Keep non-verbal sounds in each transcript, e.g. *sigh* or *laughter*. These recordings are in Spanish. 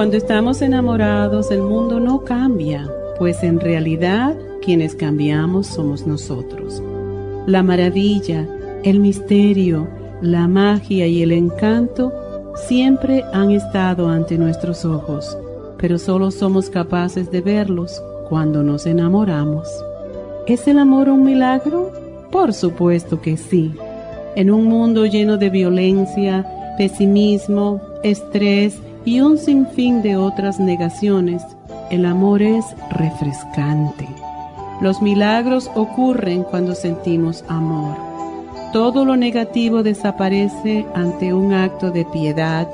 Cuando estamos enamorados, el mundo no cambia, pues en realidad quienes cambiamos somos nosotros. La maravilla, el misterio, la magia y el encanto siempre han estado ante nuestros ojos, pero solo somos capaces de verlos cuando nos enamoramos. ¿Es el amor un milagro? Por supuesto que sí. En un mundo lleno de violencia, pesimismo, estrés, y un sinfín de otras negaciones, el amor es refrescante. Los milagros ocurren cuando sentimos amor. Todo lo negativo desaparece ante un acto de piedad,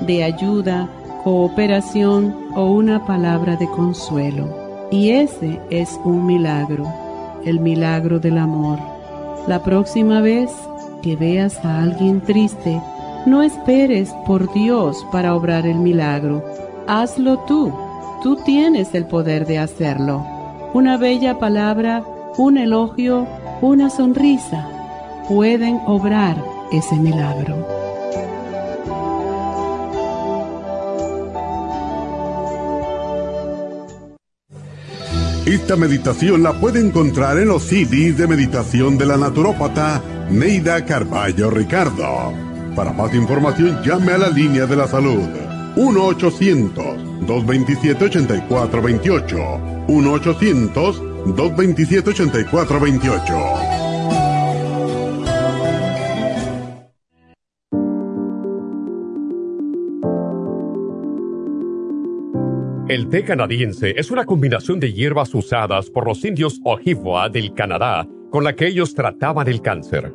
de ayuda, cooperación o una palabra de consuelo. Y ese es un milagro, el milagro del amor. La próxima vez que veas a alguien triste, no esperes por Dios para obrar el milagro. Hazlo tú. Tú tienes el poder de hacerlo. Una bella palabra, un elogio, una sonrisa pueden obrar ese milagro. Esta meditación la puede encontrar en los CDs de meditación de la naturópata Neida Carballo Ricardo. Para más información llame a la línea de la salud 1-800-227-8428. 1-800-227-8428. El té canadiense es una combinación de hierbas usadas por los indios Ojibwa del Canadá con la que ellos trataban el cáncer.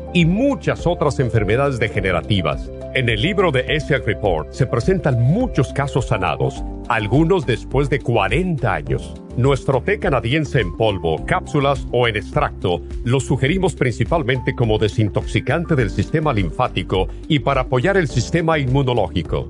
y muchas otras enfermedades degenerativas. En el libro de ESIAC Report se presentan muchos casos sanados, algunos después de 40 años. Nuestro té canadiense en polvo, cápsulas o en extracto lo sugerimos principalmente como desintoxicante del sistema linfático y para apoyar el sistema inmunológico.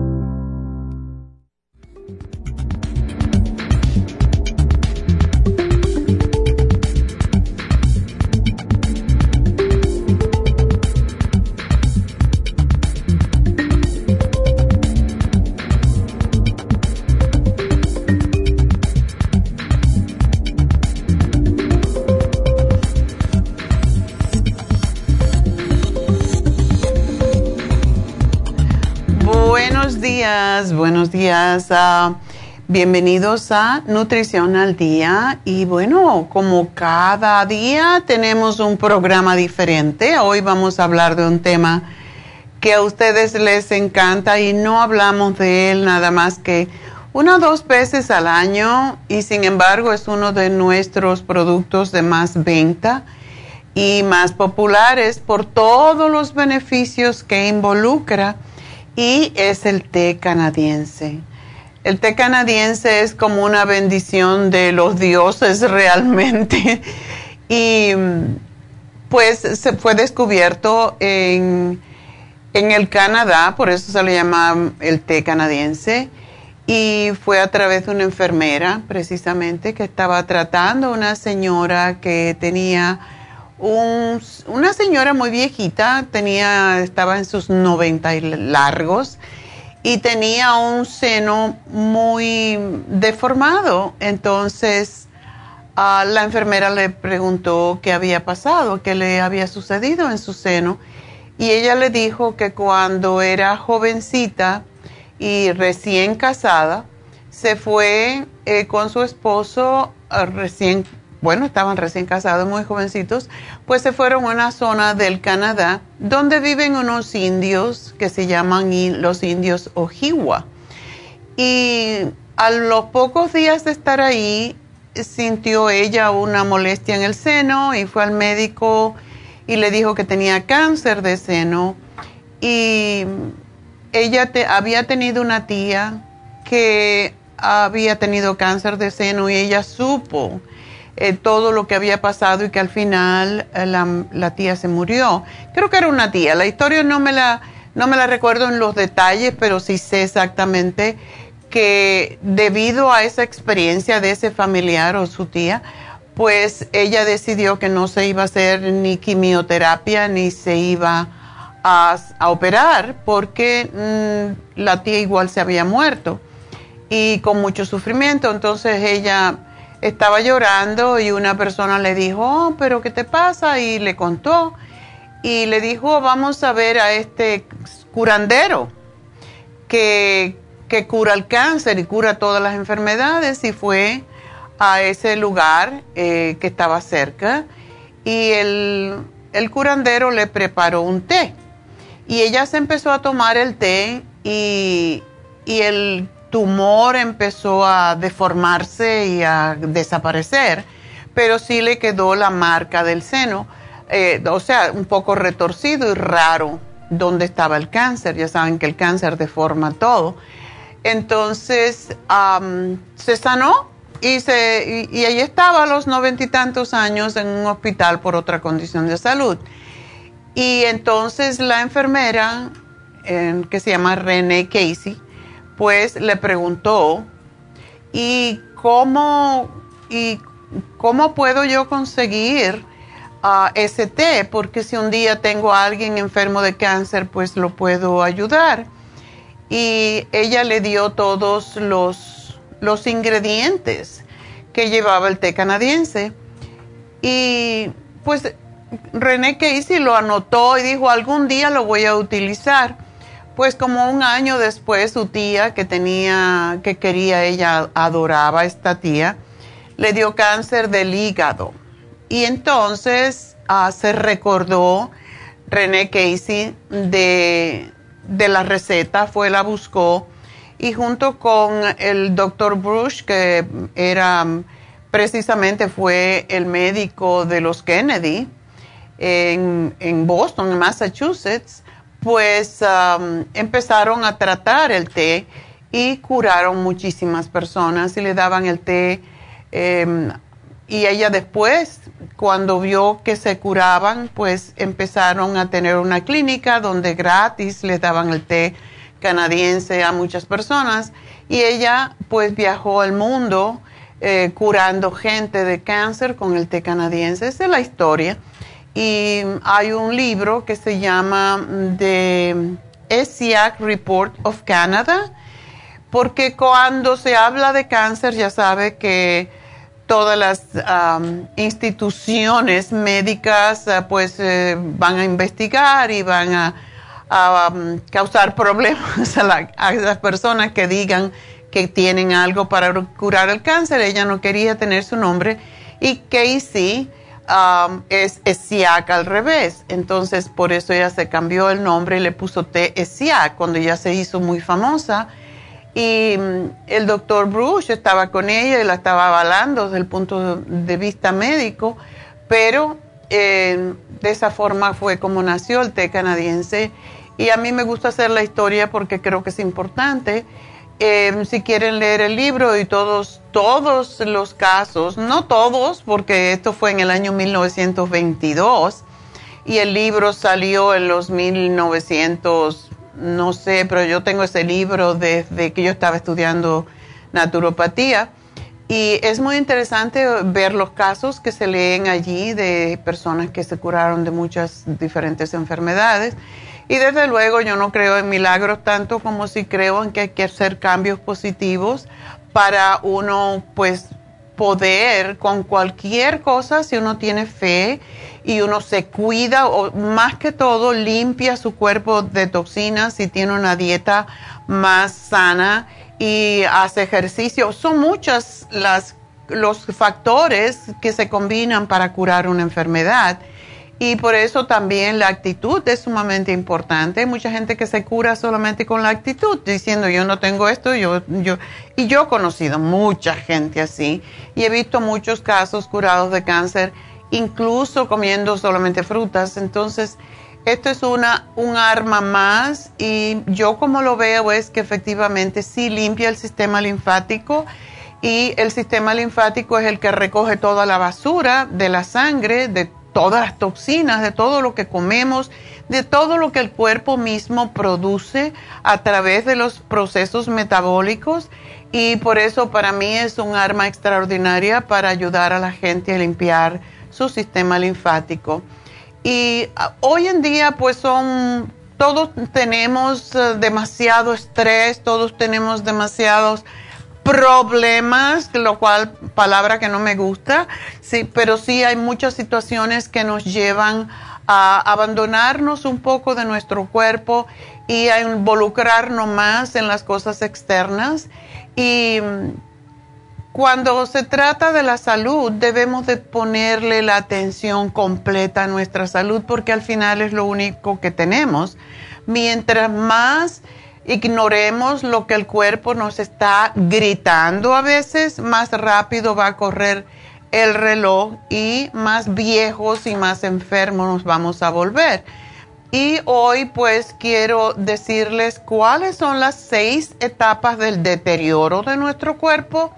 Buenos días. Ah, bienvenidos a Nutrición al Día. Y bueno, como cada día tenemos un programa diferente, hoy vamos a hablar de un tema que a ustedes les encanta y no hablamos de él nada más que una o dos veces al año y sin embargo es uno de nuestros productos de más venta y más populares por todos los beneficios que involucra y es el té canadiense. El té canadiense es como una bendición de los dioses *laughs* realmente. y pues se fue descubierto en, en el Canadá, por eso se le llama el té canadiense, y fue a través de una enfermera precisamente que estaba tratando a una señora que tenía un, una señora muy viejita, tenía, estaba en sus 90 y largos y tenía un seno muy deformado. Entonces la enfermera le preguntó qué había pasado, qué le había sucedido en su seno. Y ella le dijo que cuando era jovencita y recién casada, se fue eh, con su esposo eh, recién, bueno, estaban recién casados, muy jovencitos, pues se fueron a una zona del Canadá donde viven unos indios que se llaman los indios Ojibwa. Y a los pocos días de estar ahí, sintió ella una molestia en el seno y fue al médico y le dijo que tenía cáncer de seno y ella había tenido una tía que había tenido cáncer de seno y ella supo eh, todo lo que había pasado y que al final eh, la, tía se murió. Creo que era una tía, la historia no me la, no me la recuerdo en los detalles, pero sí sé exactamente que debido a esa experiencia de ese familiar o su tía, pues ella decidió que no se iba a hacer ni quimioterapia ni se iba a, operar porque mm, la tía igual se había muerto y con mucho sufrimiento. Entonces ella estaba llorando y una persona le dijo, oh, pero ¿qué te pasa? Y le contó. Y le dijo, vamos a ver a este curandero que que cura el cáncer y cura todas las enfermedades. Y fue a ese lugar eh, que estaba cerca. Y el, curandero le preparó un té. Y ella se empezó a tomar el té y, el tumor empezó a deformarse y a desaparecer, pero sí le quedó la marca del seno, eh, o sea, un poco retorcido y raro donde estaba el cáncer. Ya saben que el cáncer deforma todo. Entonces se sanó y, se, y, ahí estaba a los noventa y tantos años en un hospital por otra condición de salud. Y entonces la enfermera, que se llama René Casey, pues le preguntó, ¿y cómo, y cómo puedo yo conseguir uh, ese té? Porque si un día tengo a alguien enfermo de cáncer, pues lo puedo ayudar y ella le dio todos los, los ingredientes que llevaba el té canadiense. Y pues René Casey lo anotó y dijo, algún día lo voy a utilizar. Pues como un año después su tía que tenía, que quería, ella adoraba a esta tía, le dio cáncer del hígado. Y entonces ah, se recordó René Casey de, de la receta, fue, la buscó y junto con el doctor Bruce, que era precisamente fue el médico de los Kennedy en, Boston, en Massachusetts, pues um, empezaron a tratar el té y curaron muchísimas personas y le daban el té. Em, y ella después, cuando vio que se curaban, pues empezaron a tener una clínica donde gratis les daban el té canadiense a muchas personas. Y ella pues viajó al mundo eh, curando gente de cáncer con el té canadiense. Esa es la historia. Y hay un libro que se llama The ESIAC Report of Canada, porque cuando se habla de cáncer ya sabe que todas las instituciones médicas ah, pues eh, van a investigar y van a, causar problemas *laughs* a, las personas que digan que tienen algo para curar el cáncer. Ella no quería tener su nombre y Casey es ESIAC al revés. Entonces por eso ella se cambió el nombre y le puso T ESIAC cuando ella se hizo muy famosa y mm, el doctor Bruce estaba con ella y la estaba avalando desde el punto de vista médico, pero eh, de esa forma fue como nació el té canadiense. Y a mí me gusta hacer la historia porque creo que es importante. Eh, si quieren leer el libro y todos, todos los casos, no todos, porque esto fue en el año 1922, y el libro salió en los 1900, no sé, pero yo tengo ese libro desde que yo estaba estudiando naturopatía. Y es muy interesante ver los casos que se leen allí de personas que se curaron de muchas diferentes enfermedades. Y desde luego yo no creo en milagros tanto como si creo en que hay que hacer cambios positivos para uno pues poder con cualquier cosa si uno tiene fe y uno se cuida o más que todo limpia su cuerpo de toxinas si tiene una dieta más sana y hace ejercicio. Son muchos los factores que se combinan para curar una enfermedad. Y por eso también la actitud es sumamente importante. Hay mucha gente que se cura solamente con la actitud, diciendo yo no tengo esto, yo, yo. Y yo he conocido mucha gente así. Y he visto muchos casos curados de cáncer, incluso comiendo solamente frutas. Entonces, esto es una, un arma más y yo como lo veo es que efectivamente sí limpia el sistema linfático y el sistema linfático es el que recoge toda la basura de la sangre, de todas las toxinas, de todo lo que comemos, de todo lo que el cuerpo mismo produce a través de los procesos metabólicos y por eso para mí es un arma extraordinaria para ayudar a la gente a limpiar su sistema linfático. Y ah, hoy en día pues son, todos tenemos eh, demasiado estrés, todos tenemos demasiados problemas, lo cual palabra que no me gusta, sí, pero sí hay muchas situaciones que nos llevan a abandonarnos un poco de nuestro cuerpo y a involucrarnos más en las cosas externas. Y mm, cuando se trata de la salud, debemos de ponerle la atención completa a nuestra salud porque al final es lo único que tenemos. Mientras más ignoremos lo que el cuerpo nos está gritando a veces, más rápido va a correr el reloj y más viejos y más enfermos nos vamos a volver. Y hoy pues quiero decirles cuáles son las seis etapas del deterioro de nuestro cuerpo.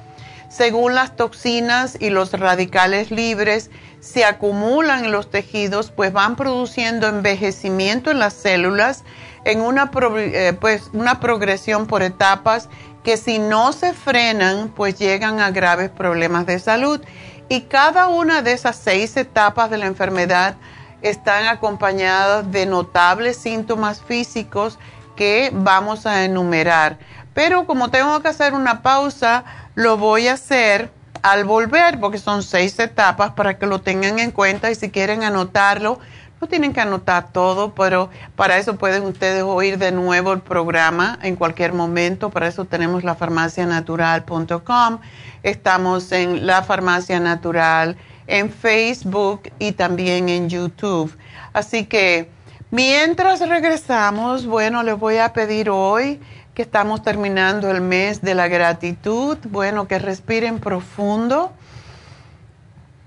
Según las toxinas y los radicales libres se acumulan en los tejidos, pues van produciendo envejecimiento en las células en una, eh, pues, una progresión por etapas que si no se frenan, pues llegan a graves problemas de salud. Y cada una de esas seis etapas de la enfermedad están acompañadas de notables síntomas físicos que vamos a enumerar. Pero como tengo que hacer una pausa, lo voy a hacer al volver, porque son seis etapas para que lo tengan en cuenta y si quieren anotarlo, no tienen que anotar todo, pero para eso pueden ustedes oír de nuevo el programa en cualquier momento. Para eso tenemos la farmacianatural.com. Estamos en la farmacia natural en Facebook y también en YouTube. Así que mientras regresamos, bueno, les voy a pedir hoy que estamos terminando el mes de la gratitud, bueno, que respiren profundo,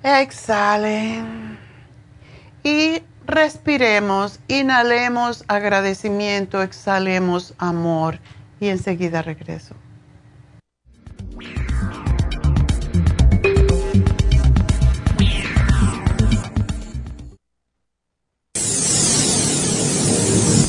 exhalen y Respiremos, inhalemos agradecimiento, exhalemos amor y enseguida regreso.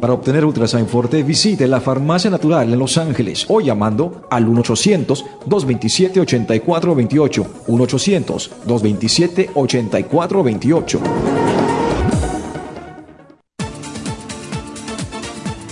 Para obtener Ultrasign Forte, visite la Farmacia Natural en Los Ángeles o llamando al 1-800-227-8428. 1-800-227-8428.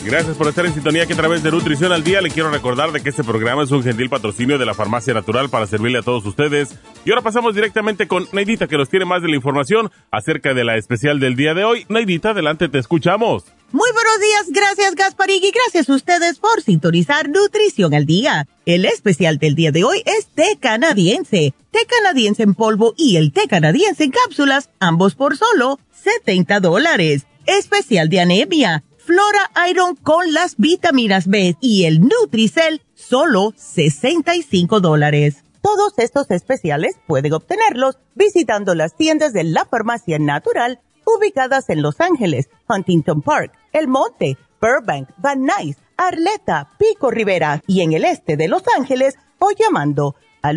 Gracias por estar en sintonía que a través de Nutrición al Día le quiero recordar de que este programa es un gentil patrocinio de la Farmacia Natural para servirle a todos ustedes. Y ahora pasamos directamente con Neidita que nos tiene más de la información acerca de la especial del día de hoy. Neidita, adelante, te escuchamos. Muy buenos días, gracias Gasparín y gracias a ustedes por sintonizar Nutrición al Día. El especial del día de hoy es té canadiense, té canadiense en polvo y el té canadiense en cápsulas, ambos por solo 70 dólares. Especial de anemia, Flora Iron con las vitaminas B y el Nutricel, solo 65 dólares. Todos estos especiales pueden obtenerlos visitando las tiendas de la farmacia natural ubicadas en Los Ángeles, Huntington Park, El Monte, Burbank, Van Nuys, Arleta, Pico Rivera y en el este de Los Ángeles o llamando al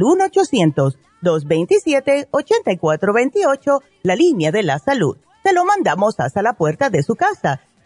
1-800-227-8428, la línea de la salud. Se lo mandamos hasta la puerta de su casa.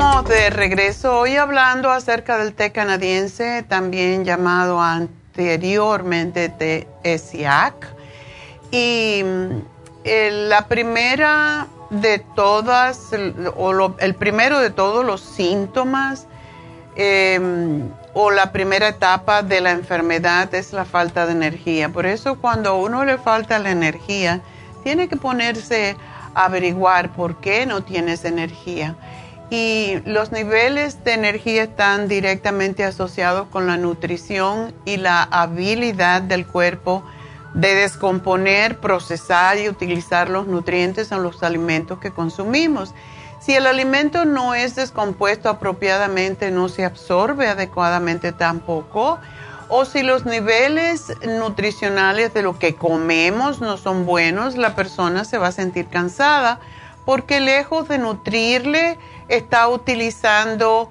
Estamos de regreso hoy hablando acerca del té canadiense, también llamado anteriormente té ESIAC. Y mm, la primera de todas, o el primero de todos los síntomas, em, o la primera etapa de la enfermedad es la falta de energía. Por eso cuando a uno le falta la energía, tiene que ponerse a averiguar por qué no tienes energía y los niveles de energía están directamente asociados con la nutrición y la habilidad del cuerpo de descomponer, procesar y utilizar los nutrientes en los alimentos que consumimos. Si el alimento no es descompuesto apropiadamente, no se absorbe adecuadamente tampoco. O si los niveles nutricionales de lo que comemos no son buenos, la persona se va a sentir cansada porque lejos de nutrirle, está utilizando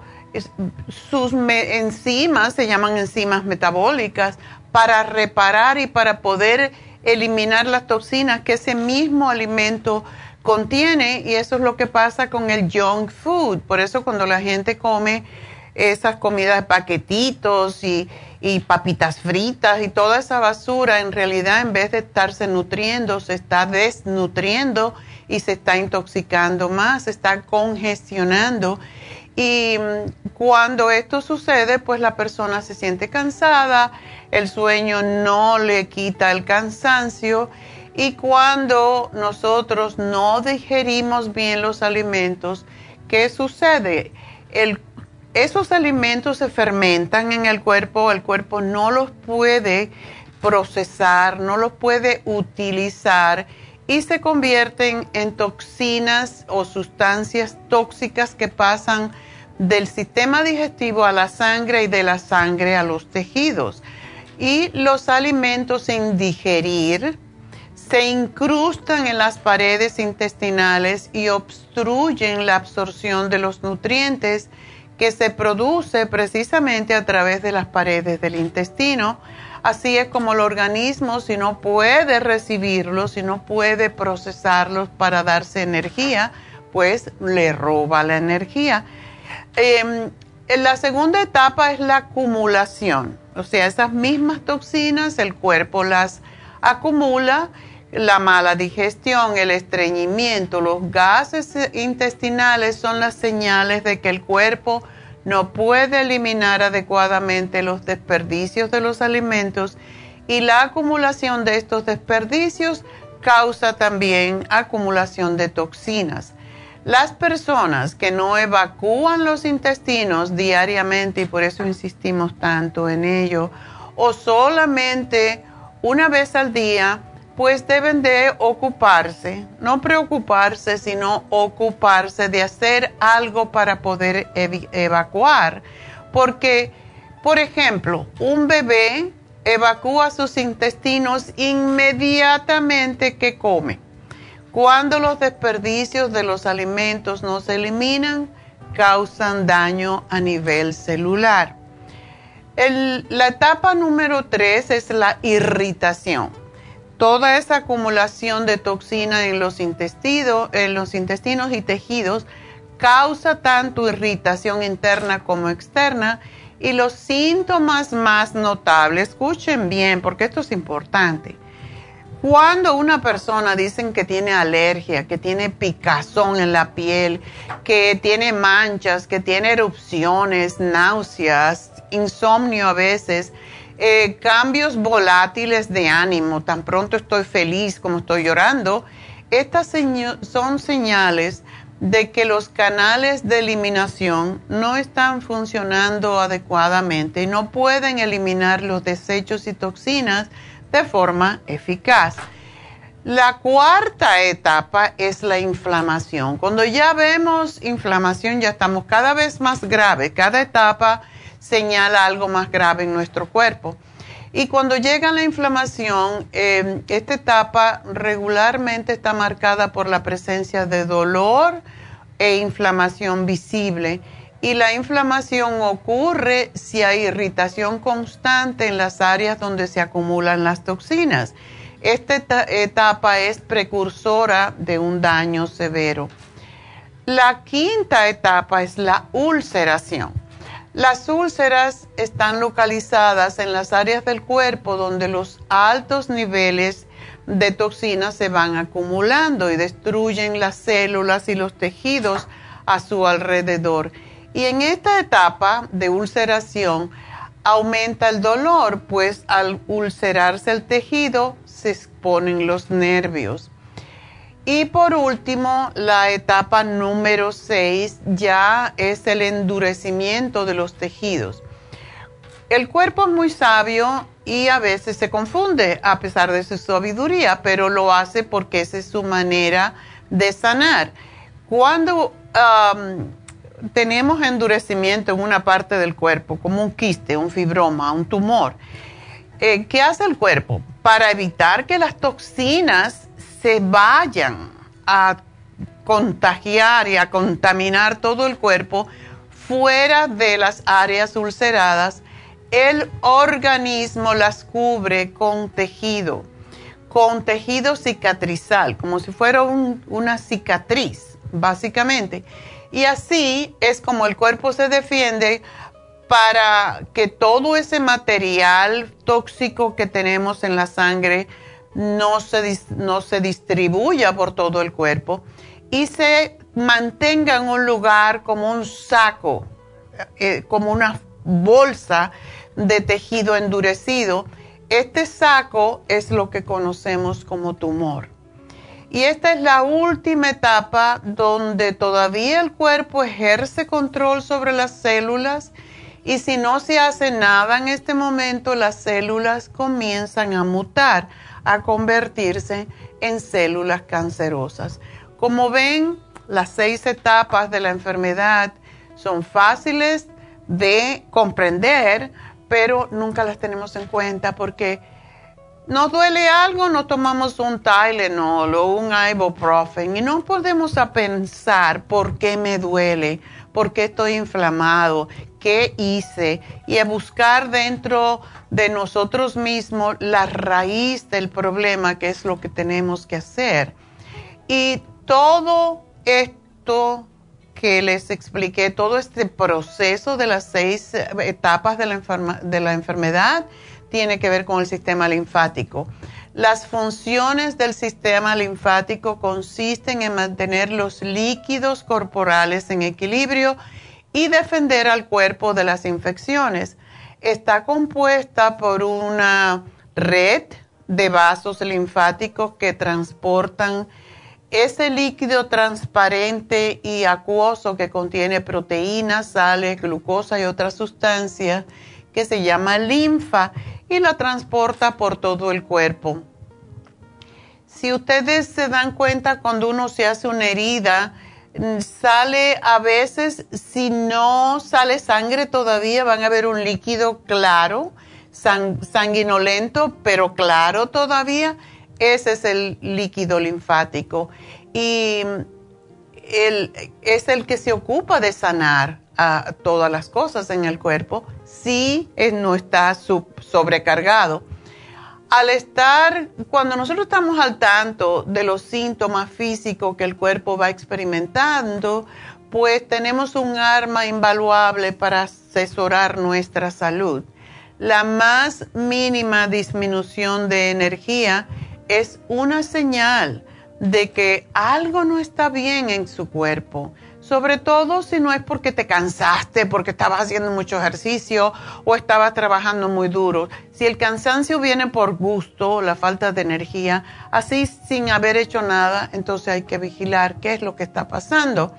sus enzimas, se llaman enzimas metabólicas, para reparar y para poder eliminar las toxinas que ese mismo alimento contiene y eso es lo que pasa con el junk food. Por eso cuando la gente come esas comidas de paquetitos y, y papitas fritas y toda esa basura, en realidad en vez de estarse nutriendo, se está desnutriendo y se está intoxicando más, se está congestionando. Y mm, cuando esto sucede, pues la persona se siente cansada, el sueño no le quita el cansancio y cuando nosotros no digerimos bien los alimentos, ¿qué sucede? esos alimentos se fermentan en el cuerpo, el cuerpo no los puede procesar, no los puede utilizar y se convierten en toxinas o sustancias tóxicas que pasan del sistema digestivo a la sangre y de la sangre a los tejidos. Y los alimentos sin digerir se incrustan en las paredes intestinales y obstruyen la absorción de los nutrientes que se produce precisamente a través de las paredes del intestino Así es como el organismo, si no puede recibirlos, si no puede procesarlos para darse energía, pues le roba la energía. Em, la segunda etapa es la acumulación, o sea, esas mismas toxinas el cuerpo las acumula, la mala digestión, el estreñimiento, los gases intestinales son las señales de que el cuerpo no puede eliminar adecuadamente los desperdicios de los alimentos y la acumulación de estos desperdicios causa también acumulación de toxinas. Las personas que no evacúan los intestinos diariamente, y por eso insistimos tanto en ello, o solamente una vez al día, pues deben de ocuparse, no preocuparse, sino ocuparse de hacer algo para poder evacuar. Porque, por ejemplo, un bebé evacúa sus intestinos inmediatamente que come. Cuando los desperdicios de los alimentos no se eliminan, causan daño a nivel celular. la etapa número tres es la irritación. Toda esa acumulación de toxina en los intestinos, en los intestinos y tejidos causa tanto irritación interna como externa y los síntomas más notables, escuchen bien porque esto es importante. Cuando una persona dicen que tiene alergia, que tiene picazón en la piel, que tiene manchas, que tiene erupciones, náuseas, insomnio a veces, eh, cambios volátiles de ánimo, tan pronto estoy feliz como estoy llorando, estas son señales de que los canales de eliminación no están funcionando adecuadamente y no pueden eliminar los desechos y toxinas de forma eficaz. La cuarta etapa es la inflamación. Cuando ya vemos inflamación, ya estamos cada vez más grave. Cada etapa señala algo más grave en nuestro cuerpo. Y cuando llega la inflamación, eh, esta etapa regularmente está marcada por la presencia de dolor e inflamación visible. Y la inflamación ocurre si hay irritación constante en las áreas donde se acumulan las toxinas. Esta etapa es precursora de un daño severo. La quinta etapa es la ulceración. Las úlceras están localizadas en las áreas del cuerpo donde los altos niveles de toxinas se van acumulando y destruyen las células y los tejidos a su alrededor. Y en esta etapa de ulceración aumenta el dolor, pues al ulcerarse el tejido se exponen los nervios. Y por último, la etapa número 6 ya es el endurecimiento de los tejidos. El cuerpo es muy sabio y a veces se confunde a pesar de su sabiduría, pero lo hace porque esa es su manera de sanar. Cuando tenemos endurecimiento en una parte del cuerpo, como un quiste, un fibroma, un tumor, eh, ¿qué hace el cuerpo? Para evitar que las toxinas se vayan a contagiar y a contaminar todo el cuerpo fuera de las áreas ulceradas, el organismo las cubre con tejido, con tejido cicatrizal, como si fuera una cicatriz, básicamente. Y así es como el cuerpo se defiende para que todo ese material tóxico que tenemos en la sangre no se, no se distribuya por todo el cuerpo y se mantenga en un lugar como un saco, eh, como una bolsa de tejido endurecido. Este saco es lo que conocemos como tumor. Y esta es la última etapa donde todavía el cuerpo ejerce control sobre las células y si no se hace nada en este momento, las células comienzan a mutar, a convertirse en células cancerosas. Como ven, las seis etapas de la enfermedad son fáciles de comprender, pero nunca las tenemos en cuenta porque nos duele algo, no tomamos un Tylenol o un ibuprofen y no podemos pensar por qué me duele, por qué estoy inflamado, qué hice y a buscar dentro de nosotros mismos la raíz del problema, que es lo que tenemos que hacer. Y todo esto que les expliqué, todo este proceso de las seis etapas de la, de la enfermedad, tiene que ver con el sistema linfático. Las funciones del sistema linfático consisten en mantener los líquidos corporales en equilibrio y defender al cuerpo de las infecciones. Está compuesta por una red de vasos linfáticos que transportan ese líquido transparente y acuoso que contiene proteínas, sales, glucosa y otras sustancias que se llama linfa y la transporta por todo el cuerpo. Si ustedes se dan cuenta cuando uno se hace una herida, sale a veces, si no sale sangre todavía, van a ver un líquido claro, sanguinolento, pero claro todavía. Ese es el líquido linfático. Y es el que se ocupa de sanar a todas las cosas en el cuerpo si no está sobrecargado. Al estar, cuando nosotros estamos al tanto de los síntomas físicos que el cuerpo va experimentando, pues tenemos un arma invaluable para asesorar nuestra salud. La más mínima disminución de energía es una señal de que algo no está bien en su cuerpo, sobre todo si no es porque te cansaste, porque estabas haciendo mucho ejercicio o estabas trabajando muy duro. Si el cansancio viene por gusto, la falta de energía, así sin haber hecho nada, entonces hay que vigilar qué es lo que está pasando.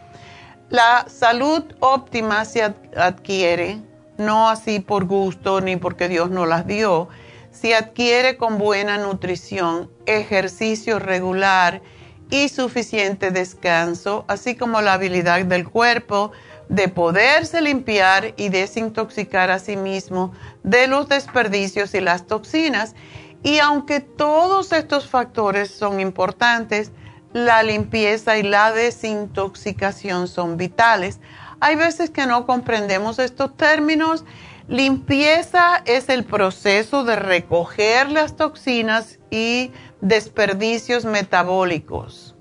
La salud óptima se adquiere, no así por gusto ni porque Dios no las dio, se adquiere con buena nutrición, ejercicio regular y suficiente descanso, así como la habilidad del cuerpo de poderse limpiar y desintoxicar a sí mismo de los desperdicios y las toxinas. Y aunque todos estos factores son importantes, la limpieza y la desintoxicación son vitales. Hay veces que no comprendemos estos términos. Limpieza es el proceso de recoger las toxinas y desperdicios metabólicos.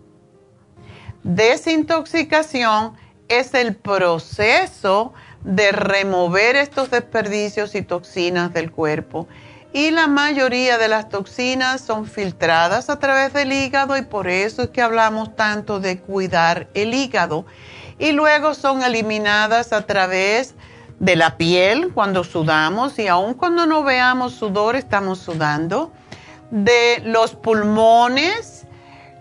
Desintoxicación es el proceso de remover estos desperdicios y toxinas del cuerpo y la mayoría de las toxinas son filtradas a través del hígado y por eso es que hablamos tanto de cuidar el hígado. Y luego son eliminadas a través de la piel cuando sudamos y aun cuando no veamos sudor estamos sudando, de los pulmones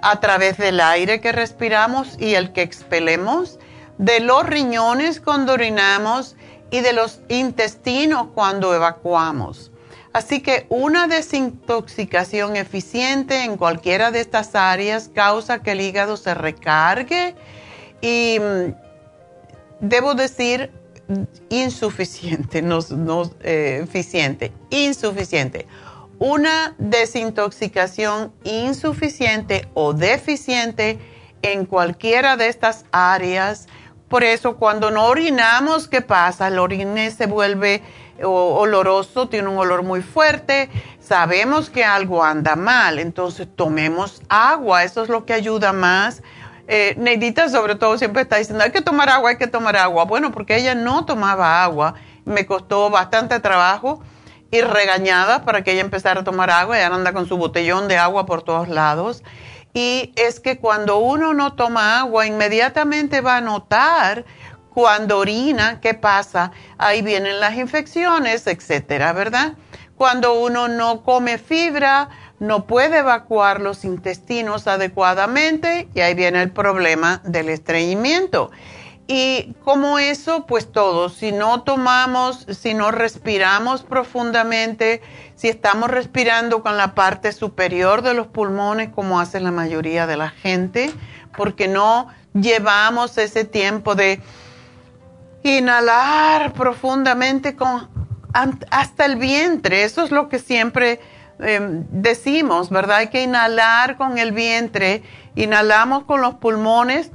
a través del aire que respiramos y el que expelemos, de los riñones cuando orinamos y de los intestinos cuando evacuamos. Así que una desintoxicación eficiente en cualquiera de estas áreas causa que el hígado se recargue y mm, debo decir insuficiente, *laughs* no, eh, eficiente, insuficiente. Una desintoxicación insuficiente o deficiente en cualquiera de estas áreas. Por eso cuando no orinamos, ¿qué pasa? El orine se vuelve oloroso, tiene un olor muy fuerte, sabemos que algo anda mal, entonces tomemos agua, eso es lo que ayuda más. Eh, Neidita sobre todo siempre está diciendo, hay que tomar agua, hay que tomar agua. Bueno, porque ella no tomaba agua, me costó bastante trabajo y regañada para que ella empezara a tomar agua, ella anda con su botellón de agua por todos lados. Y es que cuando uno no toma agua, inmediatamente va a notar cuando orina, ¿qué pasa? Ahí vienen las infecciones, etcétera, ¿verdad? Cuando uno no come fibra, no puede evacuar los intestinos adecuadamente y ahí viene el problema del estreñimiento. Y como eso, pues todo, si no tomamos, si no respiramos profundamente, si estamos respirando con la parte superior de los pulmones, como hace la mayoría de la gente, porque no llevamos ese tiempo de Inhalar profundamente con hasta el vientre, eso es lo que siempre em, decimos, ¿verdad? Hay que inhalar con el vientre, inhalamos con los pulmones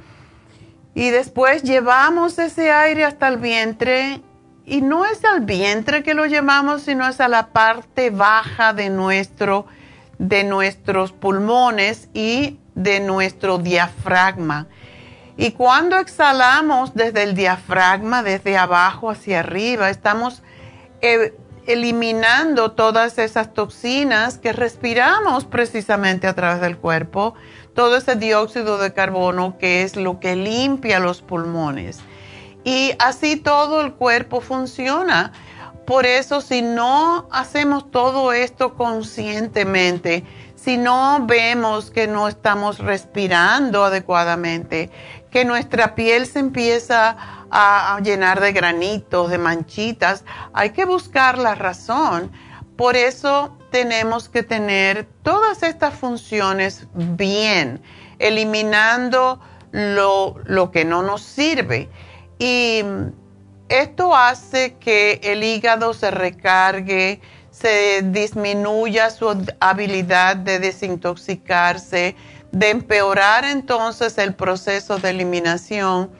y después llevamos ese aire hasta el vientre y no es al vientre que lo llevamos, sino es a la parte baja de nuestro de nuestros pulmones y de nuestro diafragma. Y cuando exhalamos desde el diafragma, desde abajo hacia arriba, estamos eh, eliminando todas esas toxinas que respiramos precisamente a través del cuerpo, todo ese dióxido de carbono que es lo que limpia los pulmones. Y así todo el cuerpo funciona. Por eso si no hacemos todo esto conscientemente, si no vemos que no estamos respirando adecuadamente, que nuestra piel se empieza a, llenar de granitos, de manchitas, hay que buscar la razón. Por eso tenemos que tener todas estas funciones bien, eliminando lo, lo que no nos sirve. Y esto hace que el hígado se recargue, se disminuya su habilidad de desintoxicarse, de empeorar entonces el proceso de eliminación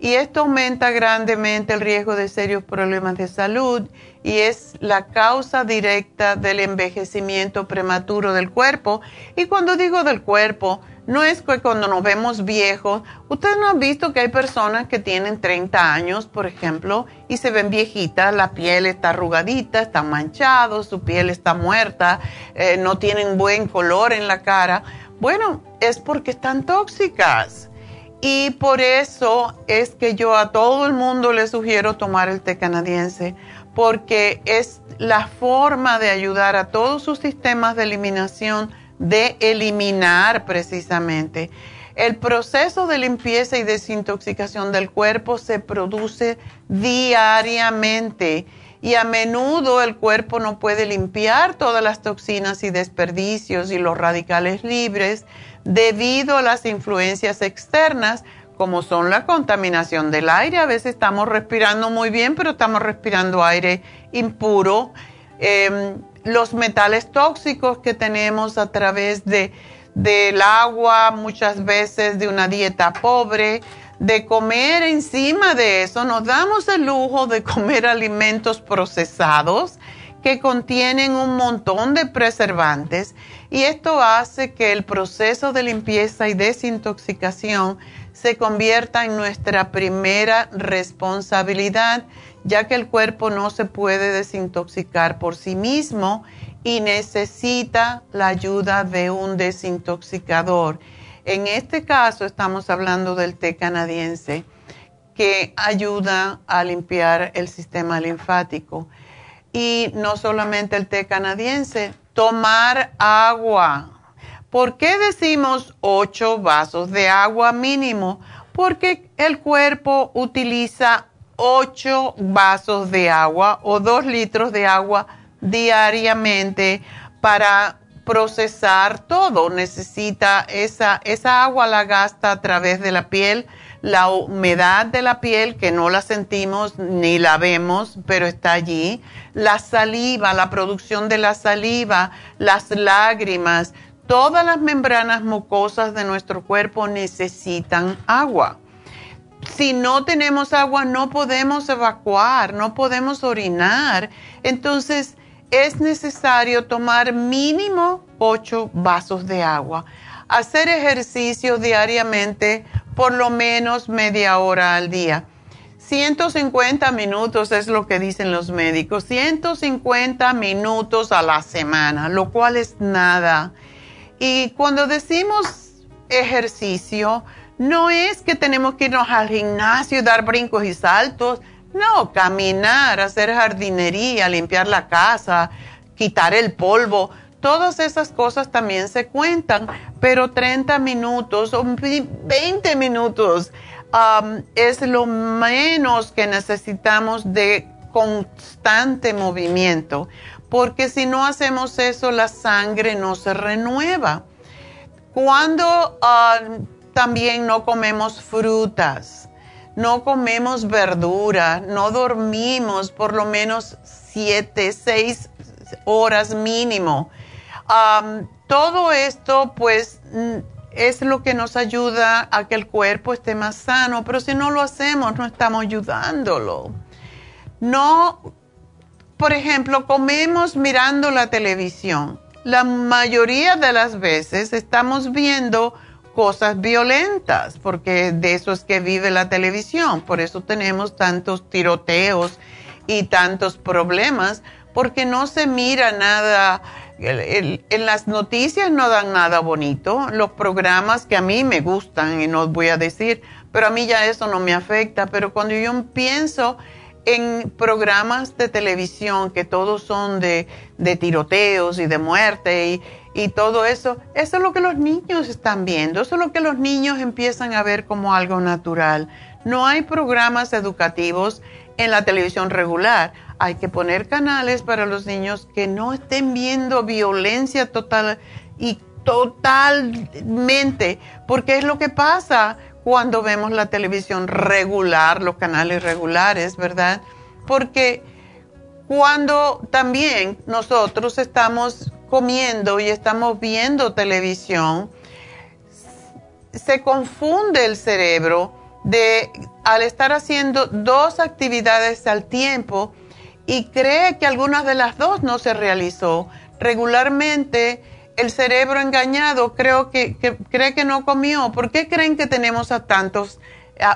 y esto aumenta grandemente el riesgo de serios problemas de salud y es la causa directa del envejecimiento prematuro del cuerpo. Y cuando digo del cuerpo, no es que cuando nos vemos viejos, ustedes no han visto que hay personas que tienen 30 años, por ejemplo, y se ven viejitas, la piel está arrugadita, están manchados, su piel está muerta, eh, no tienen buen color en la cara. Bueno, es porque están tóxicas y por eso es que yo a todo el mundo le sugiero tomar el té canadiense, porque es la forma de ayudar a todos sus sistemas de eliminación, de eliminar precisamente. El proceso de limpieza y desintoxicación del cuerpo se produce diariamente y a menudo el cuerpo no puede limpiar todas las toxinas y desperdicios y los radicales libres debido a las influencias externas, como son la contaminación del aire. A veces estamos respirando muy bien, pero estamos respirando aire impuro. Em, los metales tóxicos que tenemos a través de, del agua, muchas veces de una dieta pobre, de comer encima de eso, nos damos el lujo de comer alimentos procesados que contienen un montón de preservantes y esto hace que el proceso de limpieza y desintoxicación se convierta en nuestra primera responsabilidad, ya que el cuerpo no se puede desintoxicar por sí mismo y necesita la ayuda de un desintoxicador. En este caso estamos hablando del té canadiense que ayuda a limpiar el sistema linfático. Y no solamente el té canadiense, tomar agua. ¿Por qué decimos 8 vasos de agua mínimo? Porque el cuerpo utiliza 8 vasos de agua o 2 litros de agua diariamente para procesar todo. Necesita esa, esa agua la gasta a través de la piel la humedad de la piel, que no la sentimos ni la vemos, pero está allí, la saliva, la producción de la saliva, las lágrimas, todas las membranas mucosas de nuestro cuerpo necesitan agua. Si no tenemos agua, no podemos evacuar, no podemos orinar. Entonces, es necesario tomar mínimo 8 vasos de agua. Hacer ejercicio diariamente por lo menos media hora al día. 150 minutos es lo que dicen los médicos, 150 minutos a la semana, lo cual es nada. Y cuando decimos ejercicio, no es que tenemos que irnos al gimnasio, dar brincos y saltos, no, caminar, hacer jardinería, limpiar la casa, quitar el polvo. Todas esas cosas también se cuentan, pero 30 minutos o 20 minutos es lo menos que necesitamos de constante movimiento, porque si no hacemos eso, la sangre no se renueva. Cuando um, también no comemos frutas, no comemos verdura, no dormimos por lo menos 7, 6 horas mínimo todo esto pues mm, es lo que nos ayuda a que el cuerpo esté más sano, pero si no lo hacemos no estamos ayudándolo. No, por ejemplo, comemos mirando la televisión. La mayoría de las veces estamos viendo cosas violentas, porque de eso es que vive la televisión. Por eso tenemos tantos tiroteos y tantos problemas, porque no se mira nada en las noticias no dan nada bonito, los programas que a mí me gustan y no voy a decir, pero a mí ya eso no me afecta, pero cuando yo pienso en programas de televisión que todos son de, tiroteos y de muerte y, y todo eso, eso es lo que los niños están viendo, eso es lo que los niños empiezan a ver como algo natural. No hay programas educativos en la televisión regular hay que poner canales para los niños que no estén viendo violencia total y totalmente, porque es lo que pasa cuando vemos la televisión regular, los canales regulares, ¿verdad? Porque cuando también nosotros estamos comiendo y estamos viendo televisión, se confunde el cerebro de al estar haciendo dos actividades al tiempo y cree que alguna de las dos no se realizó. Regularmente el cerebro engañado creo que, cree que no comió. ¿Por qué creen que tenemos a tantos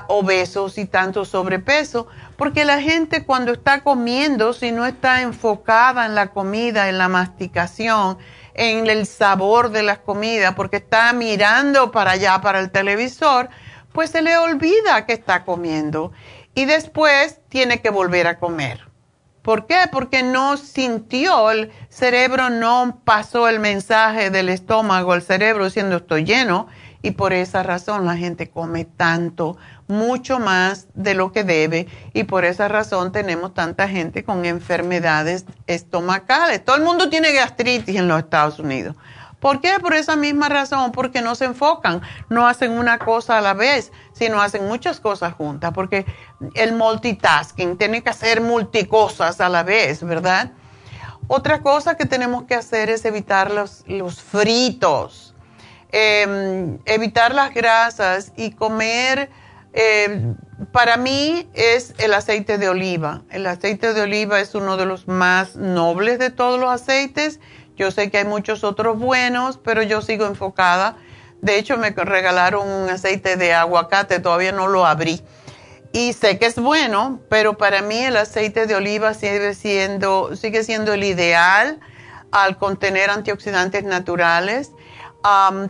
obesos y tanto sobrepeso? Porque la gente cuando está comiendo, si no está enfocada en la comida, en la masticación, en el sabor de las comidas, porque está mirando para allá, para el televisor, pues se le olvida que está comiendo y después tiene que volver a comer. ¿Por qué? Porque no sintió, el cerebro no pasó el mensaje del estómago al cerebro diciendo estoy lleno y por esa razón la gente come tanto, mucho más de lo que debe y por esa razón tenemos tanta gente con enfermedades estomacales. Todo el mundo tiene gastritis en los Estados Unidos. ¿Por qué? Por esa misma razón, porque no se enfocan, no hacen una cosa a la vez, sino hacen muchas cosas juntas, porque el multitasking tiene que hacer multicosas a la vez, ¿verdad? Otra cosa que tenemos que hacer es evitar los, fritos, em, evitar las grasas y comer, em, para mí es el aceite de oliva. El aceite de oliva es uno de los más nobles de todos los aceites yo sé que hay muchos otros buenos, pero yo sigo enfocada. De hecho, me regalaron un aceite de aguacate, todavía no lo abrí. Y sé que es bueno, pero para mí el aceite de oliva sigue siendo, sigue siendo el ideal al contener antioxidantes naturales.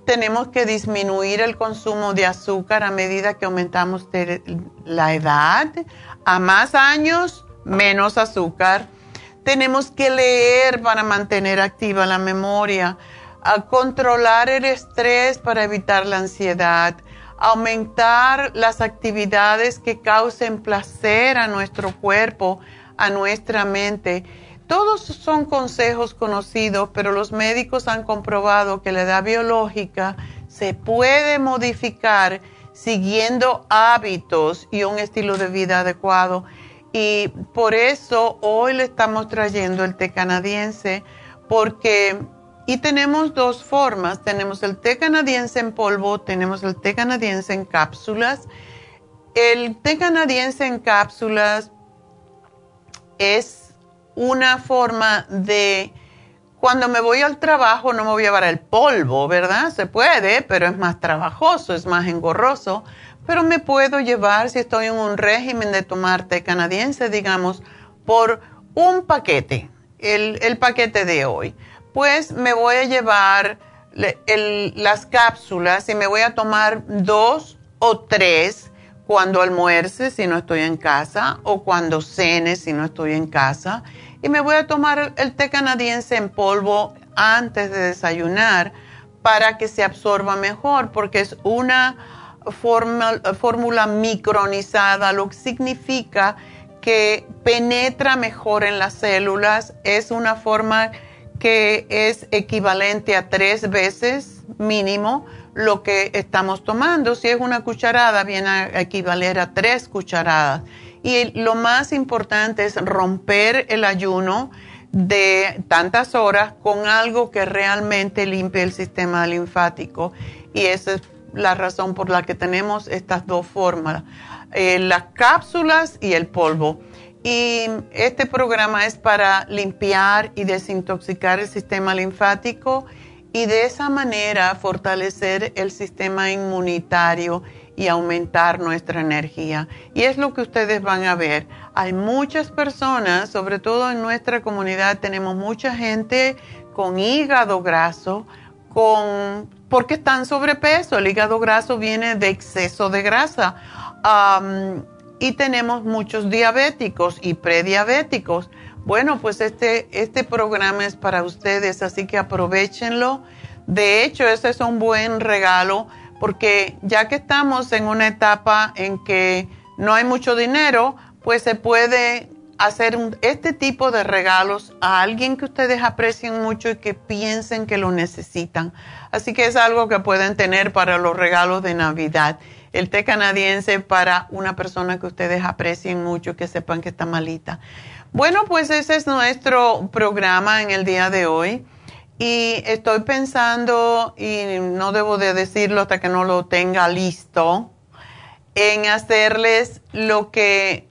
tenemos que disminuir el consumo de azúcar a medida que aumentamos la edad. A más años, menos azúcar tenemos que leer para mantener activa la memoria, a controlar el estrés para evitar la ansiedad, aumentar las actividades que causen placer a nuestro cuerpo, a nuestra mente. Todos son consejos conocidos, pero los médicos han comprobado que la edad biológica se puede modificar siguiendo hábitos y un estilo de vida adecuado. Y por eso hoy le estamos trayendo el té canadiense, porque, y tenemos dos formas, tenemos el té canadiense en polvo, tenemos el té canadiense en cápsulas. El té canadiense en cápsulas es una forma de, cuando me voy al trabajo no me voy a llevar el polvo, ¿verdad? Se puede, pero es más trabajoso, es más engorroso pero me puedo llevar, si estoy en un régimen de tomar té canadiense, digamos, por un paquete, el, paquete de hoy. Pues me voy a llevar las cápsulas y me voy a tomar dos o tres cuando almuerce si no estoy en casa o cuando cene si no estoy en casa. Y me voy a tomar el té canadiense en polvo antes de desayunar para que se absorba mejor porque es una fórmula micronizada, lo que significa que penetra mejor en las células. Es una forma que es equivalente a tres veces mínimo lo que estamos tomando. Si es una cucharada, viene a equivaler a tres cucharadas. Y lo más importante es romper el ayuno de tantas horas con algo que realmente limpie el sistema linfático. Y eso es la razón por la que tenemos estas dos formas, eh, las cápsulas y el polvo. Y este programa es para limpiar y desintoxicar el sistema linfático y de esa manera fortalecer el sistema inmunitario y aumentar nuestra energía. Y es lo que ustedes van a ver. Hay muchas personas, sobre todo en nuestra comunidad, tenemos mucha gente con hígado graso, porque están sobrepeso. El hígado graso viene de exceso de grasa. y tenemos muchos diabéticos y prediabéticos. Bueno, pues este, este programa es para ustedes, así que aprovechenlo. De hecho, ese es un buen regalo porque ya que estamos en una etapa en que no hay mucho dinero, pues se puede hacer este tipo de regalos a alguien que ustedes aprecien mucho y que piensen que lo necesitan. Así que es algo que pueden tener para los regalos de Navidad. El té canadiense para una persona que ustedes aprecien mucho, que sepan que está malita. Bueno, pues ese es nuestro programa en el día de hoy. y estoy pensando, y no debo de decirlo hasta que no lo tenga listo, en hacerles lo que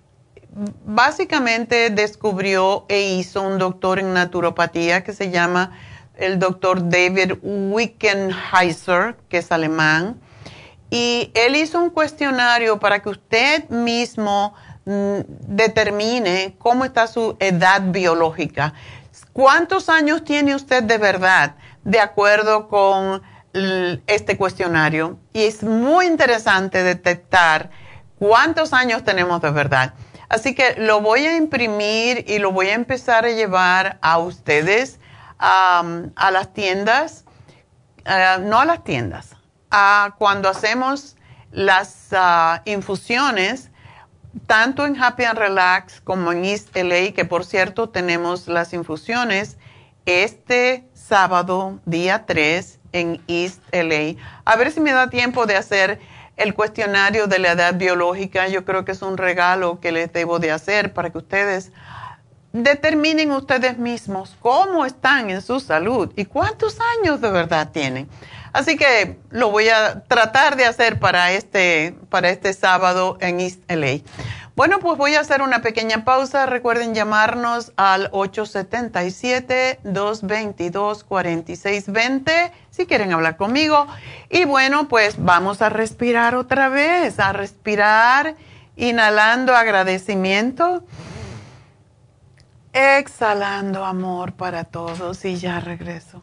básicamente descubrió e hizo un doctor en naturopatía que se llama el doctor David Wickenheiser, que es alemán, y él hizo un cuestionario para que usted mismo mm, determine cómo está su edad biológica. ¿Cuántos años tiene usted de verdad de acuerdo con este cuestionario? Y es muy interesante detectar cuántos años tenemos de verdad. Así que lo voy a imprimir y lo voy a empezar a llevar a ustedes a las tiendas, eh, no a las tiendas, a cuando hacemos las ah, infusiones, tanto en Happy and Relax como en East LA, que por cierto tenemos las infusiones este sábado, día 3, en East LA. A ver si me da tiempo de hacer el cuestionario de la edad biológica. Yo creo que es un regalo que les debo de hacer para que ustedes determinen ustedes mismos cómo están en su salud y cuántos años de verdad tienen. Así que lo voy a tratar de hacer para este, para este sábado en East LA. Bueno, pues voy a hacer una pequeña pausa. Recuerden llamarnos al 877-222-4620 si quieren hablar conmigo. Y bueno, pues vamos a respirar otra vez, a respirar, inhalando agradecimiento Exhalando amor para todos y ya regreso.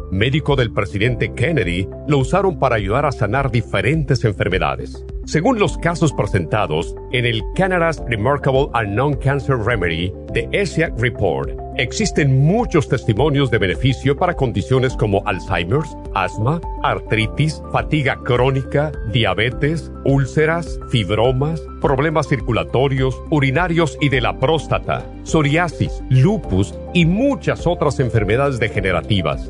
médico del presidente Kennedy, lo usaron para ayudar a sanar diferentes enfermedades. Según los casos presentados en el Canada's Remarkable and Non-Cancer Remedy de ESIAC Report, existen muchos testimonios de beneficio para condiciones como Alzheimer's, asma, artritis, fatiga crónica, diabetes, úlceras, fibromas, problemas circulatorios, urinarios y de la próstata, psoriasis, lupus y muchas otras enfermedades degenerativas.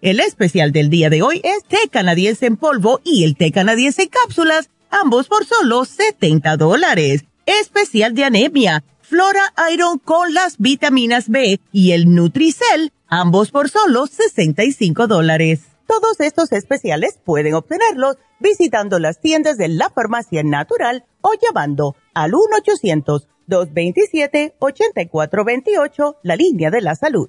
El especial del día de hoy es té canadiense en polvo y el té canadiense en cápsulas, ambos por solo 70 dólares. Especial de anemia, Flora Iron con las vitaminas B y el Nutricel, ambos por solo 65 dólares. Todos estos especiales pueden obtenerlos visitando las tiendas de la farmacia natural o llamando al 1-800-227-8428, la línea de la salud.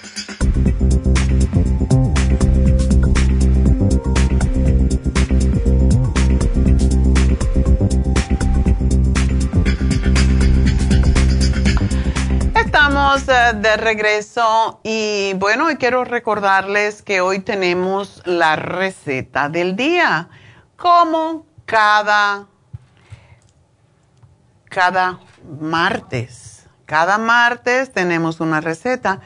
Estamos eh, de regreso y bueno, quiero recordarles que hoy tenemos la receta del día, como cada, cada martes. Cada martes tenemos una receta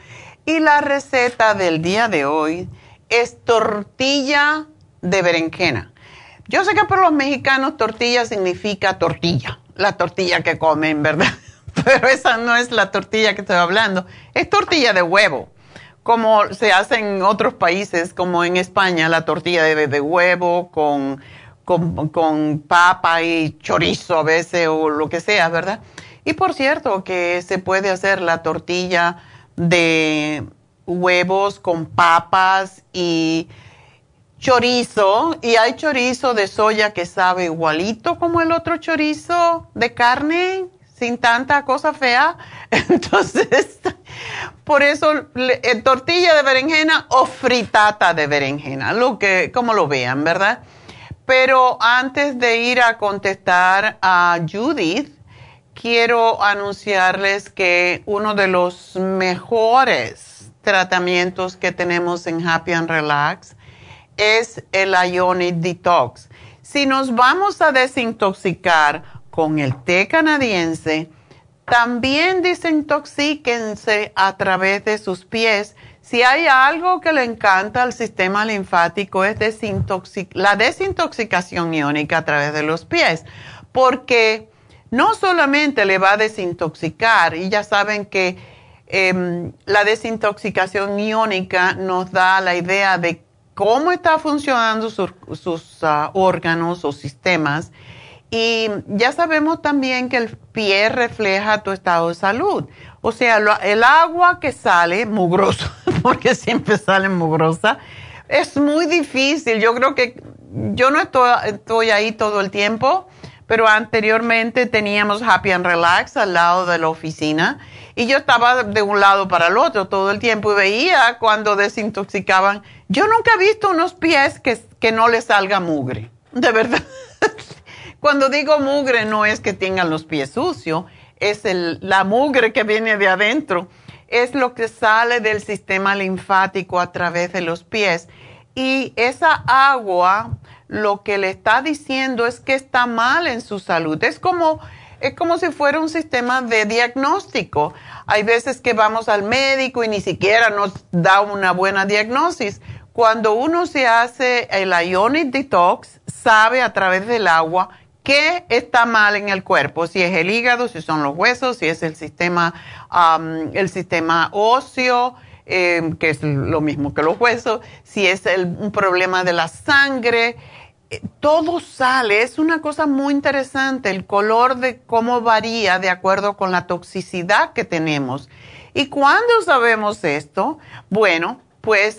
y la receta del día de hoy es tortilla de berenjena. Yo sé que para los mexicanos tortilla significa tortilla, la tortilla que comen, ¿verdad? *laughs* Pero esa no es la tortilla que estoy hablando, es tortilla de huevo, como se hace en otros países, como en España, la tortilla de, de huevo con, con, con papa y chorizo a veces o lo que sea, ¿verdad? Y por cierto que se puede hacer la tortilla de huevos con papas y chorizo. Y hay chorizo de soya que sabe igualito como el otro chorizo de carne, sin tanta cosa fea. *laughs* Entonces, por eso eh, tortilla de berenjena o fritata de berenjena, lo que, como lo vean, ¿verdad? Pero antes de ir a contestar a Judith, quiero anunciarles que uno de los mejores tratamientos que tenemos en Happy and Relax es el Ionic Detox. Si nos vamos a desintoxicar con el té canadiense, también desintoxíquense a través de sus pies. Si hay algo que le encanta al sistema linfático es la desintoxicación iónica a través de los pies, porque no solamente le va a desintoxicar, y ya saben que em, la desintoxicación iónica nos da la idea de cómo está funcionando sus ah, órganos o sistemas. Y ya sabemos también que el pie refleja tu estado de salud. O sea, el agua que sale mugrosa, *laughs* porque siempre sale mugrosa, es muy difícil. Yo creo que yo no estoy ahí todo el tiempo pero anteriormente teníamos Happy and Relax al lado de la oficina y yo estaba de un lado para el otro todo el tiempo y veía cuando desintoxicaban. Yo nunca he visto unos pies que, que no les salga mugre, de verdad. *laughs* cuando digo mugre no es que tengan los pies sucios, es la mugre que viene de adentro, es lo que sale del sistema linfático a través de los pies. Y esa agua lo que le está diciendo es que está mal en su salud. Es como, es como si fuera un sistema de diagnóstico. Hay veces que vamos al médico y ni siquiera nos da una buena diagnosis. Cuando uno se hace el Ionic Detox, sabe a través del agua qué está mal en el cuerpo, si es el hígado, si son los huesos, si es el sistema, el sistema óseo, eh, que es lo mismo que los huesos, si es un problema de la sangre, eh, todo sale, es una cosa muy interesante, el color de cómo varía de acuerdo con la toxicidad que tenemos. ¿Y cuándo sabemos esto? Bueno, pues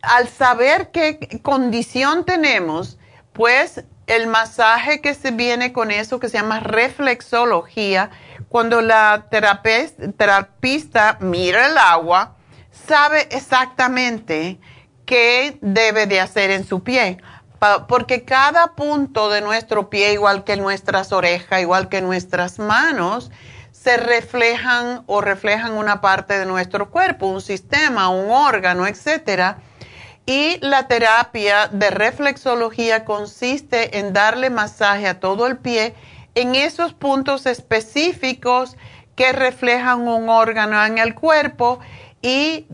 al saber qué condición tenemos, pues el masaje que se viene con eso que se llama reflexología, cuando la terapista mira el agua, sabe exactamente qué debe de hacer en su pie. Porque cada punto de nuestro pie, igual que nuestras orejas, igual que nuestras manos, se reflejan o reflejan una parte de nuestro cuerpo, un sistema, un órgano, etcétera. Y la terapia de reflexología consiste en darle masaje a todo el pie en esos puntos específicos que reflejan un órgano en el cuerpo y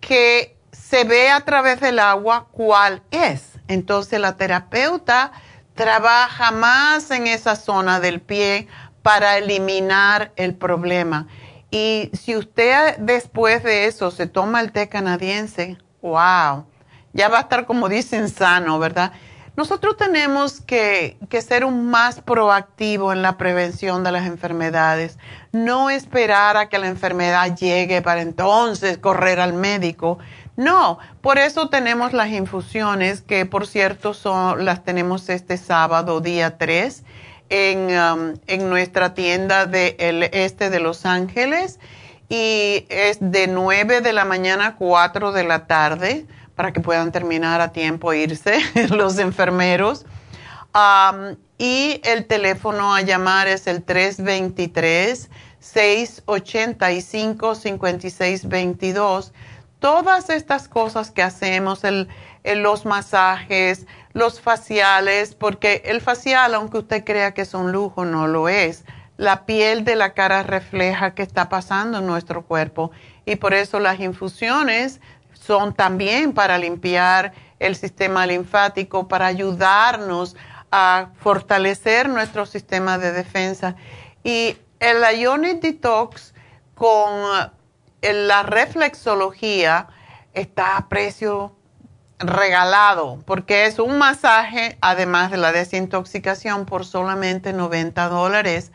que se ve a través del agua cuál es. Entonces la terapeuta trabaja más en esa zona del pie para eliminar el problema. Y si usted después de eso se toma el té canadiense, wow, ya va a estar como dicen sano, ¿verdad? Nosotros tenemos que, que, ser un más proactivo en la prevención de las enfermedades, no esperar a que la enfermedad llegue para entonces correr al médico. No, por eso tenemos las infusiones, que por cierto son, las tenemos este sábado, día 3, en, um, en nuestra tienda del este de Los Ángeles y es de 9 de la mañana a 4 de la tarde para que puedan terminar a tiempo e irse *laughs* los enfermeros. Y el teléfono a llamar es el 323 685 5622 todas estas cosas que hacemos, el, los masajes, los faciales, porque el facial, aunque usted crea que es un lujo, no lo es. La piel de la cara refleja qué está pasando en nuestro cuerpo y por eso las infusiones son también para limpiar el sistema linfático, para ayudarnos a fortalecer nuestro sistema de defensa. Y el Ionic Detox con la reflexología está a precio regalado porque es un masaje además de la desintoxicación por solamente 90 dólares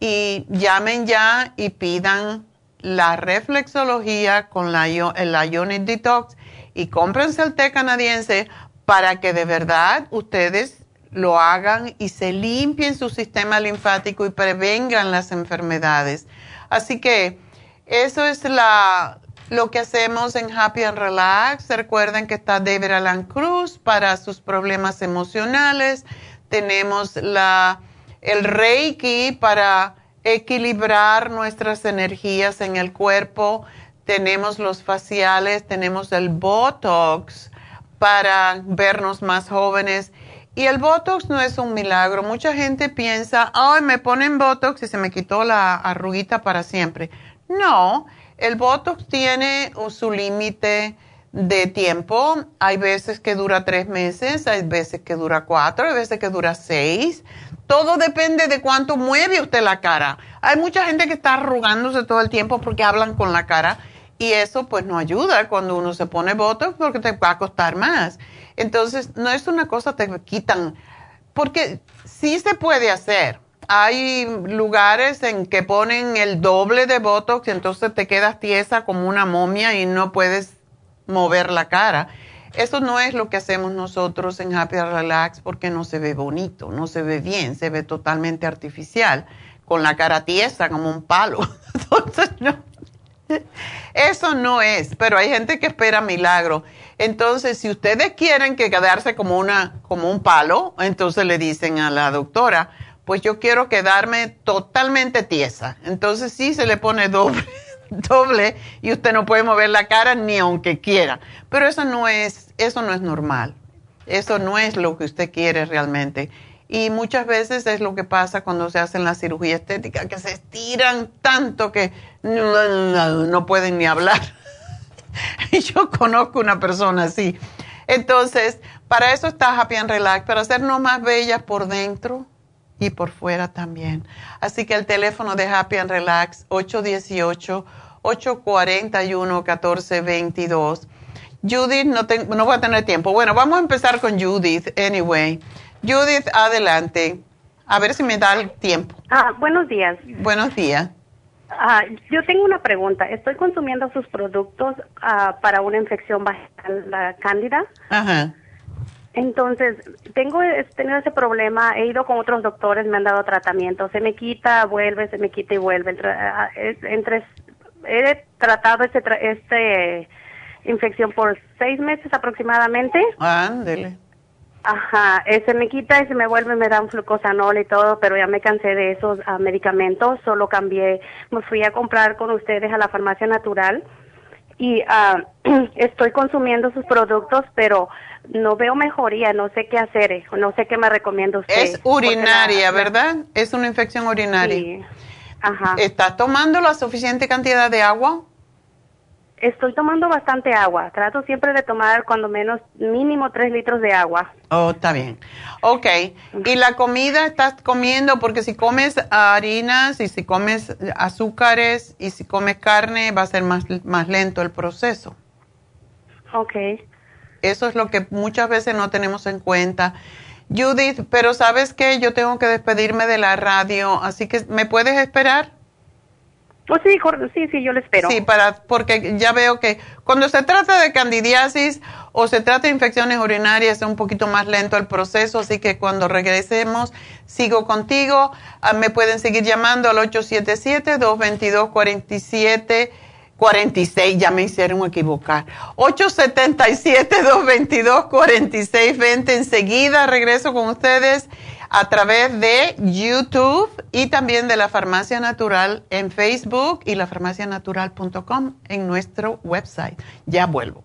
y llamen ya y pidan la reflexología con la, el Ionic Detox y cómprense el té canadiense para que de verdad ustedes lo hagan y se limpien su sistema linfático y prevengan las enfermedades. Así que eso es la, lo que hacemos en Happy and Relax. Recuerden que está David Alan Cruz para sus problemas emocionales. Tenemos la, el Reiki para equilibrar nuestras energías en el cuerpo. Tenemos los faciales, tenemos el Botox para vernos más jóvenes. Y el Botox no es un milagro. Mucha gente piensa, ay, me ponen Botox y se me quitó la arruguita para siempre. No, el Botox tiene su límite de tiempo. Hay veces que dura tres meses, hay veces que dura cuatro, hay veces que dura seis. Todo depende de cuánto mueve usted la cara. Hay mucha gente que está arrugándose todo el tiempo porque hablan con la cara y eso pues no ayuda cuando uno se pone Botox porque te va a costar más. Entonces, no es una cosa que te quitan, porque sí se puede hacer. Hay lugares en que ponen el doble de Botox y entonces te quedas tiesa como una momia y no puedes mover la cara. Eso no es lo que hacemos nosotros en Happy Relax porque no se ve bonito, no se ve bien, se ve totalmente artificial, con la cara tiesa como un palo. *laughs* Entonces, no. Eso no es, pero hay gente que espera milagro. Entonces, si ustedes quieren que quedarse como, una, como un palo, entonces le dicen a la doctora, pues yo quiero quedarme totalmente tiesa. Entonces sí se le pone doble *laughs* doble y usted no puede mover la cara ni aunque quiera. Pero eso no es, eso no es normal. Eso no es lo que usted quiere realmente. Y muchas veces es lo que pasa cuando se hacen la cirugía estética, que se estiran tanto que no, pueden ni hablar. *laughs* yo conozco una persona así. Entonces, para eso está Happy and Relax, para hacernos más bellas por dentro y por fuera también. Así que el teléfono de Happy and Relax, 818 841-1422. Judith, no, no voy a tener tiempo. Bueno, vamos a empezar con Judith, anyway. Judith, adelante. A ver si me da el tiempo. Ah, buenos días. Buenos días. Ah, yo tengo una pregunta. Estoy consumiendo sus productos ah, para una infección vaginal, la cándida. Ajá. Entonces, tengo tenido ese problema, he ido con otros doctores, me han dado tratamiento, se me quita, vuelve, se me quita y vuelve. Ah, entre he tratado este, este infección por seis meses aproximadamente. Ándele. Ajá, se me quita y se me vuelve, me da un flucosanol y todo, pero ya me cansé de esos ah, medicamentos, solo cambié, me fui a comprar con ustedes a la farmacia natural y uh, *clears throat* estoy consumiendo sus productos, pero no veo mejoría, no sé qué hacer, no sé qué me recomienda usted. Es urinaria, ¿verdad? Es una infección urinaria. Sí. ¿Estás tomando la suficiente cantidad de agua? Estoy tomando bastante agua. Trato siempre de tomar cuando menos mínimo tres litros de agua. Oh, está bien. Ok. ¿Y la comida estás comiendo? Porque si comes harinas y si comes azúcares y si comes carne va a ser más, más lento el proceso. Ok. Eso es lo que muchas veces no tenemos en cuenta. Judith, pero sabes que yo tengo que despedirme de la radio, así que ¿me puedes esperar? Pues sí, sí, sí, yo le espero. Sí, para, porque ya veo que cuando se trata de candidiasis o se trata de infecciones urinarias es un poquito más lento el proceso, así que cuando regresemos sigo contigo. Ah, me pueden seguir llamando al 877-222-47 46, ya me hicieron equivocar. 877-222-4620. Enseguida regreso con ustedes a través de YouTube y también de la Farmacia Natural en Facebook y lafarmacianatural.com en nuestro website. Ya vuelvo.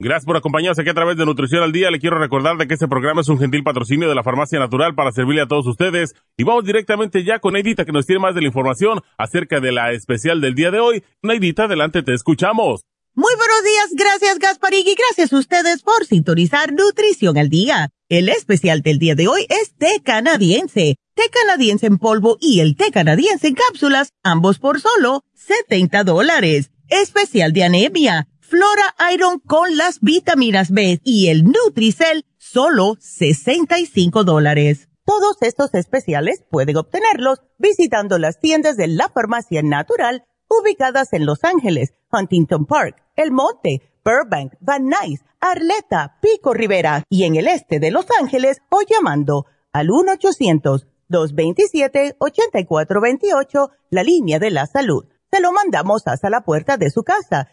Gracias por acompañarnos aquí a través de Nutrición al Día. Le quiero recordar de que este programa es un gentil patrocinio de la Farmacia Natural para servirle a todos ustedes. Y vamos directamente ya con Neidita que nos tiene más de la información acerca de la especial del día de hoy. Neidita, adelante, te escuchamos. Muy buenos días, gracias Gasparín y gracias a ustedes por sintonizar Nutrición al Día. El especial del día de hoy es té canadiense, té canadiense en polvo y el té canadiense en cápsulas, ambos por solo 70 dólares. Especial de anemia Flora Iron con las vitaminas B y el Nutricel, solo 65 dólares. Todos estos especiales pueden obtenerlos visitando las tiendas de la farmacia natural ubicadas en Los Ángeles, Huntington Park, El Monte, Burbank, Van Nuys, Arleta, Pico Rivera y en el este de Los Ángeles o llamando al 1-800-227-8428, la línea de la salud. Se lo mandamos hasta la puerta de su casa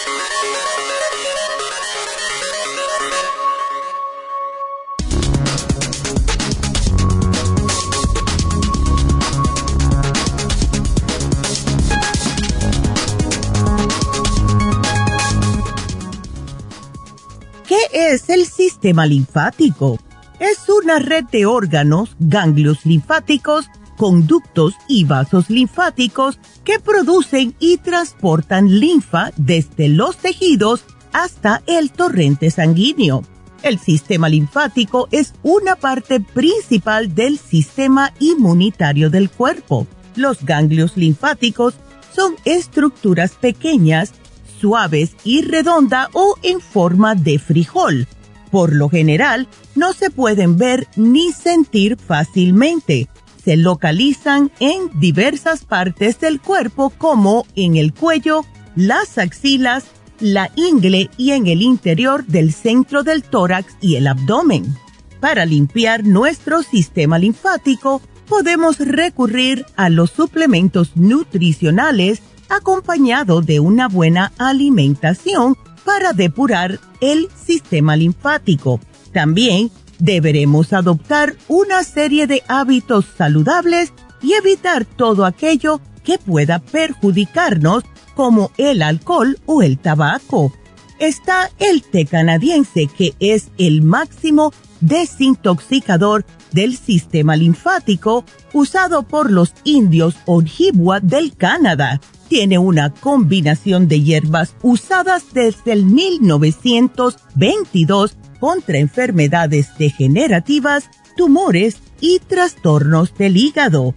Es el sistema linfático? Es una red de órganos, ganglios linfáticos, conductos y vasos linfáticos que producen y transportan linfa desde los tejidos hasta el torrente sanguíneo. El sistema linfático es una parte principal del sistema inmunitario del cuerpo. Los ganglios linfáticos son estructuras pequeñas suaves y redonda o en forma de frijol. Por lo general, no se pueden ver ni sentir fácilmente. Se localizan en diversas partes del cuerpo como en el cuello, las axilas, la ingle y en el interior del centro del tórax y el abdomen. Para limpiar nuestro sistema linfático, podemos recurrir a los suplementos nutricionales acompañado de una buena alimentación para depurar el sistema linfático. También deberemos adoptar una serie de hábitos saludables y evitar todo aquello que pueda perjudicarnos como el alcohol o el tabaco. Está el té canadiense que es el máximo desintoxicador del sistema linfático usado por los indios Ojibwa del Canadá tiene una combinación de hierbas usadas desde el 1922 contra enfermedades degenerativas, tumores y trastornos del hígado.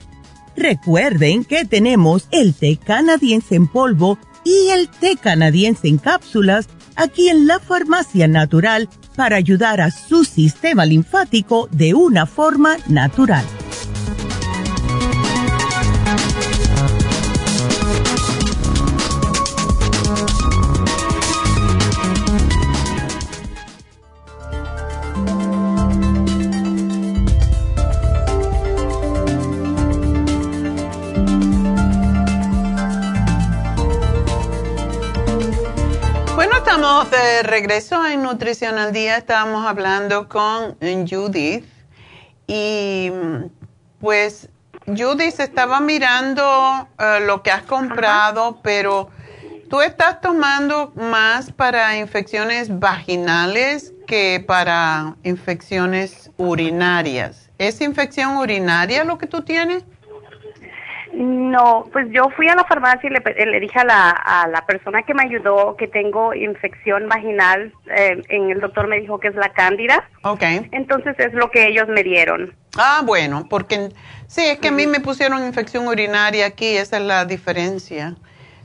Recuerden que tenemos el té canadiense en polvo y el té canadiense en cápsulas aquí en la Farmacia Natural para ayudar a su sistema linfático de una forma natural. De regreso en Nutrición al Día. Estábamos hablando con Judith y pues Judith estaba mirando eh, lo que has comprado, pero tú estás tomando más para infecciones vaginales que para infecciones urinarias. ¿Es infección urinaria lo que tú tienes? No, pues yo fui a la farmacia y le, le dije a la, a la, persona que me ayudó que tengo infección vaginal. Eh, en el doctor me dijo que es la cándida. Ok. Entonces es lo que ellos me dieron. Ah, bueno, porque sí, es que a mí me pusieron infección urinaria aquí, esa es la diferencia.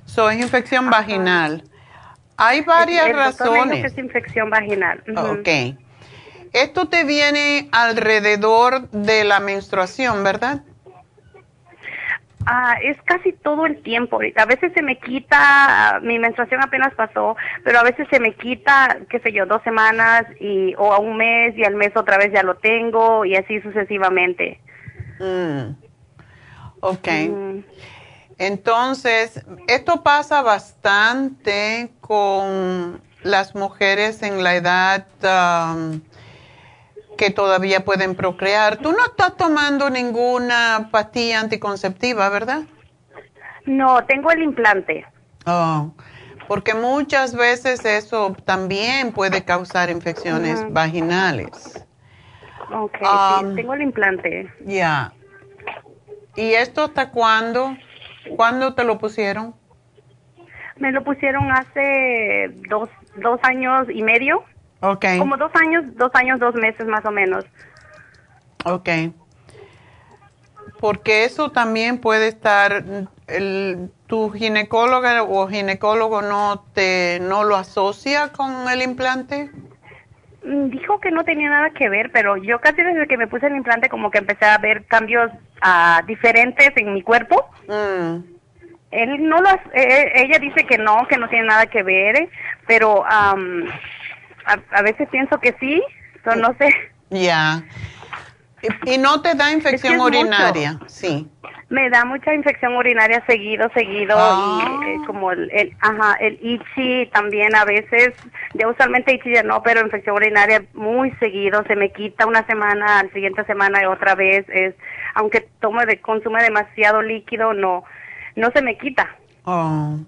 So, es infección vaginal. Hay varias razones. es infección vaginal. Ok. Esto te viene alrededor de la menstruación, ¿verdad? Ah, es casi todo el tiempo. A veces se me quita, mi menstruación apenas pasó, pero a veces se me quita, qué sé yo, dos semanas y o a un mes y al mes otra vez ya lo tengo y así sucesivamente. Mm. Ok. Mm. Entonces, esto pasa bastante con las mujeres en la edad um, que todavía pueden procrear. Tú no estás tomando ninguna pastilla anticonceptiva, ¿verdad? No, tengo el implante. Oh, porque muchas veces eso también puede causar infecciones vaginales. Ok, um, tengo el implante. Ya. ¿Y esto hasta cuándo? ¿Cuándo te lo pusieron? Me lo pusieron hace dos, dos años y medio. Okay. Como dos años, dos años, dos meses más o menos. Ok. Porque eso también puede estar, el, tu ginecóloga o ginecólogo no te, no lo asocia con el implante. Mm, dijo que no tenía nada que ver, pero yo casi desde que me puse el implante como que empecé a ver cambios uh, diferentes en mi cuerpo. Mm. Él no lo, eh, ella dice que no, que no tiene nada que ver, pero um, a, veces pienso que sí, pero no sé. Ya. Y, no te da infección urinaria, sí. Me da mucha infección urinaria seguido, seguido y eh, ah. como el, el, ajá, el itchy también a veces, ya usualmente itchy ya no, pero infección urinaria muy seguido, se me quita una semana, al siguiente semana y otra vez, es, aunque tome de, consume demasiado líquido, no, no se me quita. Oh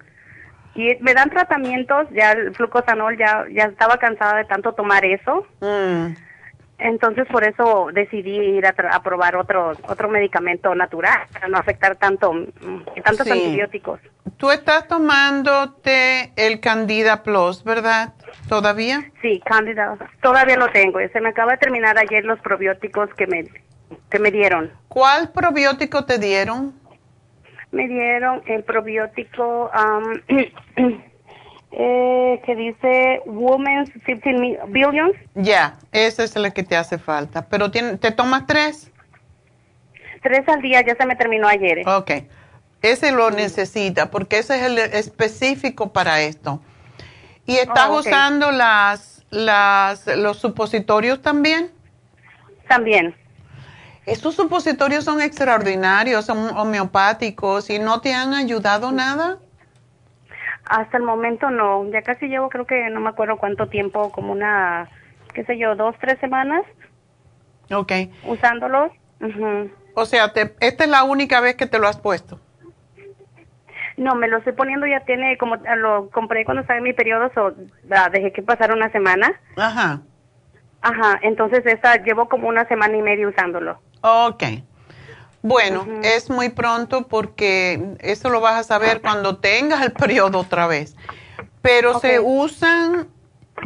y me dan tratamientos, ya el flucosanol, ya, ya estaba cansada de tanto tomar eso. Mm. Entonces por eso decidí ir a, probar otro, otro medicamento natural para no afectar tanto mm, tantos antibióticos. Tú estás tomándote el Candida Plus, ¿verdad? ¿Todavía? Sí, Candida. Todavía lo tengo. Se me acaba de terminar ayer los probióticos que me, que me dieron. ¿Cuál probiótico te dieron? Me dieron el probiótico *clears throat* eh, que dice Women's 15 Billions. Ya, ese es el que te hace falta. Pero ¿te tomas tres? Tres al día, ya se me terminó ayer. Eh. Ok, ese lo necesita porque ese es el específico para esto. ¿Y estás oh, usando las, las, los supositorios también? También. Estos supositorios son extraordinarios, son homeopáticos y no te han ayudado nada. Hasta el momento no, ya casi llevo creo que no me acuerdo cuánto tiempo, como una, qué sé yo, dos, tres semanas. Ok. Usándolos. O sea, esta es la única vez que te lo has puesto. No, me lo estoy poniendo ya tiene, como lo compré cuando estaba en mi periodo, so, dejé que pasara una semana. Ajá. Ajá, entonces esta llevo como una semana y media usándolo. Ok. Bueno, es muy pronto porque eso lo vas a saber cuando tengas el *laughs* periodo otra vez. Pero se usan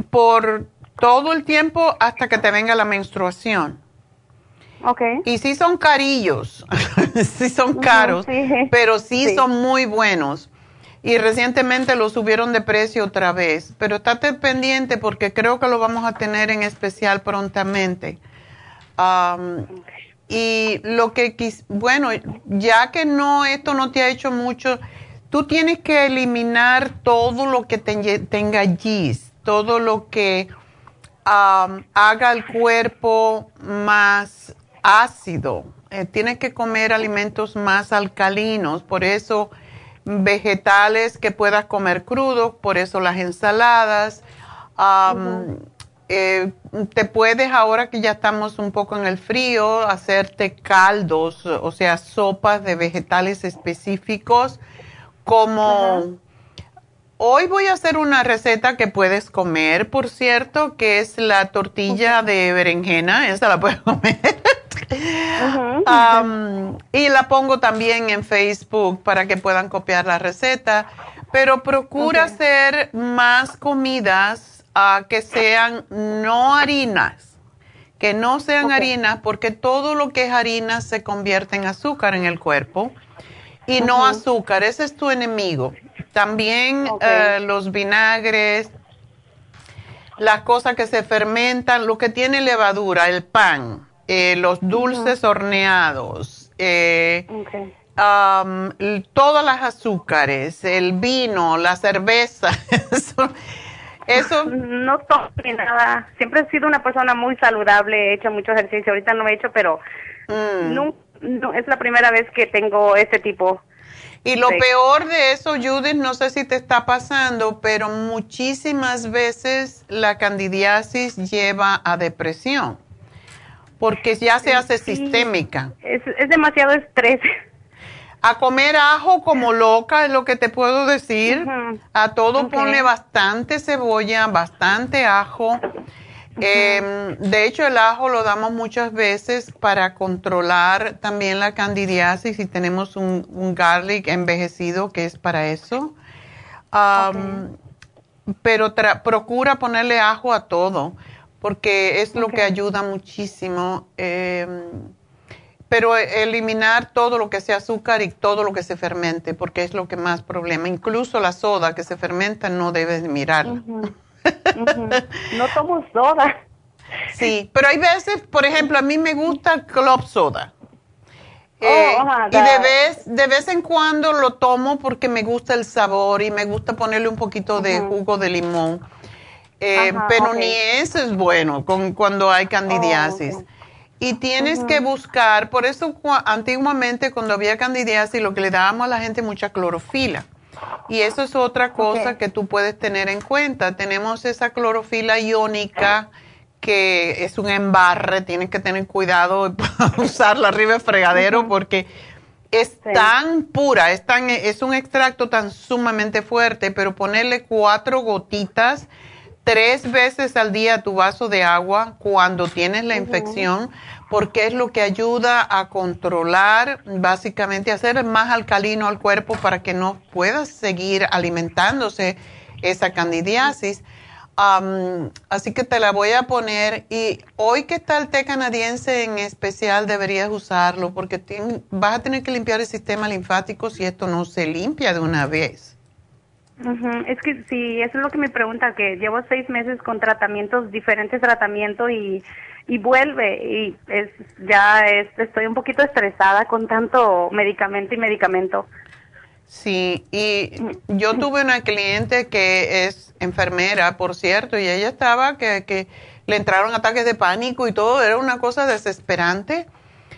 por todo el tiempo hasta que te venga la menstruación. Ok. Y sí son carillos, *laughs* sí son caros, pero sí, son muy buenos. y recientemente lo subieron de precio otra vez, pero estate pendiente porque creo que lo vamos a tener en especial prontamente. Y lo que, bueno, ya que no, esto no te ha hecho mucho, tú tienes que eliminar todo lo que tenga gis, todo lo que haga el cuerpo más ácido. Eh, tienes que comer alimentos más alcalinos, por eso vegetales que puedas comer crudos, por eso las ensaladas. Eh, te puedes, ahora que ya estamos un poco en el frío, hacerte caldos, o sea, sopas de vegetales específicos, como... Hoy voy a hacer una receta que puedes comer, por cierto, que es la tortilla de berenjena, esa la puedes *laughs* comer. y la pongo también en Facebook para que puedan copiar la receta. Pero procura hacer más comidas uh, que sean no harinas, que no sean harinas, porque todo lo que es harina se convierte en azúcar en el cuerpo y no azúcar. Ese es tu enemigo. También eh, los vinagres, las cosas que se fermentan, lo que tiene levadura, el pan eh, los dulces horneados, eh, todas las azúcares, el vino, la cerveza, *laughs* eso, No tomo nada. Siempre he sido una persona muy saludable, he hecho mucho ejercicio. Ahorita no he hecho, pero mm. no, es la primera vez que tengo este tipo. Y lo peor de eso, Judith, no sé si te está pasando, pero muchísimas veces la candidiasis lleva a depresión porque ya se hace sistémica. Es, demasiado estrés. A comer ajo como loca es lo que te puedo decir. A todo pone bastante cebolla, bastante ajo. Em, de hecho, el ajo lo damos muchas veces para controlar también la candidiasis y tenemos un, garlic envejecido que es para eso. Pero procura ponerle ajo a todo porque es lo que ayuda muchísimo. Em, pero eliminar todo lo que sea azúcar y todo lo que se fermente, porque es lo que más problema. Incluso la soda que se fermenta no debes mirar. *laughs* No tomo soda. Sí, pero hay veces, por ejemplo, a mí me gusta el club soda. Oh, eh, y de vez, de vez en cuando lo tomo porque me gusta el sabor y me gusta ponerle un poquito de jugo de limón. Eh, pero ni eso es bueno con, cuando hay candidiasis. Oh, y tienes que buscar, por eso antiguamente cuando había candidiasis lo que le dábamos a la gente mucha clorofila. Y eso es otra cosa que tú puedes tener en cuenta. Tenemos esa clorofila iónica que es un embarre, tienes que tener cuidado *laughs* usarla arriba del fregadero porque es tan pura, es, tan, es un extracto tan sumamente fuerte, pero ponerle cuatro gotitas tres veces al día tu vaso de agua cuando tienes la infección, porque es lo que ayuda a controlar, básicamente, hacer más alcalino al cuerpo para que no puedas seguir alimentándose esa candidiasis. así que te la voy a poner y hoy que está el té canadiense en especial deberías usarlo porque vas a tener que limpiar el sistema linfático si esto no se limpia de una vez. Es que sí, eso es lo que me pregunta, que llevo seis meses con tratamientos, diferentes tratamientos y, y vuelve y es ya es, estoy un poquito estresada con tanto medicamento y medicamento. Sí, y yo tuve una cliente que es enfermera, por cierto, y ella estaba que, que le entraron ataques de pánico y todo, era una cosa desesperante.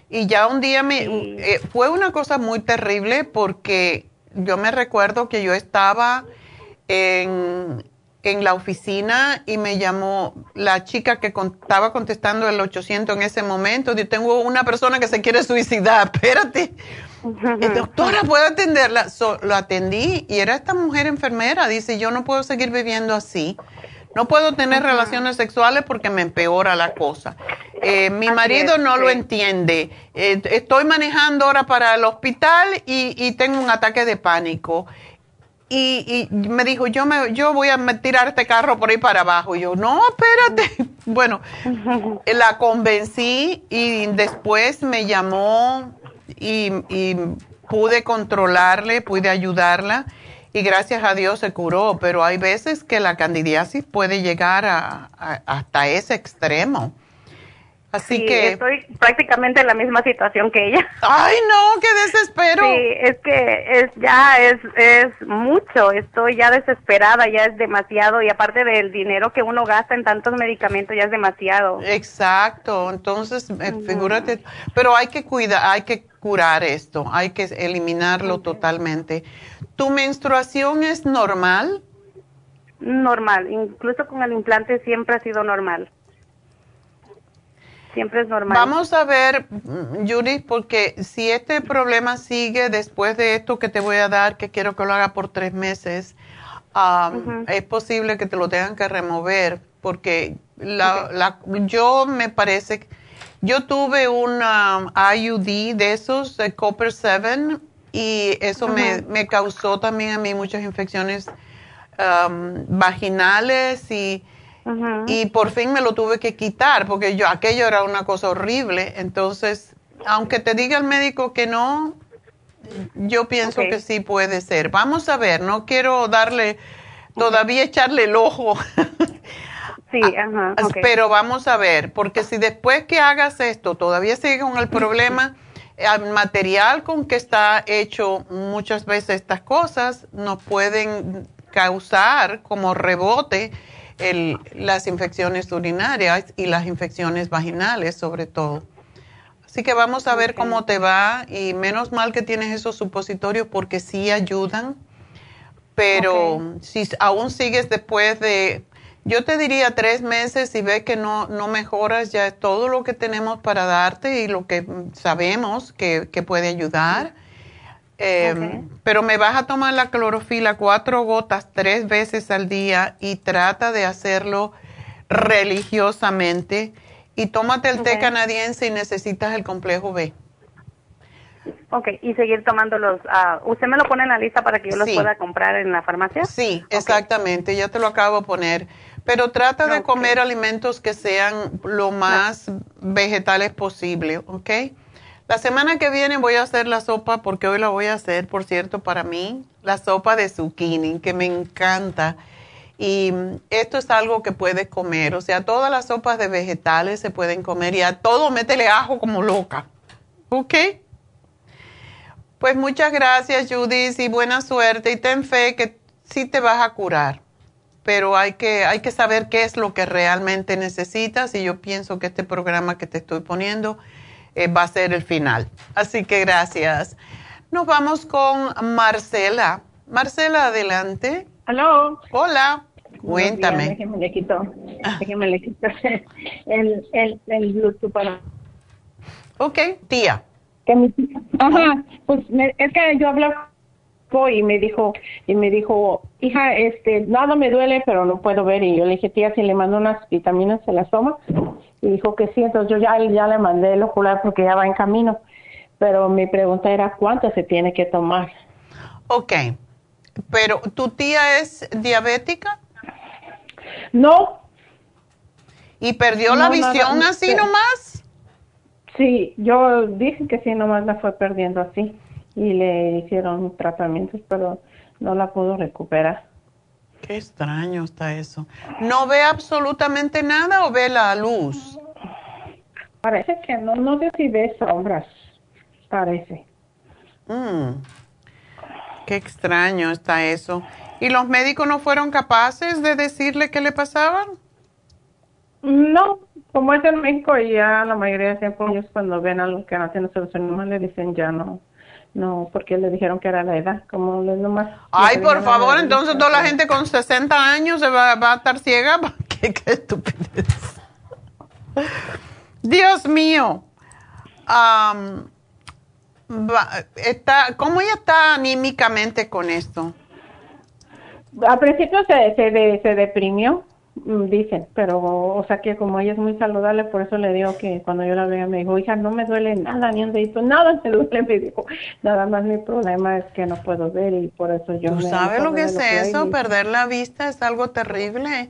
Y ya un día me, eh, fue una cosa muy terrible porque yo me recuerdo que yo estaba en, la oficina y me llamó la chica que estaba contestando el 800 en ese momento. Yo tengo una persona que se quiere suicidar, *laughs* espérate. doctora, ¿puedo atenderla? lo atendí y era esta mujer enfermera. Dice, yo no puedo seguir viviendo así. No puedo tener relaciones sexuales porque me empeora la cosa. Eh, mi marido no lo entiende. Eh, estoy manejando ahora para el hospital y, tengo un ataque de pánico. Y, me dijo, yo, me, yo voy a tirar este carro por ahí para abajo. Y yo, no, espérate. *laughs* Bueno, la convencí y después me llamó y, y pude controlarle, pude ayudarla y gracias a Dios se curó, pero hay veces que la candidiasis puede llegar hasta ese extremo. Así que estoy prácticamente en la misma situación que ella. *laughs* Ay, no, qué desespero. Sí, es que es ya es es mucho, estoy ya desesperada, ya es demasiado y aparte del dinero que uno gasta en tantos medicamentos ya es demasiado. Exacto, entonces eh, figúrate, pero hay que cuidar, hay que curar esto, hay que eliminarlo totalmente. ¿Tu menstruación es normal? Normal, incluso con el implante siempre ha sido normal siempre es normal. Vamos a ver, Yuri, porque si este problema sigue después de esto que te voy a dar, que quiero que lo haga por tres meses, es posible que te lo tengan que remover, porque la, yo me parece, yo tuve un IUD de esos, de Copper 7, y eso me, me, causó también a mí muchas infecciones vaginales y y por fin me lo tuve que quitar porque yo aquello era una cosa horrible. Entonces, aunque te diga el médico que no, yo pienso que sí puede ser. Vamos a ver, no quiero darle, todavía echarle el ojo. *laughs* sí, ajá. Pero vamos a ver, porque si después que hagas esto todavía sigue con el *laughs* problema, el material con que está hecho muchas veces estas cosas nos pueden causar como rebote el, las infecciones urinarias y las infecciones vaginales sobre todo. Así que vamos a ver cómo te va y menos mal que tienes esos supositorios porque sí ayudan, pero si aún sigues después de, yo te diría tres meses y ves que no, no mejoras, ya es todo lo que tenemos para darte y lo que sabemos que, que puede ayudar. Em, pero me vas a tomar la clorofila cuatro gotas tres veces al día y trata de hacerlo religiosamente. Y tómate el té canadiense y necesitas el complejo B. Ok, y seguir tomándolos. Uh, ¿Usted me lo pone en la lista para que yo los pueda comprar en la farmacia? Sí, exactamente, ya te lo acabo de poner. Pero trata de comer alimentos que sean lo más vegetales posible, ¿ok? La semana que viene voy a hacer la sopa, porque hoy la voy a hacer, por cierto, para mí, la sopa de zucchini, que me encanta. Y esto es algo que puedes comer. O sea, todas las sopas de vegetales se pueden comer y a todo métele ajo como loca. ¿Ok? Pues muchas gracias, Judith, y buena suerte. Y ten fe que sí te vas a curar. Pero hay que, hay que saber qué es lo que realmente necesitas. Y yo pienso que este programa que te estoy poniendo eh, va a ser el final. Así que gracias. Nos vamos con Marcela. Marcela, adelante. Hola. Hola. Cuéntame. déjeme le quito, déjeme le quito *laughs* el, el, el Bluetooth para... Ok, tía. ajá, pues es que yo hablé y me dijo, y me dijo, hija, este, nada me duele, pero no puedo ver. Y yo le dije, tía, si le mando unas vitaminas, se las toma. Y dijo que sí, entonces yo ya, ya le mandé el ocular porque ya va en camino. Pero mi pregunta era, ¿cuánto se tiene que tomar? Ok, pero ¿tu tía es diabética? No. ¿Y perdió la visión así nomás? Sí, yo dije que sí, nomás la fue perdiendo así y le hicieron tratamientos, pero no la pudo recuperar. Qué extraño está eso. ¿No ve absolutamente nada o ve la luz? Parece que no, no sé si ve sombras, parece. Mm. Qué extraño está eso. ¿Y los médicos no fueron capaces de decirle qué le pasaban? No, como es en México ya la mayoría de tiempo ellos cuando ven algo que no tiene solución nomás le dicen ya no, no, porque le dijeron que era la edad, como le nomás. Ay, por favor, entonces toda la gente con 60 años se va, a estar ciega. *laughs* ¿Qué, qué estupidez? Dios mío. está, ¿Cómo ella está anímicamente con esto? Al principio se, se, se deprimió dicen, pero, o sea que como ella es muy saludable, por eso le digo que cuando yo la vea me dijo, hija, no me duele nada, ni un dedito, nada me duele, *laughs* me dijo, nada más mi problema es que no puedo ver y por eso yo... ¿Tú sabes lo que es eso? Perder la vista es algo terrible.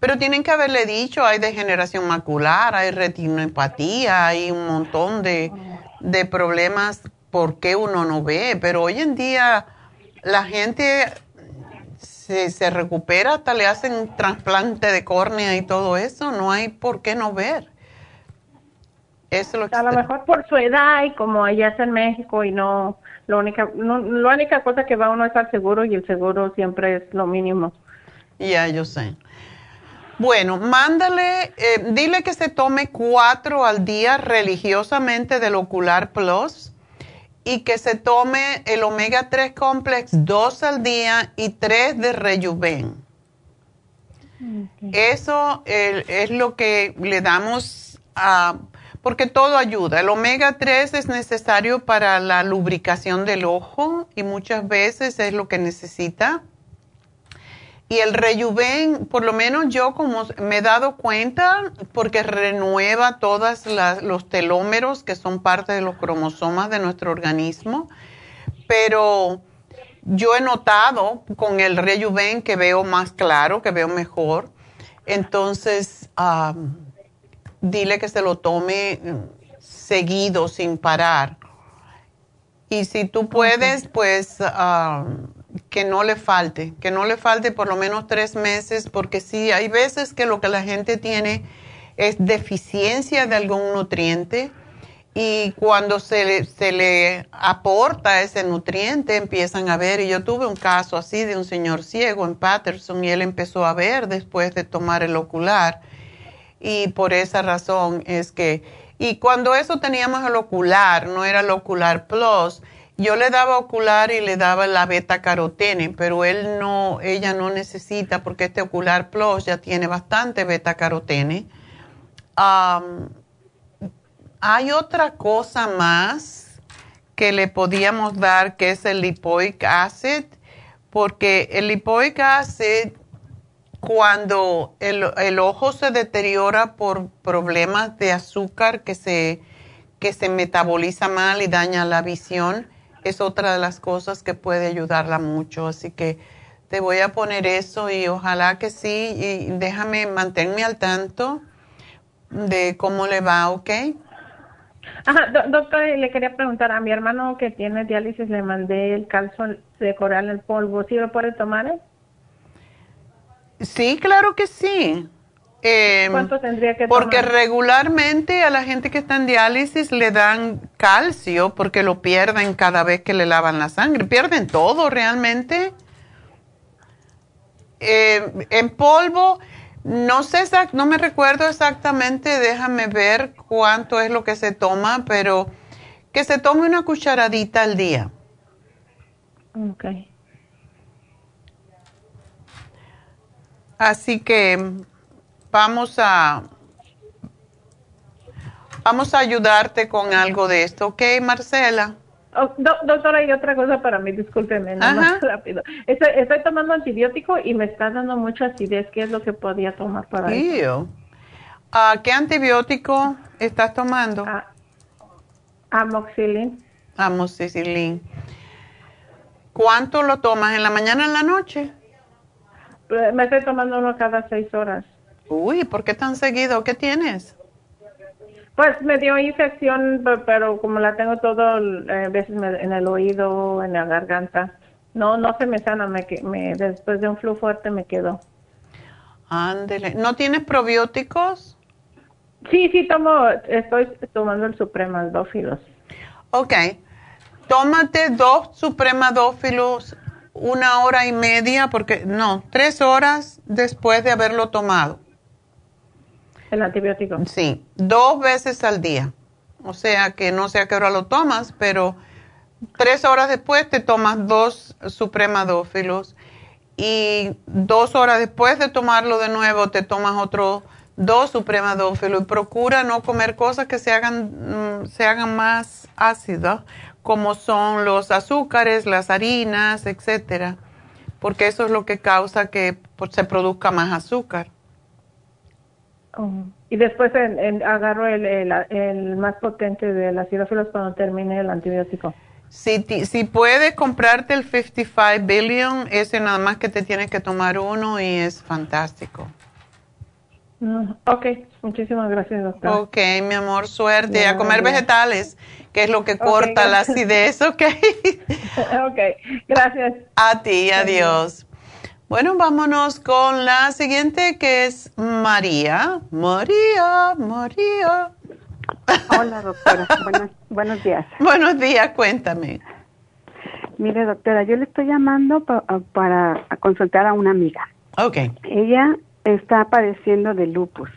Pero tienen que haberle dicho, hay degeneración macular, hay retinopatía, hay un montón de, de problemas por qué uno no ve, pero hoy en día la gente se, se recupera, hasta le hacen trasplante de córnea y todo eso, no hay por qué no ver. Eso lo a lo mejor por su edad y como allá es en México y no, la única, no, la única cosa que va uno es al seguro y el seguro siempre es lo mínimo. Ya, yo sé. Bueno, mándale, eh, dile que se tome cuatro al día religiosamente del Ocular Plus y que se tome el omega 3 complex dos al día y tres de rejuven. Eso es lo que le damos a porque todo ayuda. El omega 3 es necesario para la lubricación del ojo y muchas veces es lo que necesita. Y el rejuven, por lo menos yo como me he dado cuenta, porque renueva todos los telómeros que son parte de los cromosomas de nuestro organismo, pero yo he notado con el rejuven que veo más claro, que veo mejor. Entonces, dile que se lo tome mm, seguido, sin parar. Y si tú puedes, pues ah, que no le falte, que no le falte por lo menos tres meses, porque sí, hay veces que lo que la gente tiene es deficiencia de algún nutriente y cuando se le, se le aporta ese nutriente empiezan a ver, y yo tuve un caso así de un señor ciego en Patterson y él empezó a ver después de tomar el ocular y por esa razón es que, y cuando eso teníamos el ocular, no era el ocular plus, yo le daba ocular y le daba la beta carotene, pero él no, ella no necesita porque este ocular plus ya tiene bastante beta carotene. hay otra cosa más que le podíamos dar que es el lipoic acid, porque el lipoic acid cuando el, ojo se deteriora por problemas de azúcar que se, que se metaboliza mal y daña la visión, es otra de las cosas que puede ayudarla mucho. Así que te voy a poner eso y ojalá que sí, y déjame mantenerme al tanto de cómo le va, ¿ok? Ajá, doctor, le quería preguntar a mi hermano que tiene diálisis, le mandé el calcio de coral en polvo, ¿sí lo puede tomar? Sí, claro que sí. Em, ¿Cuánto tendría que tomar? Porque regularmente a la gente que está en diálisis le dan calcio porque lo pierden cada vez que le lavan la sangre. Pierden todo realmente. Em, en polvo, no sé, no me recuerdo exactamente, déjame ver cuánto es lo que se toma, pero que se tome una cucharadita al día. Okay. Así que vamos a vamos a ayudarte con algo de esto, ¿ok, Marcela? Oh, doctora, hay otra cosa para mí, discúlpeme, más rápido. Estoy, tomando antibiótico y me está dando mucha acidez. ¿Qué es lo que podía tomar para eso? Ah, ¿Qué antibiótico estás tomando? Ah. Amoxicilin. ¿Cuánto lo tomas? ¿En la mañana o en la noche? Me estoy tomando uno cada seis horas. Uy, ¿por qué tan seguido? ¿Qué tienes? Pues me dio infección, pero como la tengo todo, eh, veces en el oído, en la garganta. No, no se me sana, me, me, después de un flu fuerte me quedó. Ándele. ¿No tienes probióticos? Sí, sí, tomo, estoy tomando el supremadófilos. Ok. Tómate dos supremadófilos una hora y media, porque no, tres horas después de haberlo tomado. El antibiótico. Sí, dos veces al día. O sea que no sé a qué hora lo tomas, pero tres horas después te tomas dos supremadófilos y dos horas después de tomarlo de nuevo te tomas otro dos supremadófilos y procura no comer cosas que se hagan, mm, se hagan más ácidas como son los azúcares, las harinas, etcétera, porque eso es lo que causa que pues, se produzca más azúcar. Oh. Y después agarro el, más potente de las acidofilos cuando termine el antibiótico. Si, si puedes comprarte el 55 billion, ese nada más que te tienes que tomar uno y es fantástico. Mm, ok, muchísimas gracias, doctor. Ok, mi amor, suerte. a comer vegetales, que es lo que corta la acidez, ok. *laughs* ok, gracias. A ti, adiós. Bueno, vámonos con la siguiente que es María. María, María. Hola, doctora. *laughs* buenos, días. Buenos días, cuéntame. Mire, doctora, yo le estoy llamando para consultar a una amiga. Ok. Ella está padeciendo de lupus.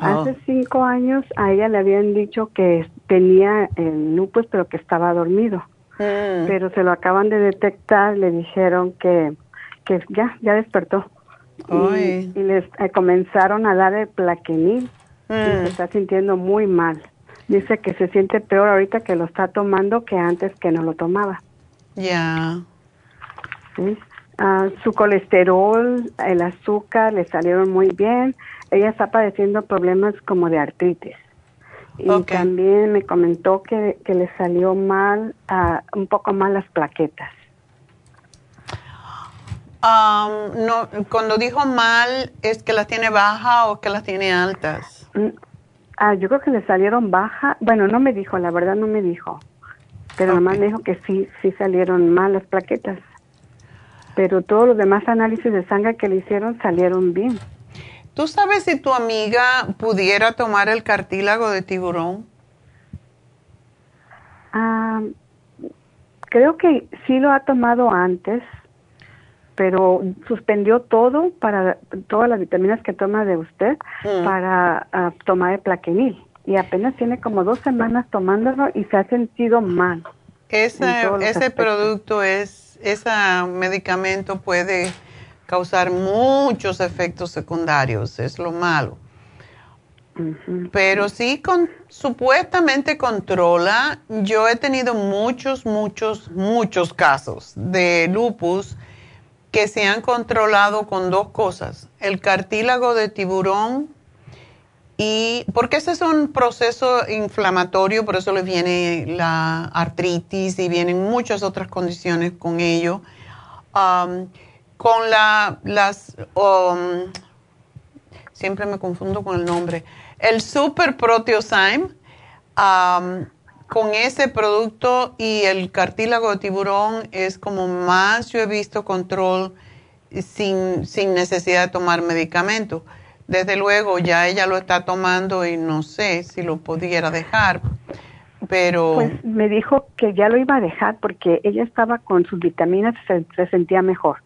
Oh. Hace cinco años a ella le habían dicho que tenía el lupus, pero que estaba dormido. Mm. Pero se lo acaban de detectar, le dijeron que, que ya, ya despertó. Y, les eh, comenzaron a dar el plaquenil y se está sintiendo muy mal. Dice que se siente peor ahorita que lo está tomando que antes que no lo tomaba. Ya. Ah, su colesterol, el azúcar le salieron muy bien. Ella está padeciendo problemas como de artritis. Y también me comentó que, que le salió mal, uh, un poco mal las plaquetas. Um, no, cuando dijo mal, ¿es que las tiene baja o que las tiene altas? Mm, ah, yo creo que le salieron baja. Bueno, no me dijo, la verdad no me dijo. Pero nomás me dijo que sí, sí salieron mal las plaquetas. Pero todos los demás análisis de sangre que le hicieron salieron bien. ¿Tú sabes si tu amiga pudiera tomar el cartílago de tiburón? Ah, creo que sí lo ha tomado antes, pero suspendió todo para todas las vitaminas que toma de usted mm. para ah, tomar el plaquenil. Y apenas tiene como dos semanas tomándolo y se ha sentido mal. ese producto es, ese medicamento puede causar muchos efectos secundarios, es lo malo. Pero sí, con, supuestamente controla. Yo he tenido muchos, muchos, muchos casos de lupus que se han controlado con dos cosas. El cartílago de tiburón y porque ese es un proceso inflamatorio, por eso le viene la artritis y vienen muchas otras condiciones con ello. Um, con la, las, um, siempre me confundo con el nombre, el Super Proteosyme, um, con ese producto y el cartílago de tiburón es como más yo he visto control sin, sin necesidad de tomar medicamento. Desde luego ya ella lo está tomando y no sé si lo pudiera dejar, pero... Pues me dijo que ya lo iba a dejar porque ella estaba con sus vitaminas y se sentía mejor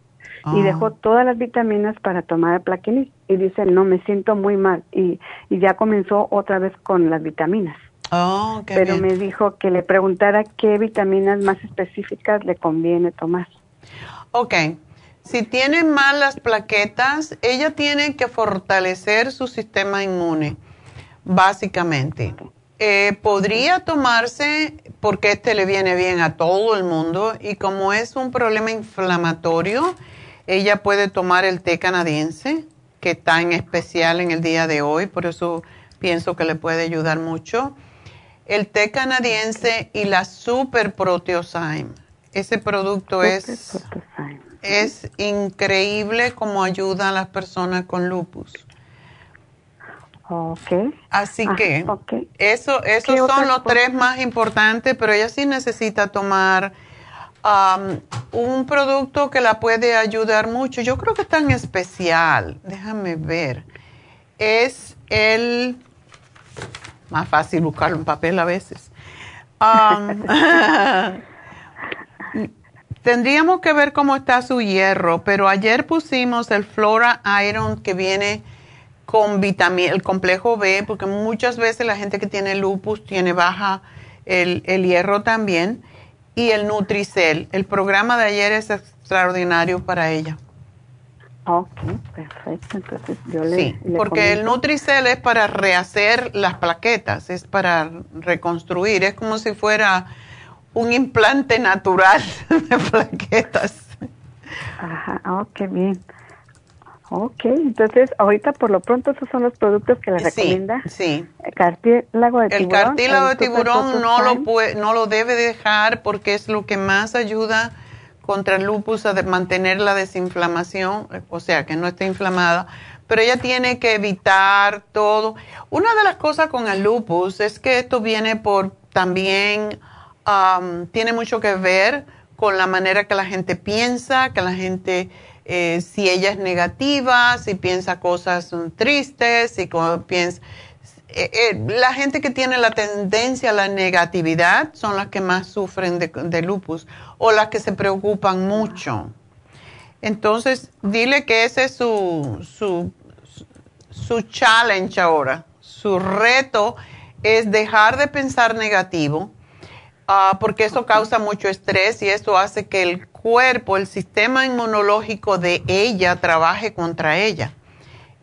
y ah. dejó todas las vitaminas para tomar el plaquenil y dice no me siento muy mal y, y ya comenzó otra vez con las vitaminas oh, pero me dijo que le preguntara qué vitaminas más específicas le conviene tomar. Ok, si tiene mal las plaquetas ella tiene que fortalecer su sistema inmune básicamente. Eh, podría tomarse porque este le viene bien a todo el mundo y como es un problema inflamatorio ella puede tomar el té canadiense, que está en especial en el día de hoy, por eso pienso que le puede ayudar mucho. El té canadiense y la Super Proteosyme. Ese producto es, es increíble como ayuda a las personas con lupus. Okay. Así ah, que eso, esos son los tres más importantes, pero ella sí necesita tomar un producto que la puede ayudar mucho. Yo creo que es tan especial. Déjame ver. Es el... Más fácil buscarlo en papel a veces. *laughs* *laughs* tendríamos que ver cómo está su hierro, pero ayer pusimos el Flora Iron que viene con vitamina, el complejo B, porque muchas veces la gente que tiene lupus tiene baja el, el hierro también y el Nutricel. El programa de ayer es extraordinario para ella. Ok, perfecto. Entonces yo le. Sí, porque el Nutricel es para rehacer las plaquetas, es para reconstruir, es como si fuera un implante natural *laughs* de plaquetas. Ajá, oh, qué bien. Ok, entonces ahorita por lo pronto esos son los productos que le recomienda. Sí. El cartílago de tiburón. El cartílago de tiburón no lo, puede, no lo debe dejar porque es lo que más ayuda contra el lupus a mantener la desinflamación, o sea, que no esté inflamada. Pero ella tiene que evitar todo. Una de las cosas con el lupus es que esto viene por también, tiene mucho que ver con la manera que la gente piensa, que la gente eh, si ella es negativa, si piensa cosas tristes, si piensa... Eh, eh, la gente que tiene la tendencia a la negatividad son las que más sufren de, lupus o las que se preocupan mucho. Entonces, dile que ese es su, su, su challenge ahora. Su reto es dejar de pensar negativo, ah, porque eso causa mucho estrés y eso hace que el cuerpo, el sistema inmunológico de ella trabaje contra ella.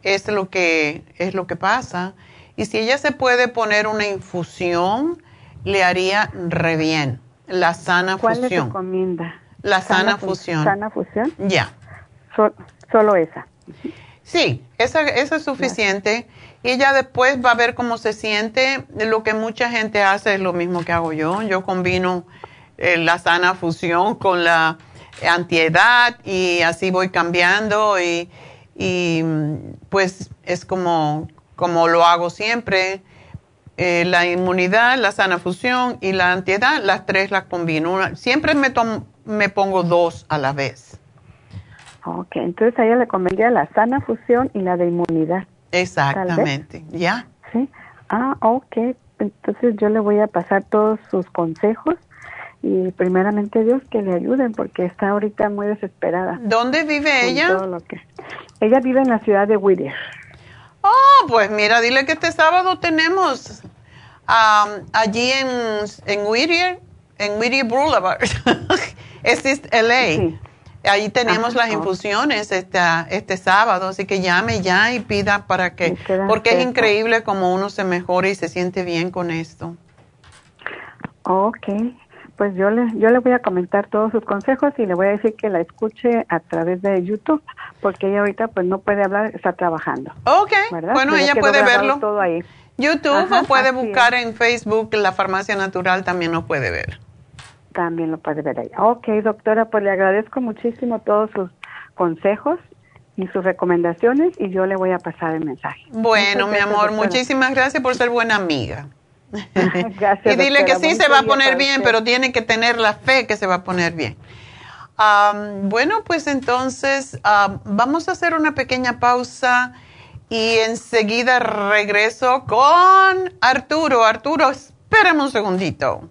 Es lo que, es lo que pasa. Y si ella se puede poner una infusión, le haría re bien. La sana ¿Cuál fusión. ¿Cuál recomienda? La sana, fusión. ¿Sana fusión? Ya. solo esa. Sí, esa, esa es suficiente. Y ella después va a ver cómo se siente. Lo que mucha gente hace es lo mismo que hago yo. Yo combino eh, la sana fusión con la antiedad y así voy cambiando y, pues es como, como lo hago siempre. Eh, la inmunidad, la sana fusión y la antiedad, las tres las combino. siempre me, me pongo dos a la vez. Ok, entonces a ella le convendría la sana fusión y la de inmunidad. Exactamente, ¿ya? Sí. Ah, ok. Entonces yo le voy a pasar todos sus consejos y primeramente Dios que le ayuden porque está ahorita muy desesperada. ¿Dónde vive ella? lo que... Ella vive en la ciudad de Whittier. Oh, pues mira, dile que este sábado tenemos allí en, en Whittier, en Whittier Boulevard, *laughs* es LA. Ahí tenemos las infusiones este, este sábado, así que llame ya y pida para que, porque es increíble como uno se mejora y se siente bien con esto. Ok, pues yo le, yo le voy a comentar todos sus consejos y le voy a decir que la escuche a través de YouTube, porque ella ahorita pues no puede hablar, está trabajando. Ok, bueno, ella puede verlo. Todo ahí. YouTube o puede buscar en Facebook la farmacia natural, también lo puede ver también lo puede ver ahí. Ok, doctora, pues le agradezco muchísimo todos sus consejos y sus recomendaciones y yo le voy a pasar el mensaje. Bueno, mi amor, muchísimas gracias por ser buena amiga. *laughs* gracias. y dile que sí se va a poner bien, pero tiene que tener la fe que se va a poner bien. bueno, pues entonces vamos a hacer una pequeña pausa y enseguida regreso con Arturo. Arturo, espérame un segundito.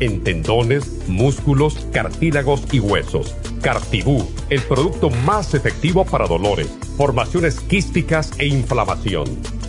en tendones, músculos, cartílagos y huesos. Cartibú, el producto más efectivo para dolores, formaciones quísticas e inflamación.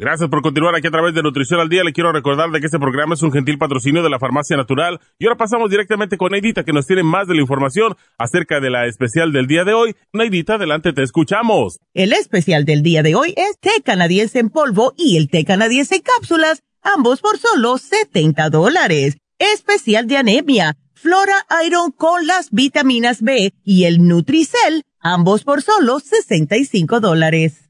Gracias por continuar aquí a través de Nutrición al Día. Le quiero recordar de que este programa es un gentil patrocinio de la Farmacia Natural. Y ahora pasamos directamente con Neidita, que nos tiene más de la información acerca de la especial del día de hoy. Neidita, adelante, te escuchamos. El especial del día de hoy es té canadiense en polvo y el té canadiense en cápsulas, ambos por solo 70 dólares. Especial de anemia, Flora Iron con las vitaminas B y el Nutricel, ambos por solo 65 dólares.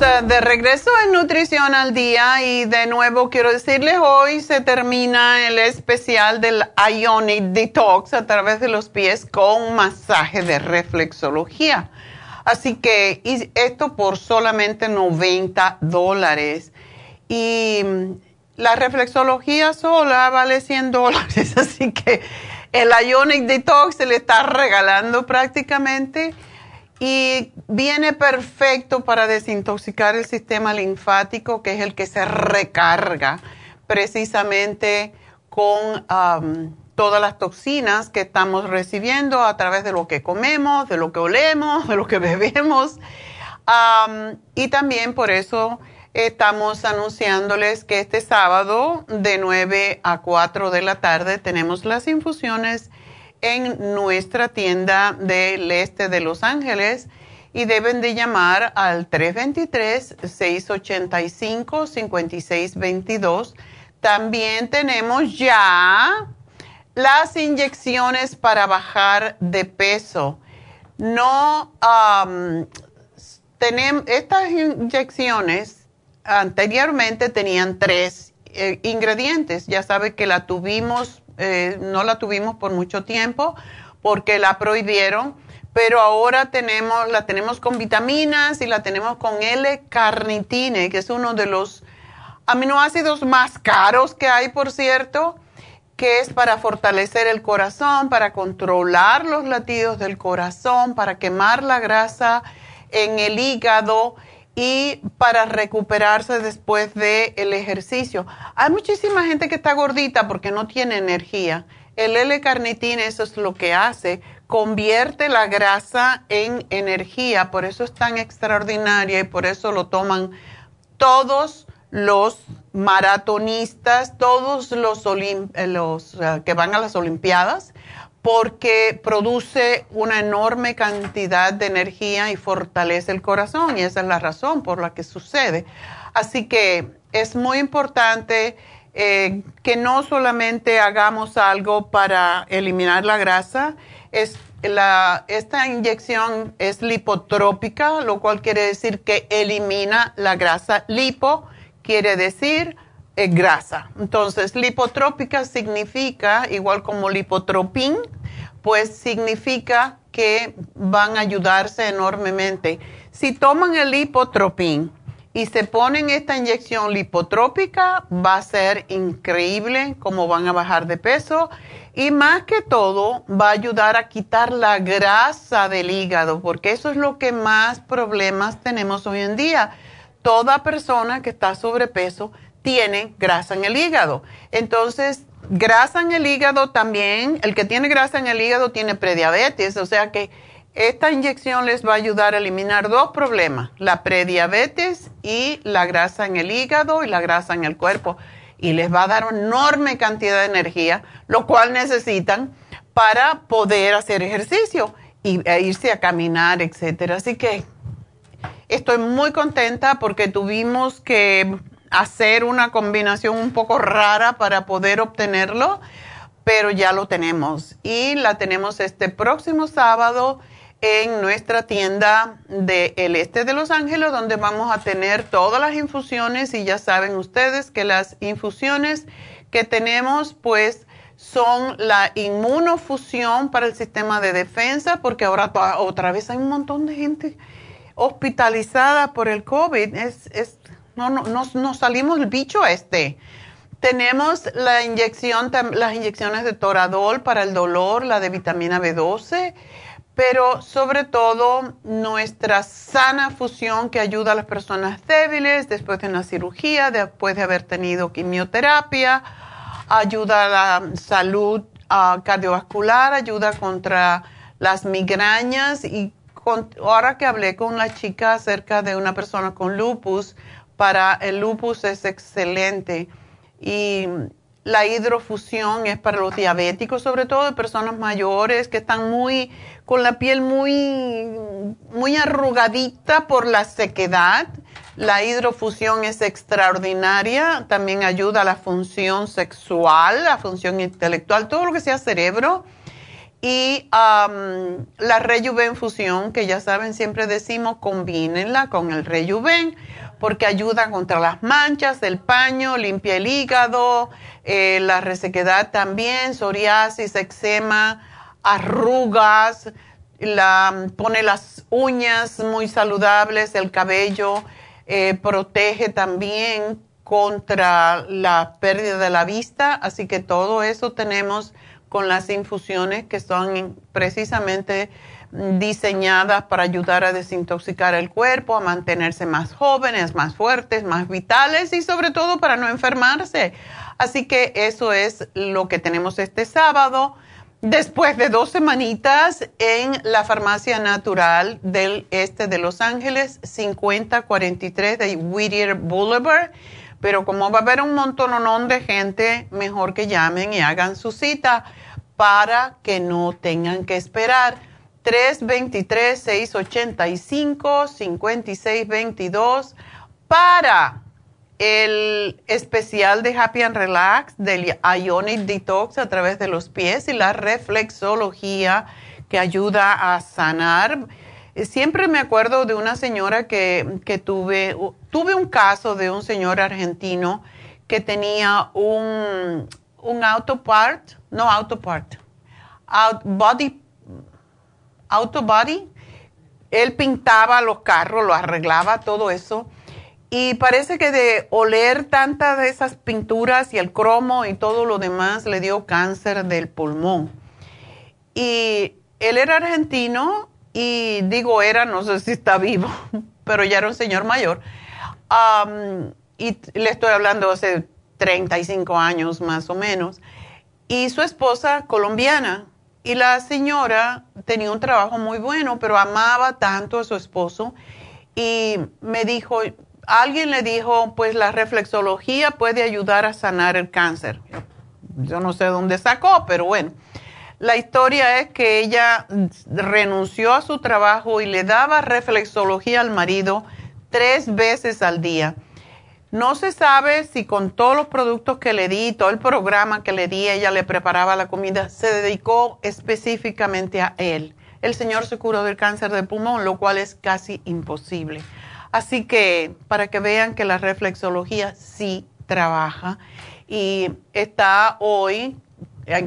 De regreso en Nutrición al Día y de nuevo quiero decirles, hoy se termina el especial del Ionic Detox a través de los pies con masaje de reflexología. Así que esto por solamente 90 dólares. Y la reflexología sola vale 100 dólares, *laughs* así que el Ionic Detox se le está regalando prácticamente y viene perfecto para desintoxicar el sistema linfático, que es el que se recarga precisamente con todas las toxinas que estamos recibiendo a través de lo que comemos, de lo que olemos, de lo que *laughs* bebemos. y también por eso estamos anunciándoles que este sábado de 9 a 4 de la tarde tenemos las infusiones en nuestra tienda del este de Los Ángeles y deben de llamar al 323-685-5622. También tenemos ya las inyecciones para bajar de peso. No, tenemos, estas inyecciones anteriormente tenían tres eh, ingredientes. Ya sabe que la tuvimos eh, no la tuvimos por mucho tiempo porque la prohibieron, pero ahora tenemos, la tenemos con vitaminas y la tenemos con L-carnitine, que es uno de los aminoácidos más caros que hay, por cierto, que es para fortalecer el corazón, para controlar los latidos del corazón, para quemar la grasa en el hígado y para recuperarse después del el ejercicio. Hay muchísima gente que está gordita porque no tiene energía. El L-carnitina, eso es lo que hace, convierte la grasa en energía, por eso es tan extraordinaria y por eso lo toman todos los maratonistas, todos los, eh, eh, que van a las Olimpiadas, porque produce una enorme cantidad de energía y fortalece el corazón y esa es la razón por la que sucede. Así que es muy importante eh, que no solamente hagamos algo para eliminar la grasa, es la, esta inyección es lipotrópica, lo cual quiere decir que elimina la grasa. Lipo quiere decir grasa. Entonces, lipotrópica significa, igual como lipotropín, pues significa que van a ayudarse enormemente. Si toman el lipotropín y se ponen esta inyección lipotrópica, va a ser increíble cómo van a bajar de peso y más que todo va a ayudar a quitar la grasa del hígado, porque eso es lo que más problemas tenemos hoy en día. Toda persona que está sobrepeso tiene grasa en el hígado. Entonces, grasa en el hígado también, el que tiene grasa en el hígado tiene prediabetes, o sea que esta inyección les va a ayudar a eliminar dos problemas, la prediabetes y la grasa en el hígado y la grasa en el cuerpo. Y les va a dar una enorme cantidad de energía, lo cual necesitan para poder hacer ejercicio y, e irse a caminar, etcétera. Así que estoy muy contenta porque tuvimos que hacer una combinación un poco rara para poder obtenerlo, pero ya lo tenemos. Y la tenemos este próximo sábado en nuestra tienda del este de Los Ángeles, donde vamos a tener todas las infusiones y ya saben ustedes que las infusiones que tenemos pues son la inmunofusión para el sistema de defensa, porque ahora otra vez hay un montón de gente hospitalizada por el COVID. Es, es no, no, no, salimos el bicho este. Tenemos la inyección, las inyecciones de Toradol para el dolor, la de vitamina B12, pero sobre todo nuestra sana fusión que ayuda a las personas débiles después de una cirugía, después de haber tenido quimioterapia, ayuda a la salud ah, cardiovascular, ayuda contra las migrañas y ahora que hablé con la chica acerca de una persona con lupus, para el lupus es excelente. Y la hidrofusión es para los diabéticos, sobre todo de personas mayores que están muy con la piel muy muy arrugadita por la sequedad. La hidrofusión es extraordinaria, también ayuda a la función sexual, la función intelectual, todo lo que sea cerebro y la Rejuven que ya saben, siempre decimos, combínenla con el Rejuven, porque ayuda contra las manchas, el paño, limpia el hígado, eh, la resequedad también, psoriasis, eczema, arrugas, pone las uñas muy saludables, el cabello, eh, protege también contra la pérdida de la vista, así que todo eso tenemos con las infusiones que son precisamente diseñadas para ayudar a desintoxicar el cuerpo, a mantenerse más jóvenes, más fuertes, más vitales y sobre todo para no enfermarse. Así que eso es lo que tenemos este sábado. Después de dos semanitas en la farmacia natural del este de Los Ángeles, 5043 de Whittier Boulevard. Pero como va a haber un montón de gente, mejor que llamen y hagan su cita para que no tengan que esperar. 323-685-5622 para el especial de Happy and Relax del Ionic Detox a través de los pies y la reflexología que ayuda a sanar. Siempre me acuerdo de una señora que, que tuve, tuve un caso de un señor argentino que tenía un, un auto part, no auto part, out body, auto body. Él pintaba los carros, lo arreglaba, todo eso. Y parece que de oler tantas de esas pinturas y el cromo y todo lo demás le dio cáncer del pulmón. Y él era argentino y digo era, no sé si está vivo, *laughs* pero ya era un señor mayor. y le estoy hablando hace 35 años más o menos, y su esposa colombiana. Y la señora tenía un trabajo muy bueno, pero amaba tanto a su esposo y me dijo, alguien le dijo, pues la reflexología puede ayudar a sanar el cáncer. Yo no sé dónde sacó, pero bueno. La historia es que ella renunció a su trabajo y le daba reflexología al marido tres veces al día. No se sabe si con todos los productos que le di, todo el programa que le di, ella le preparaba la comida, se dedicó específicamente a él. El señor se curó del cáncer de pulmón, lo cual es casi imposible. Así que para que vean que la reflexología sí trabaja y está hoy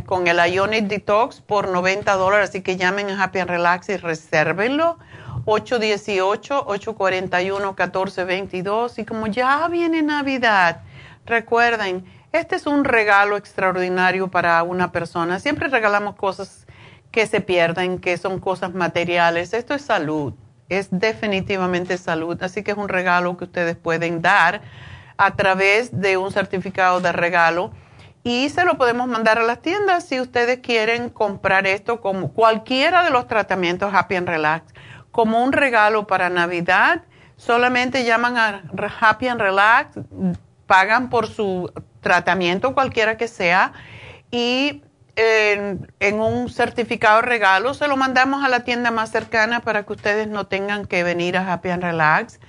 con el Ionic Detox por 90 dólares, así que llamen a Happy and Relax y resérvenlo. 818-841-1422. Y como ya viene Navidad, recuerden, este es un regalo extraordinario para una persona. Siempre regalamos cosas que se pierden, que son cosas materiales. Esto es salud, es definitivamente salud. Así que es un regalo que ustedes pueden dar a través de un certificado de regalo. Y se lo podemos mandar a las tiendas si ustedes quieren comprar esto como cualquiera de los tratamientos Happy and Relax como un regalo para Navidad. Solamente llaman a Happy and Relax, pagan por su tratamiento, cualquiera que sea, y en, un certificado regalo se lo mandamos a la tienda más cercana para que ustedes no tengan que venir a Happy and Relax.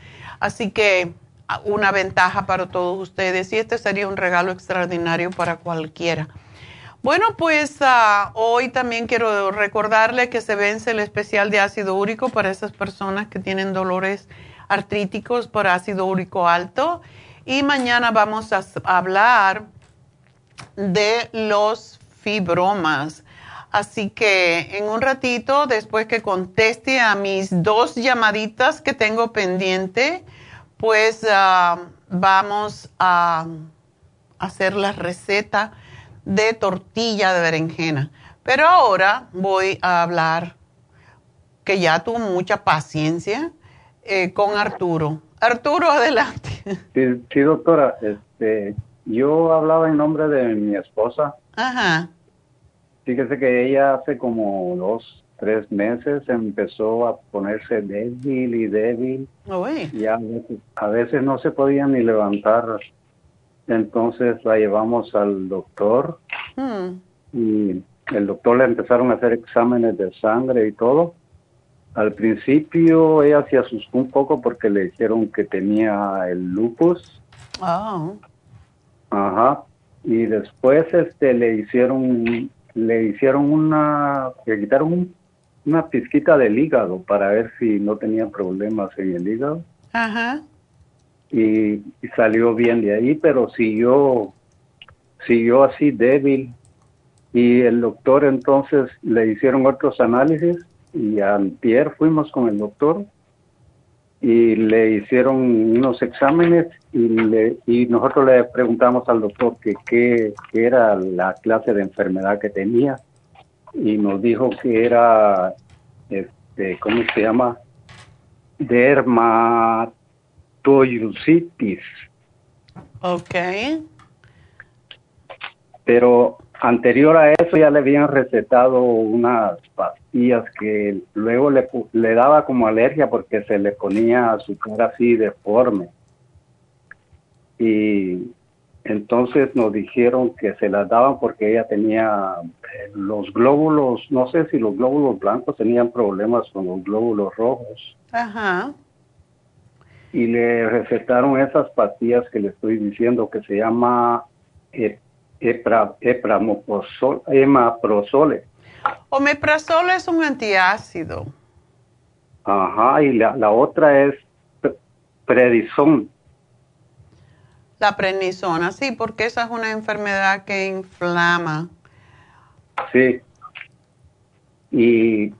Así que una ventaja para todos ustedes y este sería un regalo extraordinario para cualquiera. Bueno, pues ah, hoy también quiero recordarle que se vence el especial de ácido úrico para esas personas que tienen dolores artríticos por ácido úrico alto. Y mañana vamos a hablar de los fibromas. Así que en un ratito, después que conteste a mis dos llamaditas que tengo pendiente, pues ah, vamos a hacer la receta de tortilla de berenjena. Pero ahora voy a hablar, que ya tuvo mucha paciencia, eh, con Arturo. Arturo, adelante. Sí, doctora, este, yo hablaba en nombre de mi esposa. Ajá. Fíjese que ella hace como dos, tres meses empezó a ponerse débil y débil. Y a veces, a veces no se podía ni levantar. Entonces la llevamos al doctor y el doctor le empezaron a hacer exámenes de sangre y todo. Al principio ella se asustó un poco porque le dijeron que tenía el lupus. Ah. Ajá. Y después este le hicieron le hicieron una le quitaron una pizquita del hígado para ver si no tenía problemas en el hígado. Ajá. Y, salió bien de ahí, pero siguió siguió así débil y el doctor entonces le hicieron otros análisis y antier fuimos con el doctor y le hicieron unos exámenes y, le, y nosotros le preguntamos al doctor que qué era la clase de enfermedad que tenía y nos dijo que era, este, ¿cómo se llama? Ok. Pero anterior a eso ya le habían recetado unas pastillas que luego le, le daba como alergia porque se le ponía su cara así deforme. Y entonces nos dijeron que se las daban porque ella tenía eh, los glóbulos, no sé si los glóbulos blancos tenían problemas con los glóbulos rojos. Ajá. Y le recetaron esas pastillas que le estoy diciendo que se llama eh, epra, emaprozole. Es un antiácido. Ajá, y la, la otra es predison. La prednisona, sí, porque esa es una enfermedad que inflama. Sí. Y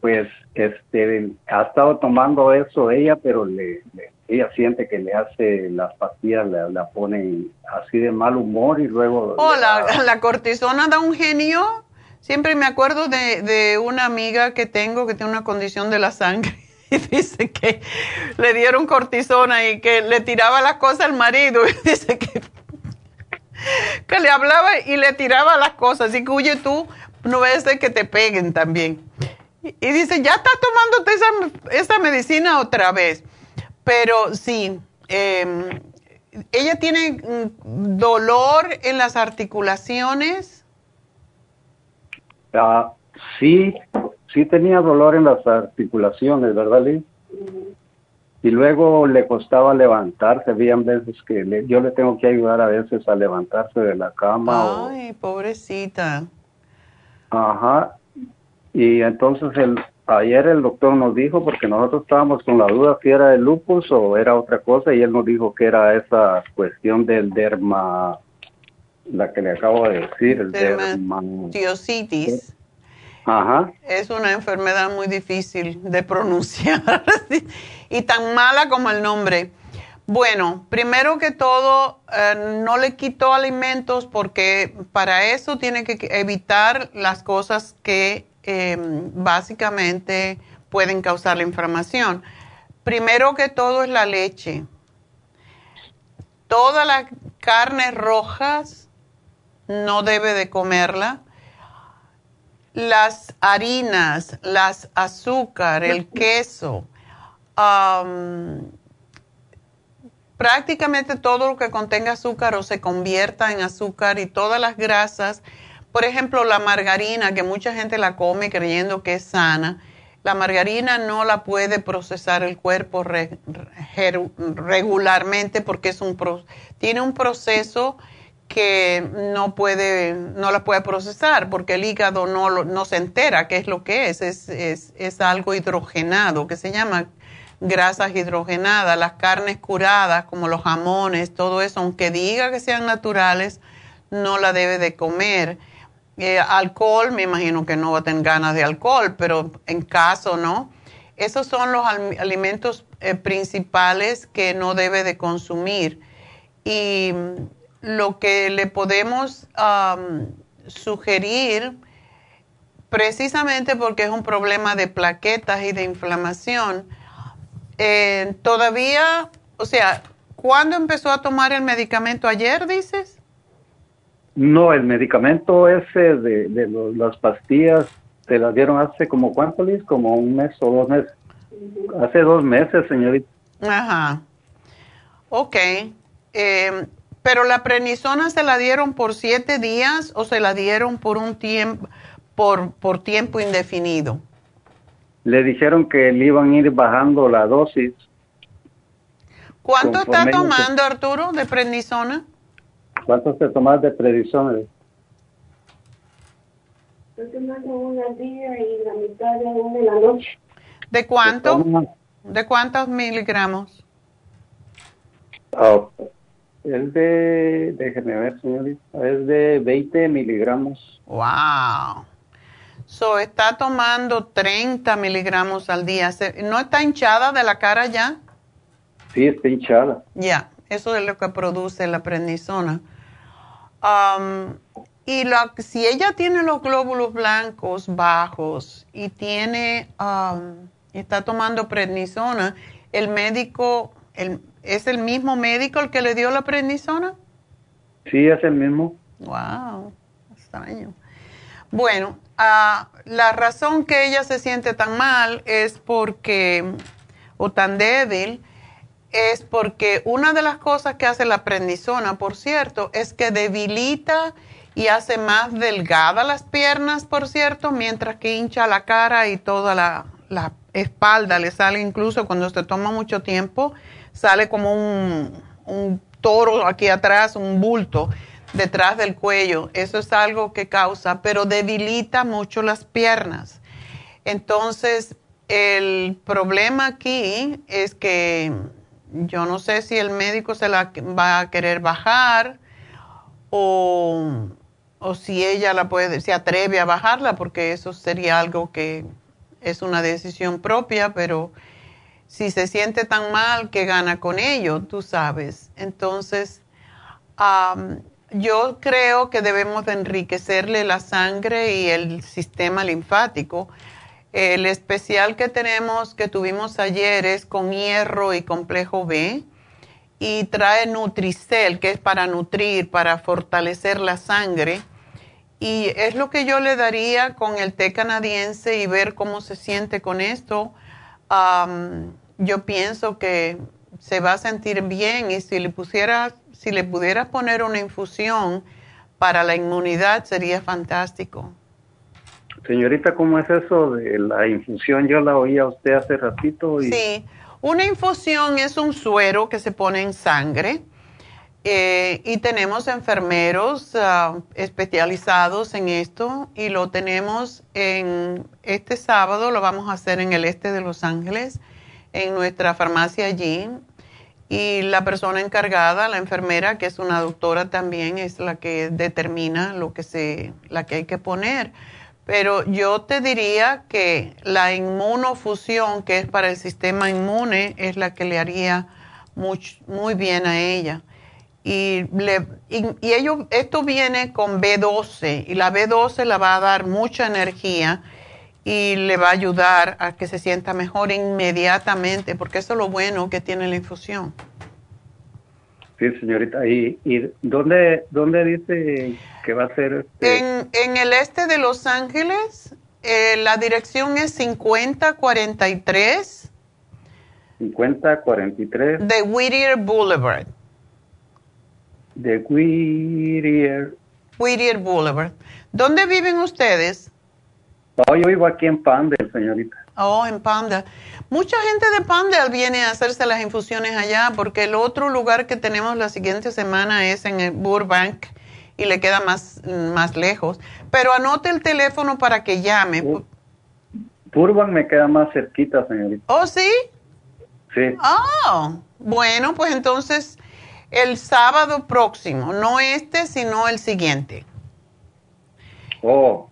pues este ha estado tomando eso ella, pero le ella siente que le hace las pastillas, la, la ponen así de mal humor y luego... Oh, *laughs* la, cortisona da un genio. Siempre me acuerdo de, de, una amiga que tengo que tiene una condición de la sangre *laughs* y dice que le dieron cortisona y que le tiraba las cosas al marido y *laughs* dice que, que le hablaba y le tiraba las cosas. Así que huye tú, no ves de que te peguen también. Y, dice, ya está tomándote esa, esa medicina otra vez. Pero sí, em, ella tiene mm, dolor en las articulaciones. Ah, sí, sí tenía dolor en las articulaciones, ¿verdad, Liz? Y luego le costaba levantarse, habían veces que yo le tengo que ayudar a veces a levantarse de la cama. Ay, pobrecita. Ajá. Y entonces el, ayer el doctor nos dijo, porque nosotros estábamos con la duda si era el lupus o era otra cosa, y él nos dijo que era esa cuestión del derma, la que le acabo de decir, el dermatiositis. Ajá. Es una enfermedad muy difícil de pronunciar *laughs* y tan mala como el nombre. Bueno, primero que todo, eh, no le quito alimentos porque para eso tiene que evitar las cosas que Em, básicamente pueden causar la inflamación. Primero que todo es la leche. Todas las carnes rojas no debe de comerla. Las harinas, las azúcar, el queso, prácticamente todo lo que contenga azúcar o se convierta en azúcar y todas las grasas por ejemplo, la margarina, que mucha gente la come creyendo que es sana, la margarina no la puede procesar el cuerpo regularmente porque es un tiene un proceso que no puede no la puede procesar porque el hígado no, no se entera qué es lo que es. Es, es. es algo hidrogenado que se llama grasas hidrogenadas, las carnes curadas como los jamones, todo eso, aunque diga que sean naturales, no la debe de comer eh, alcohol, me imagino que no va a tener ganas de alcohol, pero en caso, ¿no? Esos son los alimentos eh, principales que no debe de consumir. Y mm, lo que le podemos sugerir, precisamente porque es un problema de plaquetas y de inflamación, eh, todavía, o sea, ¿cuándo empezó a tomar el medicamento? ¿Ayer, dices? No, el medicamento ese de, de las pastillas, ¿te las dieron hace como cuánto, Liz? Como un mes o dos meses. Hace dos meses, señorita. Ajá. Ok. Eh, pero la prenisona se la dieron por siete días o se la dieron por un tiempo, por, por tiempo indefinido. Le dijeron que le iban a ir bajando la dosis. ¿Cuánto está tomando Arturo de prednisona? ¿Cuánto se toma de prednisona? Estoy tomando una al día y la mitad de una en la noche. ¿De cuánto? ¿De cuántos miligramos? Oh, es de, déjeme ver, señorita, es de 20 miligramos. ¡Wow! So, está tomando 30 miligramos al día. ¿No está hinchada de la cara ya? Sí, está hinchada. Ya, eso es lo que produce la prednisona. Um, y si ella tiene los glóbulos blancos bajos y tiene, um, está tomando prednisona, el médico, el, ¿Es el mismo médico el que le dio la prednisona? Sí, es el mismo. Wow, extraño. Bueno, ah, la razón que ella se siente tan mal es porque, o tan débil, es porque una de las cosas que hace la prednisona, por cierto, es que debilita y hace más delgada las piernas, por cierto, mientras que hincha la cara y toda la, la espalda le sale incluso cuando se toma mucho tiempo sale como un, toro aquí atrás, un bulto detrás del cuello. Eso es algo que causa, pero debilita mucho las piernas. Entonces, el problema aquí es que yo no sé si el médico se la va a querer bajar o, o si ella la puede, se atreve a bajarla, porque eso sería algo que es una decisión propia, pero si se siente tan mal que gana con ello, tú sabes. Entonces, yo creo que debemos de enriquecerle la sangre y el sistema linfático. El especial que tenemos, que tuvimos ayer, es con hierro y complejo B y trae Nutricel, que es para nutrir, para fortalecer la sangre. Y es lo que yo le daría con el té canadiense y ver cómo se siente con esto yo pienso que se va a sentir bien y si le pusiera, si le pudieras poner una infusión para la inmunidad sería fantástico. Señorita, ¿cómo es eso de la infusión? Yo la oía a usted hace ratito. Sí, una infusión es un suero que se pone en sangre eh, y tenemos enfermeros ah, especializados en esto y lo tenemos en este sábado, lo vamos a hacer en el este de Los Ángeles en nuestra farmacia allí y la persona encargada, la enfermera, que es una doctora también, es la que determina lo que se, la que hay que poner. Pero yo te diría que la inmunofusión, que es para el sistema inmune, es la que le haría muy, bien a ella. Y, le, y, y esto viene con B12 y la B12 la va a dar mucha energía y le va a ayudar a que se sienta mejor inmediatamente, porque eso es lo bueno que tiene la infusión. Sí, señorita. ¿Y, y dónde, dónde dice que va a ser? Este? En, en el este de Los Ángeles, eh, la dirección es 5043. 5043. De Whittier Boulevard. De Whittier. Whittier Boulevard. ¿Dónde viven ustedes? Oh, yo vivo aquí en Pandel, señorita. Oh, en Pandel. Mucha gente de Pandel viene a hacerse las infusiones allá porque el otro lugar que tenemos la siguiente semana es en el Burbank y le queda más, más lejos. Pero anote el teléfono para que llame. Burbank me queda más cerquita, señorita. ¿Oh, sí? Sí. Oh, bueno, pues entonces el sábado próximo, no este, sino el siguiente. Oh,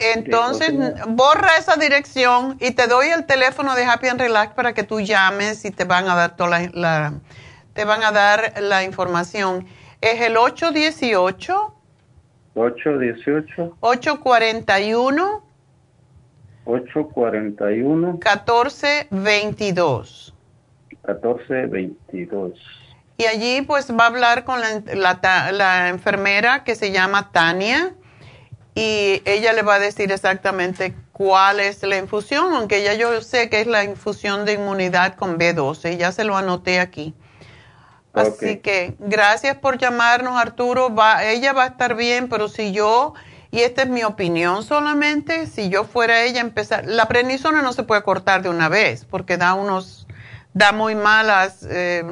entonces, borra esa dirección y te doy el teléfono de Happy and Relax para que tú llames y te van a dar toda la, te van a dar la información. Es el 818 818 841 841 1422 1422 Y allí pues va a hablar con la, enfermera que se llama Tania y ella le va a decir exactamente cuál es la infusión, aunque ya yo sé que es la infusión de inmunidad con B12, ya se lo anoté aquí. Así que gracias por llamarnos, Arturo. Va, ella va a estar bien, pero si yo, y esta es mi opinión solamente, si yo fuera ella, empezar, la prednisona no se puede cortar de una vez porque da unos, da muy malas, eh,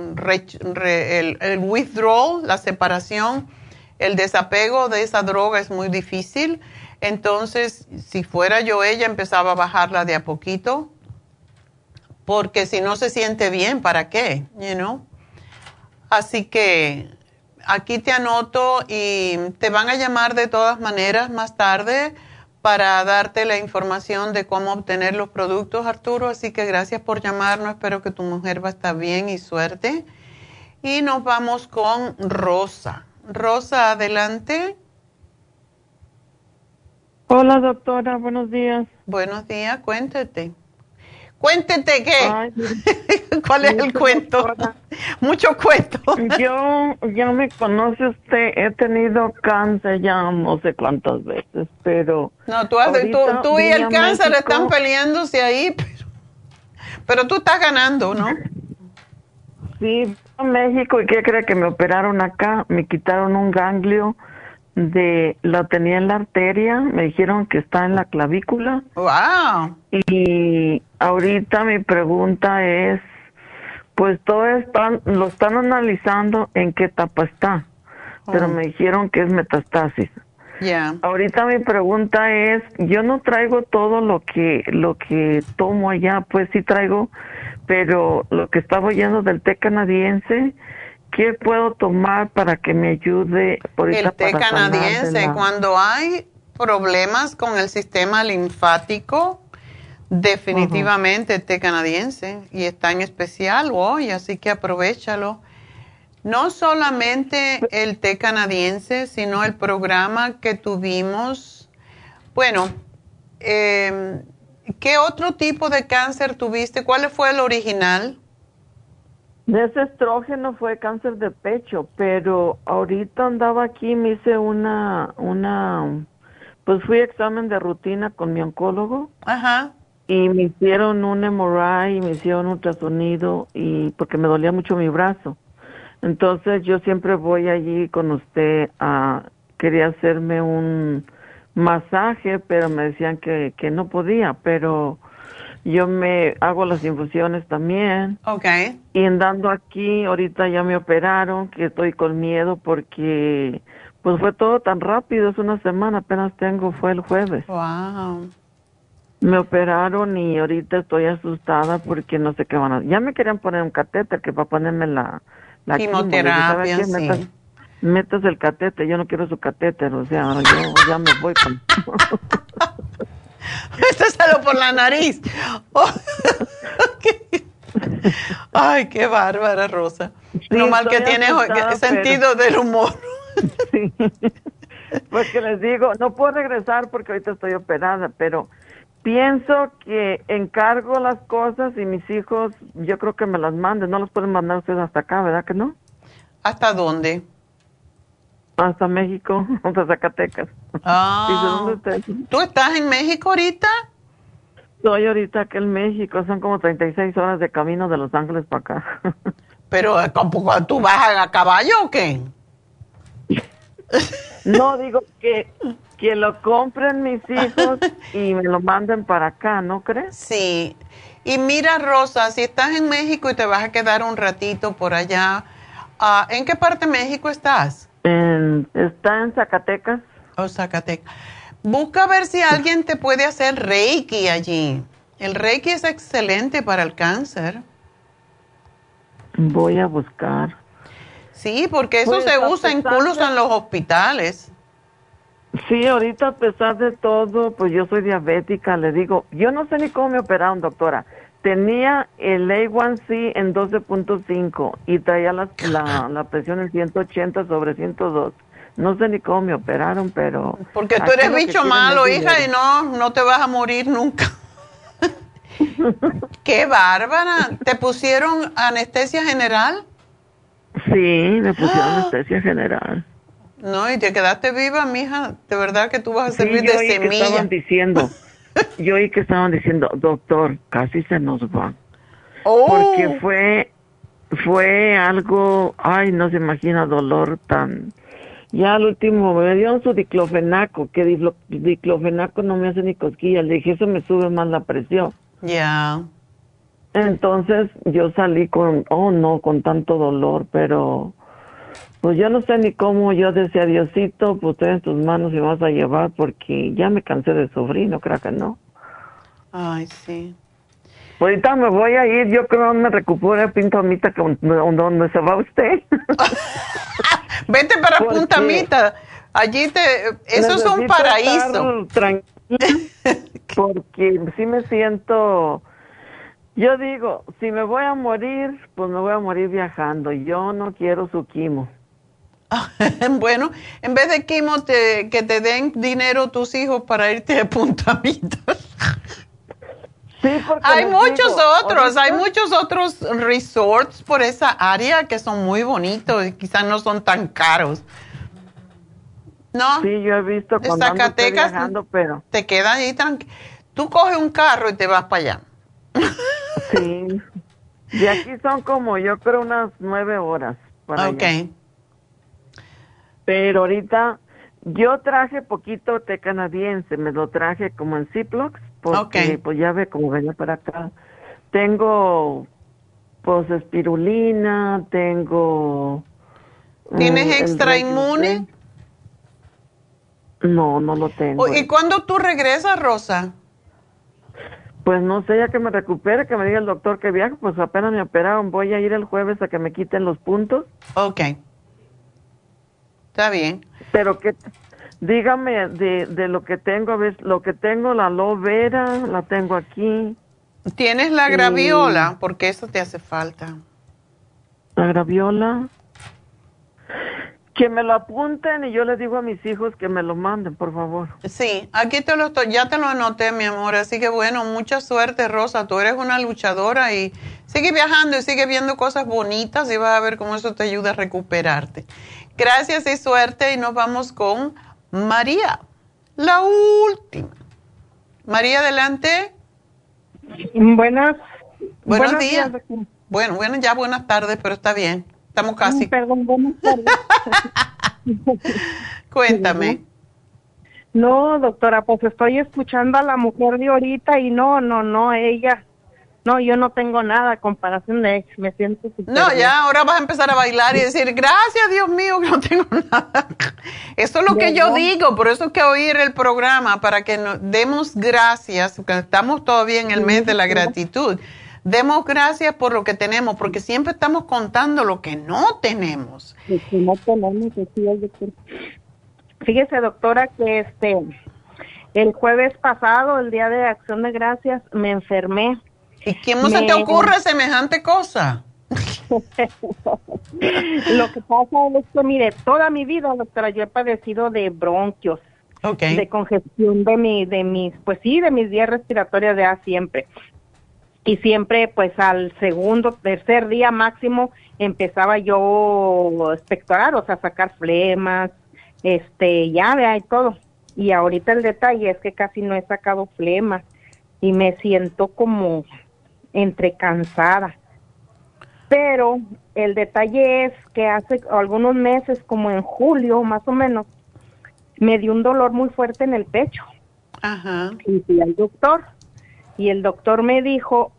el, el withdrawal, la separación, el desapego de esa droga es muy difícil. Entonces, si fuera yo ella, empezaba a bajarla de a poquito, porque si no se siente bien, ¿para qué? You know? Así que aquí te anoto y te van a llamar de todas maneras más tarde para darte la información de cómo obtener los productos, Arturo. Así que gracias por llamarnos. Espero que tu mujer va a estar bien y suerte. Y nos vamos con Rosa. Rosa, adelante. Hola, doctora. Buenos días. Buenos días. Cuéntate. Cuéntete qué. *laughs* ¿Cuál es el cuento? *laughs* Mucho cuento. Yo, ya me conoce usted, he tenido cáncer ya no sé cuántas veces, pero... No, tú, tú, y el cáncer están peleándose ahí, *laughs* pero, pero tú estás ganando, ¿no? Sí, a México y qué cree que me operaron acá, me quitaron un ganglio de lo tenía en la arteria, me dijeron que está en la clavícula. Wow. Y ahorita mi pregunta es, pues todo están, lo están analizando en qué etapa está, pero oh. me dijeron que es metastasis. Ya. Ahorita mi pregunta es, yo no traigo todo lo que lo que tomo allá, pues sí traigo, pero lo que estaba oyendo del té canadiense, ¿Qué puedo tomar para que me ayude? Por el té canadiense, cuando hay problemas con el sistema linfático, definitivamente el té canadiense y está en especial hoy, así que aprovechalo. No solamente el té canadiense, sino el programa que tuvimos. Bueno, eh, ¿qué otro tipo de cáncer tuviste? ¿Cuál fue el original? De ese estrógeno fue cáncer de pecho, pero ahorita andaba aquí, me hice una, una, pues fui a examen de rutina con mi oncólogo. Ajá. Y me hicieron un MRI y me hicieron un ultrasonido y porque me dolía mucho mi brazo. Entonces yo siempre voy allí con usted a, quería hacerme un masaje, pero me decían que, que no podía, pero yo me hago las infusiones también. Ok. Y andando aquí, ahorita ya me operaron, que estoy con miedo porque pues fue todo tan rápido, es una semana, apenas tengo, fue el jueves. Wow. Me operaron y ahorita estoy asustada porque no sé qué van a Ya me querían poner un catéter que para ponerme la, la quimioterapia, sí. Metas, el catéter, yo no quiero su catéter, o sea, yo ya me voy con... *laughs* Méteselo por la nariz. *laughs* Ay, qué bárbara, Rosa. no mal que tiene sentido del humor. *laughs* Pues que les digo, no puedo regresar porque ahorita estoy operada, pero pienso que encargo las cosas y mis hijos, yo creo que me las manden. No los pueden mandar ustedes hasta acá, ¿verdad que no? ¿Hasta dónde? Hasta México, *laughs* hasta Zacatecas. Ah. *laughs* ¿Tú estás en México ahorita? Estoy ahorita aquí en México, son como 36 horas de camino de Los Ángeles para acá. *laughs* Pero, eh, ¿tú vas a caballo o qué? No, digo que, que lo compren mis hijos y me lo manden para acá, ¿no crees? Sí. Y mira, Rosa, si estás en México y te vas a quedar un ratito por allá, ah, ¿en qué parte de México estás? Está en Zacatecas. Oh, Zacatecas. Busca ver si alguien te puede hacer Reiki allí. El Reiki es excelente para el cáncer. Voy a buscar. Sí, porque eso pues, se usa incluso en los hospitales. Sí, ahorita a pesar de todo, pues yo soy diabética, le digo, yo no sé ni cómo me operaron, doctora tenía el A1C en 12.5 y traía la, la, presión en 180 sobre 102. No sé ni cómo me operaron, pero... Porque tú eres bicho malo, hija, y no, no te vas a morir nunca. *laughs* Qué bárbara. ¿Te pusieron anestesia general? Sí, me pusieron *gasps* anestesia general. No, y te quedaste viva, mija. De verdad que tú vas a servir de semilla. Que estaban diciendo, *laughs* *laughs* yo oí que estaban diciendo, doctor, casi se nos va. Oh. Porque fue, fue algo, ay, no se imagina dolor tan. Ya al último me dieron su diclofenaco, que diclofenaco no me hace ni cosquillas. Le dije, eso me sube más la presión. Ya. Entonces yo salí con, oh no, con tanto dolor, pero pues yo no sé ni cómo yo decía, Diosito, pues estoy en tus manos y vas a llevar porque ya me cansé de sufrir, no creo que no. Ay, sí. Pues ahorita me voy a ir, yo creo que me recupero Pintamita, donde se va usted. *laughs* Vete para Puntamita, allí te, eso es un paraíso. *laughs* porque sí me siento yo digo, si me voy a morir, pues me voy a morir viajando. Yo no quiero su quimo. *laughs* bueno, en vez de quimo, te, que te den dinero tus hijos para irte de puntamitas. *laughs* sí, hay muchos otros, hay muchos otros resorts por esa área que son muy bonitos y quizás no son tan caros. ¿No? Sí, yo he visto cuando Zacatecas, viajando, pero... Te quedas ahí tranquilo. Tú coges un carro y te vas para allá. Sí. *laughs* Y aquí son como, yo creo, unas nueve horas. Para ok. Pero ahorita, yo traje poquito té canadiense, me lo traje como en Ziplocs, porque pues ya ve como venía para acá. Tengo, pues, espirulina, tengo... ¿Tienes mm, extra inmune? No, no lo tengo. ¿Y cuándo tú regresas, Rosa? Pues no sé, ya que me recupere, que me diga el doctor que viaje, pues apenas me operaron. Voy a ir el jueves a que me quiten los puntos. Ok. Está bien. Pero que, dígame de, de lo que tengo, a ver, lo que tengo, la aloe vera, la tengo aquí. ¿Tienes la graviola? Porque eso te hace falta. La graviola. Que me lo apunten y yo les digo a mis hijos que me lo manden, por favor. Sí, aquí te lo estoy, ya te lo anoté, mi amor. Así que bueno, mucha suerte, Rosa. Tú eres una luchadora y sigue viajando y sigue viendo cosas bonitas y vas a ver cómo eso te ayuda a recuperarte. Gracias y suerte y nos vamos con María, la última. María, adelante. Buenas. Buenos, días. Bueno, bueno, ya buenas tardes, pero está bien. Estamos casi. perdón, buenas tardes. *laughs* Cuéntame. No, doctora, pues estoy escuchando a la mujer de ahorita y no, no, no, ella, no, yo no tengo nada comparación de ex, me siento No, ya, ahora vas a empezar a bailar y decir, gracias Dios mío que no tengo *laughs* nada. Eso es lo que yo digo, por eso es que oír el programa, para que nos demos gracias, porque estamos todavía en el mes de la gratitud Demos gracias por lo que tenemos, porque siempre estamos contando lo que no tenemos. no tenemos, Fíjese, doctora, que este el jueves pasado, el día de Acción de Gracias, me enfermé. ¿Y quién se te ocurre semejante cosa? *laughs* lo que pasa es que, mire, toda mi vida, doctora, yo he padecido de bronquios, de congestión de mi, de mis, pues sí, de mis vías respiratorias de A siempre y siempre pues al segundo, tercer día máximo empezaba yo a espectorar, o sea, sacar flemas, este, ya vea y todo. Y ahorita el detalle es que casi no he sacado flemas y me siento como entre cansada. Pero el detalle es que hace algunos meses, como en julio más o menos, me dio un dolor muy fuerte en el pecho. Ajá. Y fui al doctor y el doctor me dijo,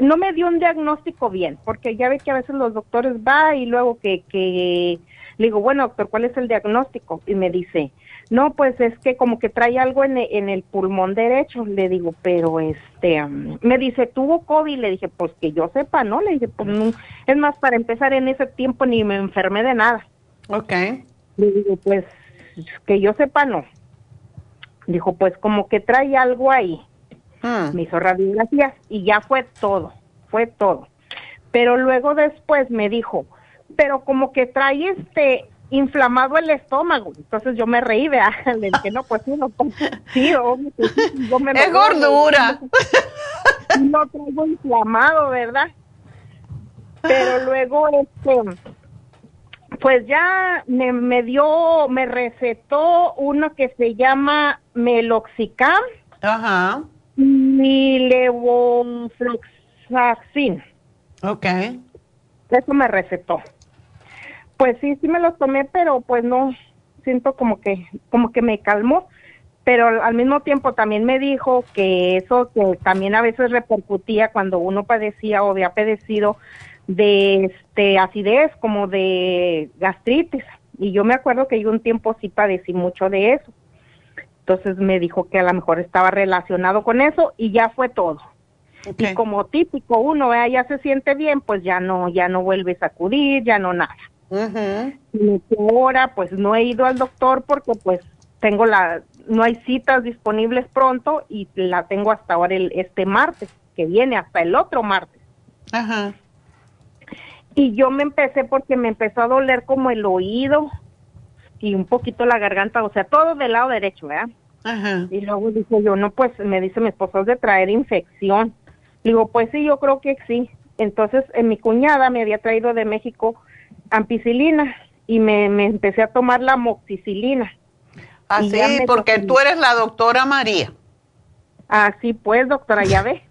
no me dio un diagnóstico bien, porque ya ve que a veces los doctores va y luego que, que le digo, bueno, doctor, ¿cuál es el diagnóstico? Y me dice, no, pues es que como que trae algo en, en el pulmón derecho. Le digo, pero este, um", me dice, ¿tuvo COVID? Le dije, pues que yo sepa, ¿no? Le dije, pues no. es más, para empezar en ese tiempo ni me enfermé de nada. Ok. Le digo, pues que yo sepa, no. Dijo, pues como que trae algo ahí. Hmm. Me hizo radiografías y ya fue todo, fue todo. Pero luego después me dijo, pero como que trae este inflamado el estómago. Entonces yo me reí, de Le dije, no, pues sí, no, pues, sí, yo me Es gordura. No traigo inflamado, ¿verdad? Pero luego, este, Pues ya me, me dio, me recetó uno que se llama Meloxicam. Ajá. Y levofloxacin. Ok. Eso me recetó. Pues sí, sí me los tomé, pero pues no, siento como que, como que me calmó. Pero al mismo tiempo también me dijo que eso que también a veces repercutía cuando uno padecía o había padecido de este acidez como de gastritis. Y yo me acuerdo que yo un tiempo sí padecí mucho de eso. Entonces me dijo que a lo mejor estaba relacionado con eso y ya fue todo. Y como típico uno ya se siente bien pues ya no ya no vuelve a acudir ya no nada y ahora pues no he ido al doctor porque pues tengo la no hay citas disponibles pronto y la tengo hasta ahora el, este martes, que viene hasta el otro martes. Ajá. Y yo me empecé porque me empezó a doler como el oído y un poquito la garganta, o sea, todo del lado derecho, ¿verdad? Ajá. Y luego dije yo, no, pues me dice mi esposo es de traer infección. Digo, pues sí, yo creo que sí. Entonces, en mi cuñada me había traído de México ampicilina y me, me empecé a tomar la moxicilina Así, porque tú eres la doctora María. Así pues, doctora, ya ve.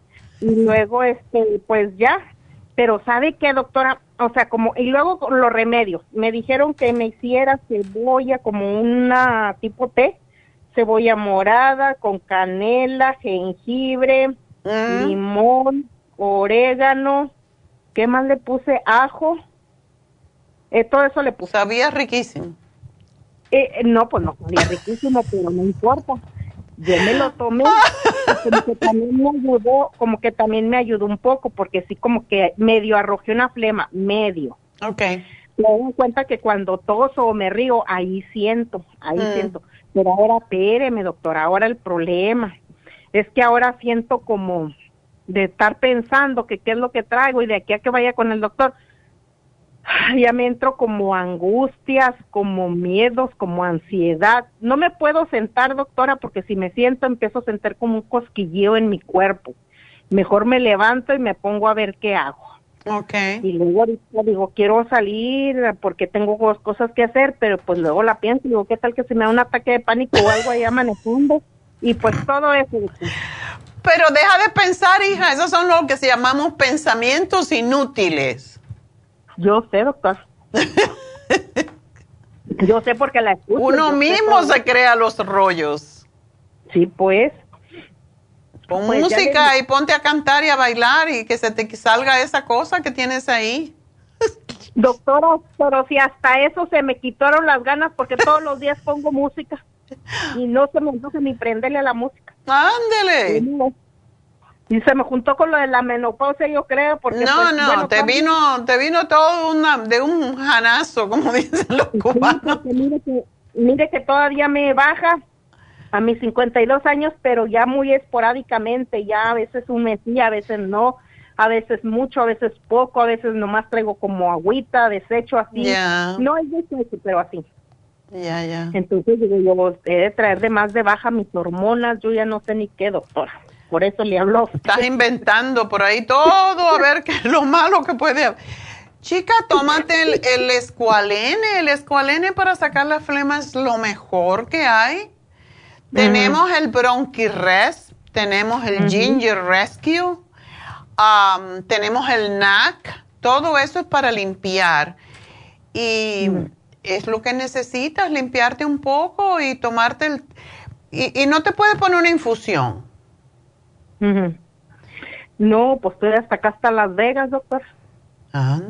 Y luego, este, pues ya. Pero ¿sabe qué, doctora? O sea, como, y luego los remedios. Me dijeron que me hiciera cebolla como una tipo té, cebolla morada con canela, jengibre, mm. limón, orégano. ¿Qué más le puse? Ajo. Eh, todo eso le puse. Sabía riquísimo. Eh, no, pues no sería riquísimo, pero no importa. Yo me lo tomé, *laughs* como que también me ayudó, como que también me ayudó un poco, porque sí como que medio arrojé una flema, medio. Ok. Me doy cuenta que cuando toso o me río, ahí siento, ahí mm. siento. Pero ahora, espéreme, doctora, ahora el problema es que ahora siento como de estar pensando que qué es lo que traigo y de aquí a que vaya con el doctor, ya me entro como angustias, como miedos, como ansiedad. No me puedo sentar, doctora, porque si me siento empiezo a sentir como un cosquilleo en mi cuerpo. Mejor me levanto y me pongo a ver qué hago. Okay. Y luego ahorita digo, quiero salir porque tengo cosas que hacer, pero pues luego la pienso y digo, ¿qué tal que se me da un ataque de pánico o algo allá manejando? Y pues todo eso. Pero deja de pensar, hija, esos son lo que se llamamos pensamientos inútiles. Yo sé, doctor. *laughs* Yo sé porque la escucho. Uno mismo se crea los rollos. Sí, pues. Pon pues música y ponte a cantar y a bailar y que se te salga esa cosa que tienes ahí. *laughs* Doctora, pero si hasta eso se me quitaron las ganas porque todos los días pongo música y no se me antoja ni prenderle a la música. Ándele. Y se me juntó con lo de la menopausia, yo creo, porque... No, pues, no, te, vino, te vino todo una, de un janazo, como *laughs* dicen los cubanos. mire, que, mire que todavía me baja a mis 52 años, pero ya muy esporádicamente, ya a veces un mes a veces no, a veces mucho, a veces poco, a veces nomás traigo como agüita, desecho así. No es desecho, pero así. Ya, ya. Entonces digo, yo he de traer de más de baja mis hormonas, yo ya no sé ni qué, doctora por eso le habló. Estás inventando por ahí todo, a ver qué es lo malo que puede haber. Chica, tómate el, el escualene. El escualene para sacar la flema es lo mejor que hay. Tenemos el Bronchirest, tenemos el Ginger Rescue, um, tenemos el NAC. Todo eso es para limpiar. Y es lo que necesitas, limpiarte un poco y tomarte el... Y, y no te puedes poner una infusión no, pues estoy hasta acá, hasta Las Vegas, doctor.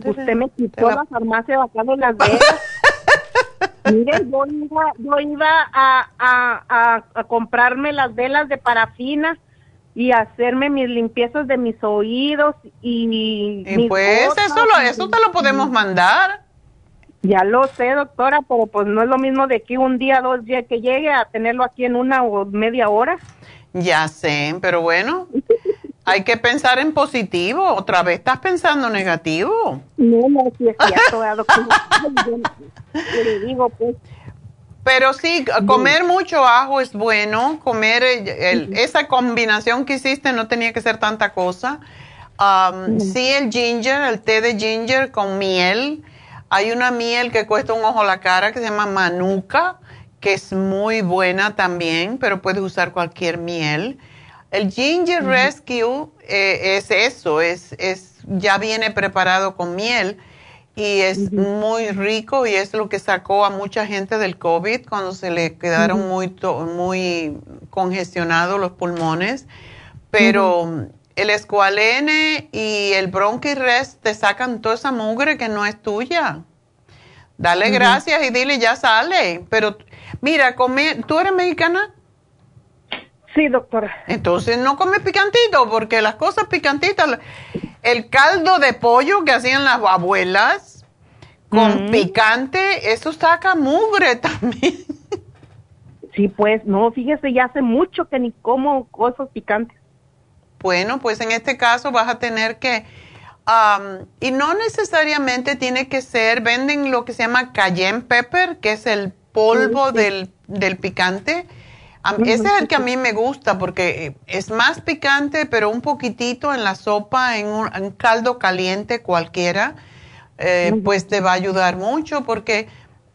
Usted me quitó la... farmacia de acá de Las Vegas. *laughs* Mire, yo iba, yo iba a, a, a, comprarme las velas de parafina y hacerme mis limpiezas de mis oídos y... Y pues eso, lo, eso te lo podemos mandar. Ya lo sé, doctora, pero pues no es lo mismo de aquí un día, dos días que llegue a tenerlo aquí en una o media hora. Ya sé, pero bueno, hay que pensar en positivo. Otra vez estás pensando negativo. No, no, sí es cierto, le digo, pues. Pero sí, comer mucho ajo es bueno. Comer esa combinación que hiciste no tenía que ser tanta cosa. Um, sí, el ginger, el té de ginger con miel. Hay una miel que cuesta un ojo a la cara que se llama Manuka, que es muy buena también, pero puedes usar cualquier miel. El Ginger Rescue eh, es eso, es, es, ya viene preparado con miel y es muy rico y es lo que sacó a mucha gente del COVID cuando se le quedaron muy, muy congestionados los pulmones. Pero el escualene y el bronquirest te sacan toda esa mugre que no es tuya. Dale gracias y dile ya sale. Pero mira, come, ¿tú eres mexicana? Sí, doctora. Entonces no comes picantito, porque las cosas picantitas, el caldo de pollo que hacían las abuelas con picante, eso saca mugre *laughs* también. Sí, pues no, fíjese, ya hace mucho que ni como cosas picantes. Bueno, pues en este caso vas a tener que, y no necesariamente tiene que ser, venden lo que se llama cayenne pepper, que es el polvo del, del picante. Ese es el que a mí me gusta porque es más picante, pero un poquitito en la sopa, en un, caldo caliente cualquiera, eh, pues te va a ayudar mucho porque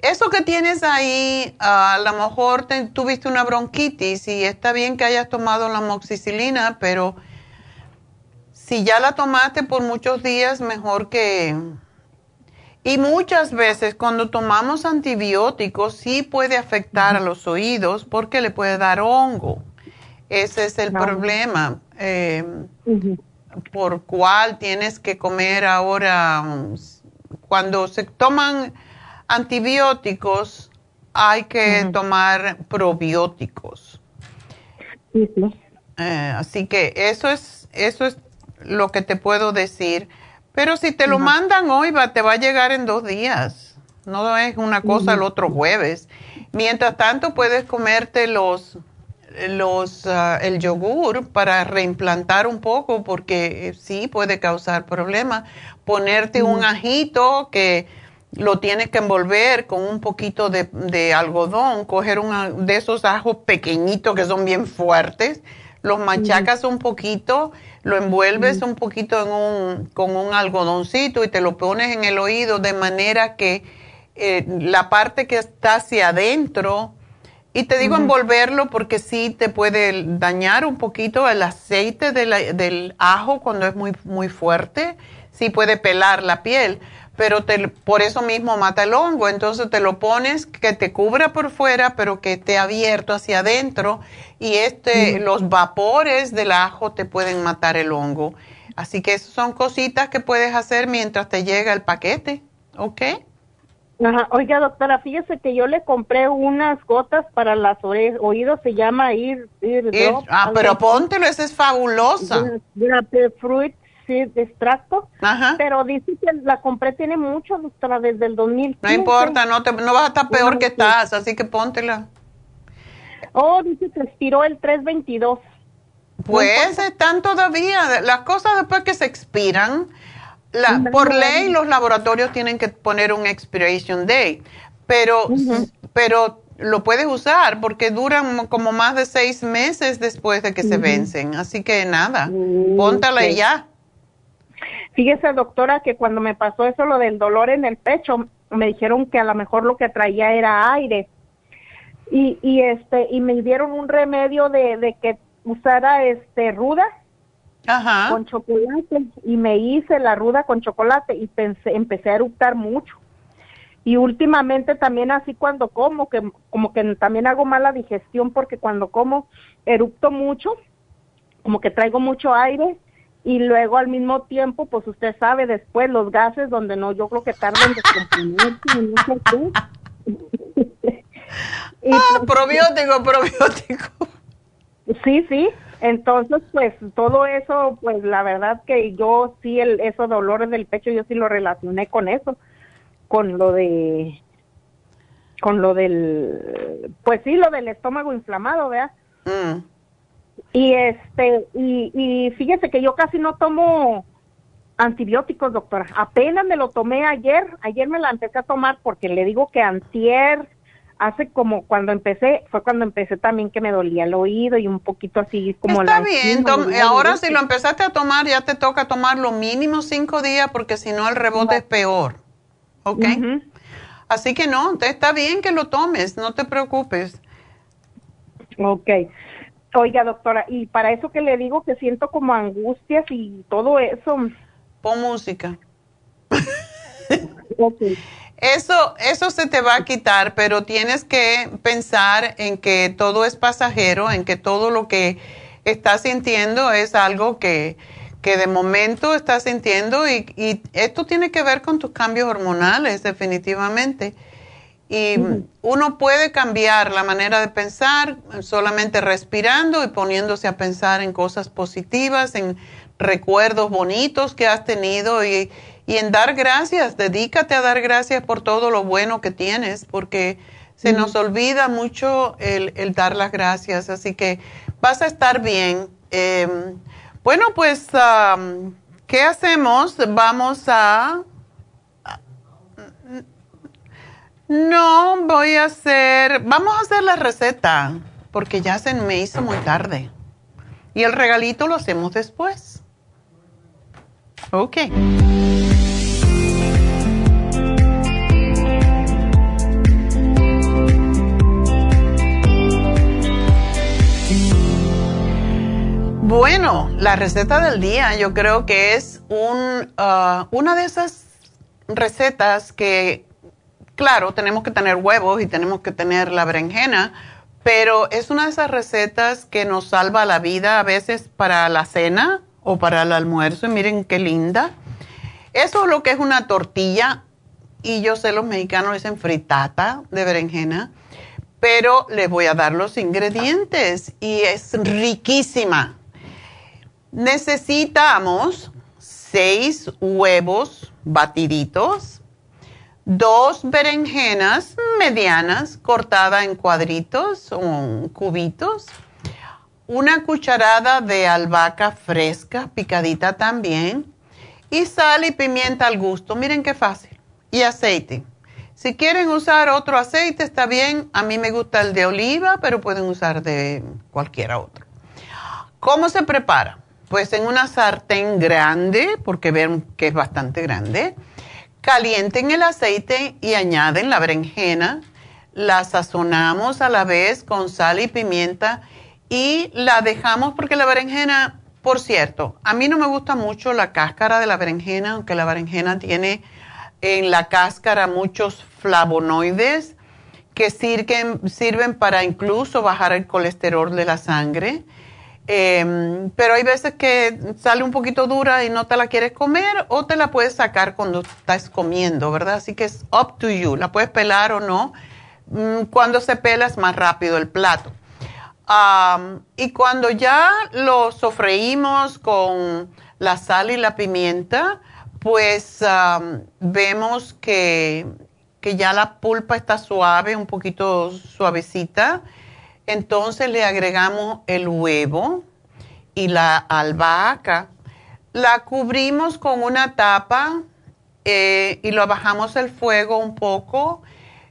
eso que tienes ahí, a lo mejor tuviste una bronquitis y está bien que hayas tomado la moxicilina, pero si ya la tomaste por muchos días, mejor que y muchas veces cuando tomamos antibióticos sí puede afectar a los oídos porque le puede dar hongo. Ese es el problema. Eh, por cual tienes que comer ahora, cuando se toman antibióticos hay que tomar probióticos. Eh, así que eso es, eso es lo que te puedo decir. Pero si te lo mandan hoy, va, te va a llegar en dos días. No es una cosa el otro jueves. Mientras tanto, puedes comerte los, los, ah, el yogur para reimplantar un poco, porque eh, sí puede causar problemas. Ponerte un ajito que lo tienes que envolver con un poquito de, algodón, coger una, de esos ajos pequeñitos que son bien fuertes, los machacas un poquito lo envuelves un poquito en un, con un algodoncito y te lo pones en el oído de manera que eh, la parte que está hacia adentro, y te digo envolverlo porque sí te puede dañar un poquito el aceite del ajo cuando es muy, muy fuerte, sí puede pelar la piel pero te, por eso mismo mata el hongo. Entonces te lo pones que te cubra por fuera, pero que esté abierto hacia adentro y este, los vapores del ajo te pueden matar el hongo. Así que esas son cositas que puedes hacer mientras te llega el paquete, ¿ok? Ajá. Oiga, doctora, fíjese que yo le compré unas gotas para las oídos, se llama Ir, ir, Ah, pero póntelo, esa es fabulosa. fruit de extracto, pero dice que la compré tiene mucho, doctora, desde el 2000. No importa, no, te, no vas a estar peor que estás, así que póntela. Oh, dice que expiró el 322. Pues están todavía, las cosas después que se expiran, la, por ley los laboratorios tienen que poner un expiration date, pero, pero lo puedes usar porque duran como más de seis meses después de que se vencen, así que nada, póntala y ya. Fíjese, doctora, que cuando me pasó eso, lo del dolor en el pecho, me dijeron que a lo mejor lo que traía era aire. Y, y este, y me dieron un remedio de, de que usara este ruda con chocolate y me hice la ruda con chocolate y pensé, empecé a eructar mucho. Y últimamente también así cuando como, que como que también hago mala digestión porque cuando como eructo mucho, como que traigo mucho aire y luego al mismo tiempo, pues usted sabe, después los gases donde no, yo creo que tardan en descomponerse *laughs* ah, probiótico, probiótico. Sí, sí. Entonces, pues todo eso, pues la verdad que yo sí, el, esos dolores del pecho, yo sí lo relacioné con eso, con lo de, con lo del, pues sí, lo del estómago inflamado, ¿verdad? Mm. Y este, y, y fíjese que yo casi no tomo antibióticos, doctora. Apenas me lo tomé ayer, ayer me la empecé a tomar porque le digo que antier, hace como cuando empecé, fue cuando empecé también que me dolía el oído y un poquito así como Está bien, ahora si lo empezaste a tomar ya te toca tomar lo mínimo cinco días porque si no el rebote es peor. ¿ok? Así que no, está bien que lo tomes, no te preocupes. Ok. Oiga, doctora, y para eso que le digo que siento como angustias y todo eso. Pon música. *laughs* Eso, eso se te va a quitar, pero tienes que pensar en que todo es pasajero, en que todo lo que estás sintiendo es algo que, que de momento estás sintiendo y, y, esto tiene que ver con tus cambios hormonales, definitivamente. Y uno puede cambiar la manera de pensar solamente respirando y poniéndose a pensar en cosas positivas, en recuerdos bonitos que has tenido y, y en dar gracias. Dedícate a dar gracias por todo lo bueno que tienes, porque se nos olvida mucho el, el, dar las gracias. Así que vas a estar bien. Em, bueno, pues, ¿qué hacemos? Vamos a... No, voy a hacer... Vamos a hacer la receta, porque ya se me hizo muy tarde. Y el regalito lo hacemos después. Ok. Bueno, la receta del día yo creo que es un, uh, una de esas recetas que, claro, tenemos que tener huevos y tenemos que tener la berenjena, pero es una de esas recetas que nos salva la vida a veces para la cena o para el almuerzo. Miren qué linda. Eso es lo que es una tortilla, y yo sé los mexicanos dicen fritata de berenjena, pero les voy a dar los ingredientes y es riquísima Necesitamos seis huevos batiditos, dos berenjenas medianas cortadas en cuadritos o cubitos, una cucharada de albahaca fresca picadita también y sal y pimienta al gusto. Miren qué fácil. Y aceite. Si quieren usar otro aceite está bien. A mí me gusta el de oliva, pero pueden usar de cualquiera otro. ¿Cómo se prepara? Pues en una sartén grande, porque ven que es bastante grande, calienten el aceite y añaden la berenjena, la sazonamos a la vez con sal y pimienta y la dejamos porque la berenjena, por cierto, a mí no me gusta mucho la cáscara de la berenjena, aunque la berenjena tiene en la cáscara muchos flavonoides que sirven, sirven para incluso bajar el colesterol de la sangre. Em, pero hay veces que sale un poquito dura y no te la quieres comer o te la puedes sacar cuando estás comiendo, ¿verdad? Así que es up to you, la puedes pelar o no. Mm, cuando se pela es más rápido el plato. y cuando ya lo sofreímos con la sal y la pimienta, pues vemos que, que ya la pulpa está suave, un poquito suavecita entonces le agregamos el huevo y la albahaca. La cubrimos con una tapa eh, y lo bajamos el fuego un poco.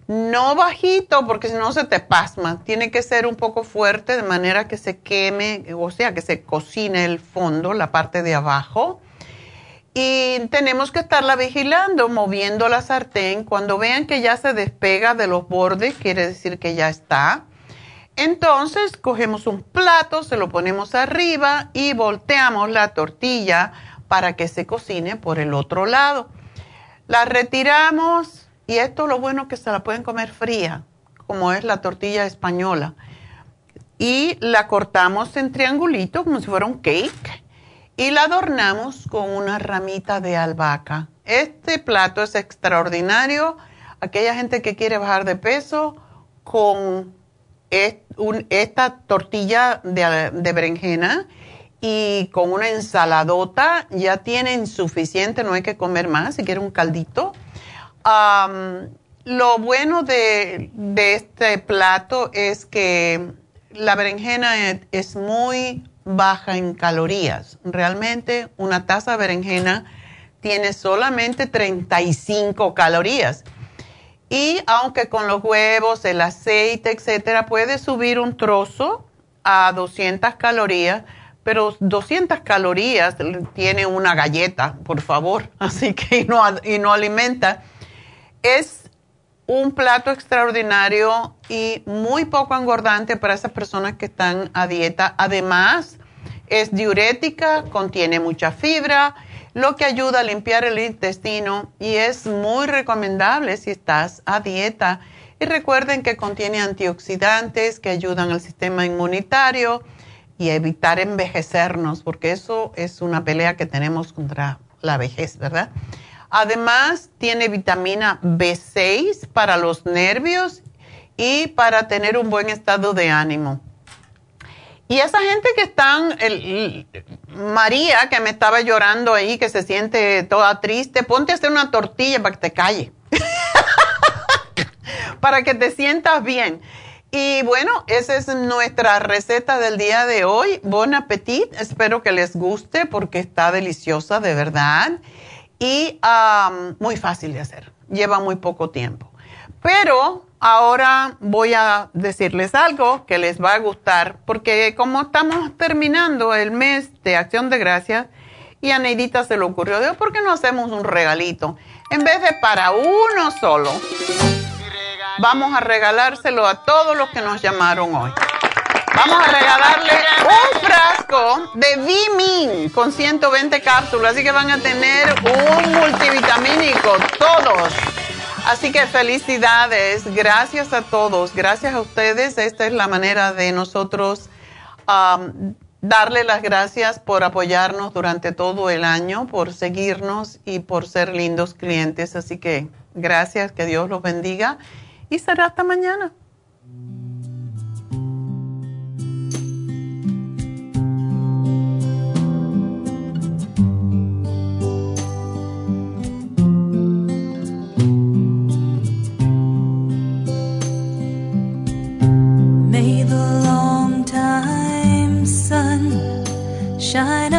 No bajito porque si no se te pasma. Tiene que ser un poco fuerte de manera que se queme, o sea, que se cocine el fondo, la parte de abajo. Y tenemos que estarla vigilando, moviendo la sartén. Cuando vean que ya se despega de los bordes, quiere decir que ya está. Entonces cogemos un plato, se lo ponemos arriba y volteamos la tortilla para que se cocine por el otro lado. La retiramos y esto es lo bueno que se la pueden comer fría, como es la tortilla española. Y la cortamos en triangulitos como si fuera un cake y la adornamos con una ramita de albahaca. Este plato es extraordinario. Aquella gente que quiere bajar de peso con esta tortilla de, berenjena y con una ensaladota ya tienen suficiente, no hay que comer más, si quiere un caldito. lo bueno de, este plato es que la berenjena es, es, muy baja en calorías. Realmente una taza de berenjena tiene solamente 35 calorías. Y aunque con los huevos, el aceite, etcétera, puede subir un trozo a 200 calorías, pero 200 calorías tiene una galleta, por favor, *laughs* así que y no, y no alimenta. Es un plato extraordinario y muy poco engordante para esas personas que están a dieta. Además, es diurética, contiene mucha fibra, lo que ayuda a limpiar el intestino y es muy recomendable si estás a dieta. Y recuerden que contiene antioxidantes que ayudan al sistema inmunitario y evitar envejecernos, porque eso es una pelea que tenemos contra la vejez, ¿verdad? Además, tiene vitamina B6 para los nervios y para tener un buen estado de ánimo. Y esa gente que están, el, María, que me estaba llorando ahí, que se siente toda triste, ponte a hacer una tortilla para que te calle. *laughs* para que te sientas bien. Y bueno, esa es nuestra receta del día de hoy. Bon appetit. Espero que les guste porque está deliciosa de verdad y muy fácil de hacer. Lleva muy poco tiempo. Pero ahora voy a decirles algo que les va a gustar porque como estamos terminando el mes de Acción de Gracias y a Neidita se le ocurrió, ¿por qué no hacemos un regalito? En vez de para uno solo, vamos a regalárselo a todos los que nos llamaron hoy. Vamos a regalarle un frasco de Vimin con 120 cápsulas, así que van a tener un multivitamínico todos. Así que felicidades, gracias a todos, gracias a ustedes. Esta es la manera de nosotros darle las gracias por apoyarnos durante todo el año, por seguirnos y por ser lindos clientes. Así que gracias, que Dios los bendiga y será hasta mañana. Shine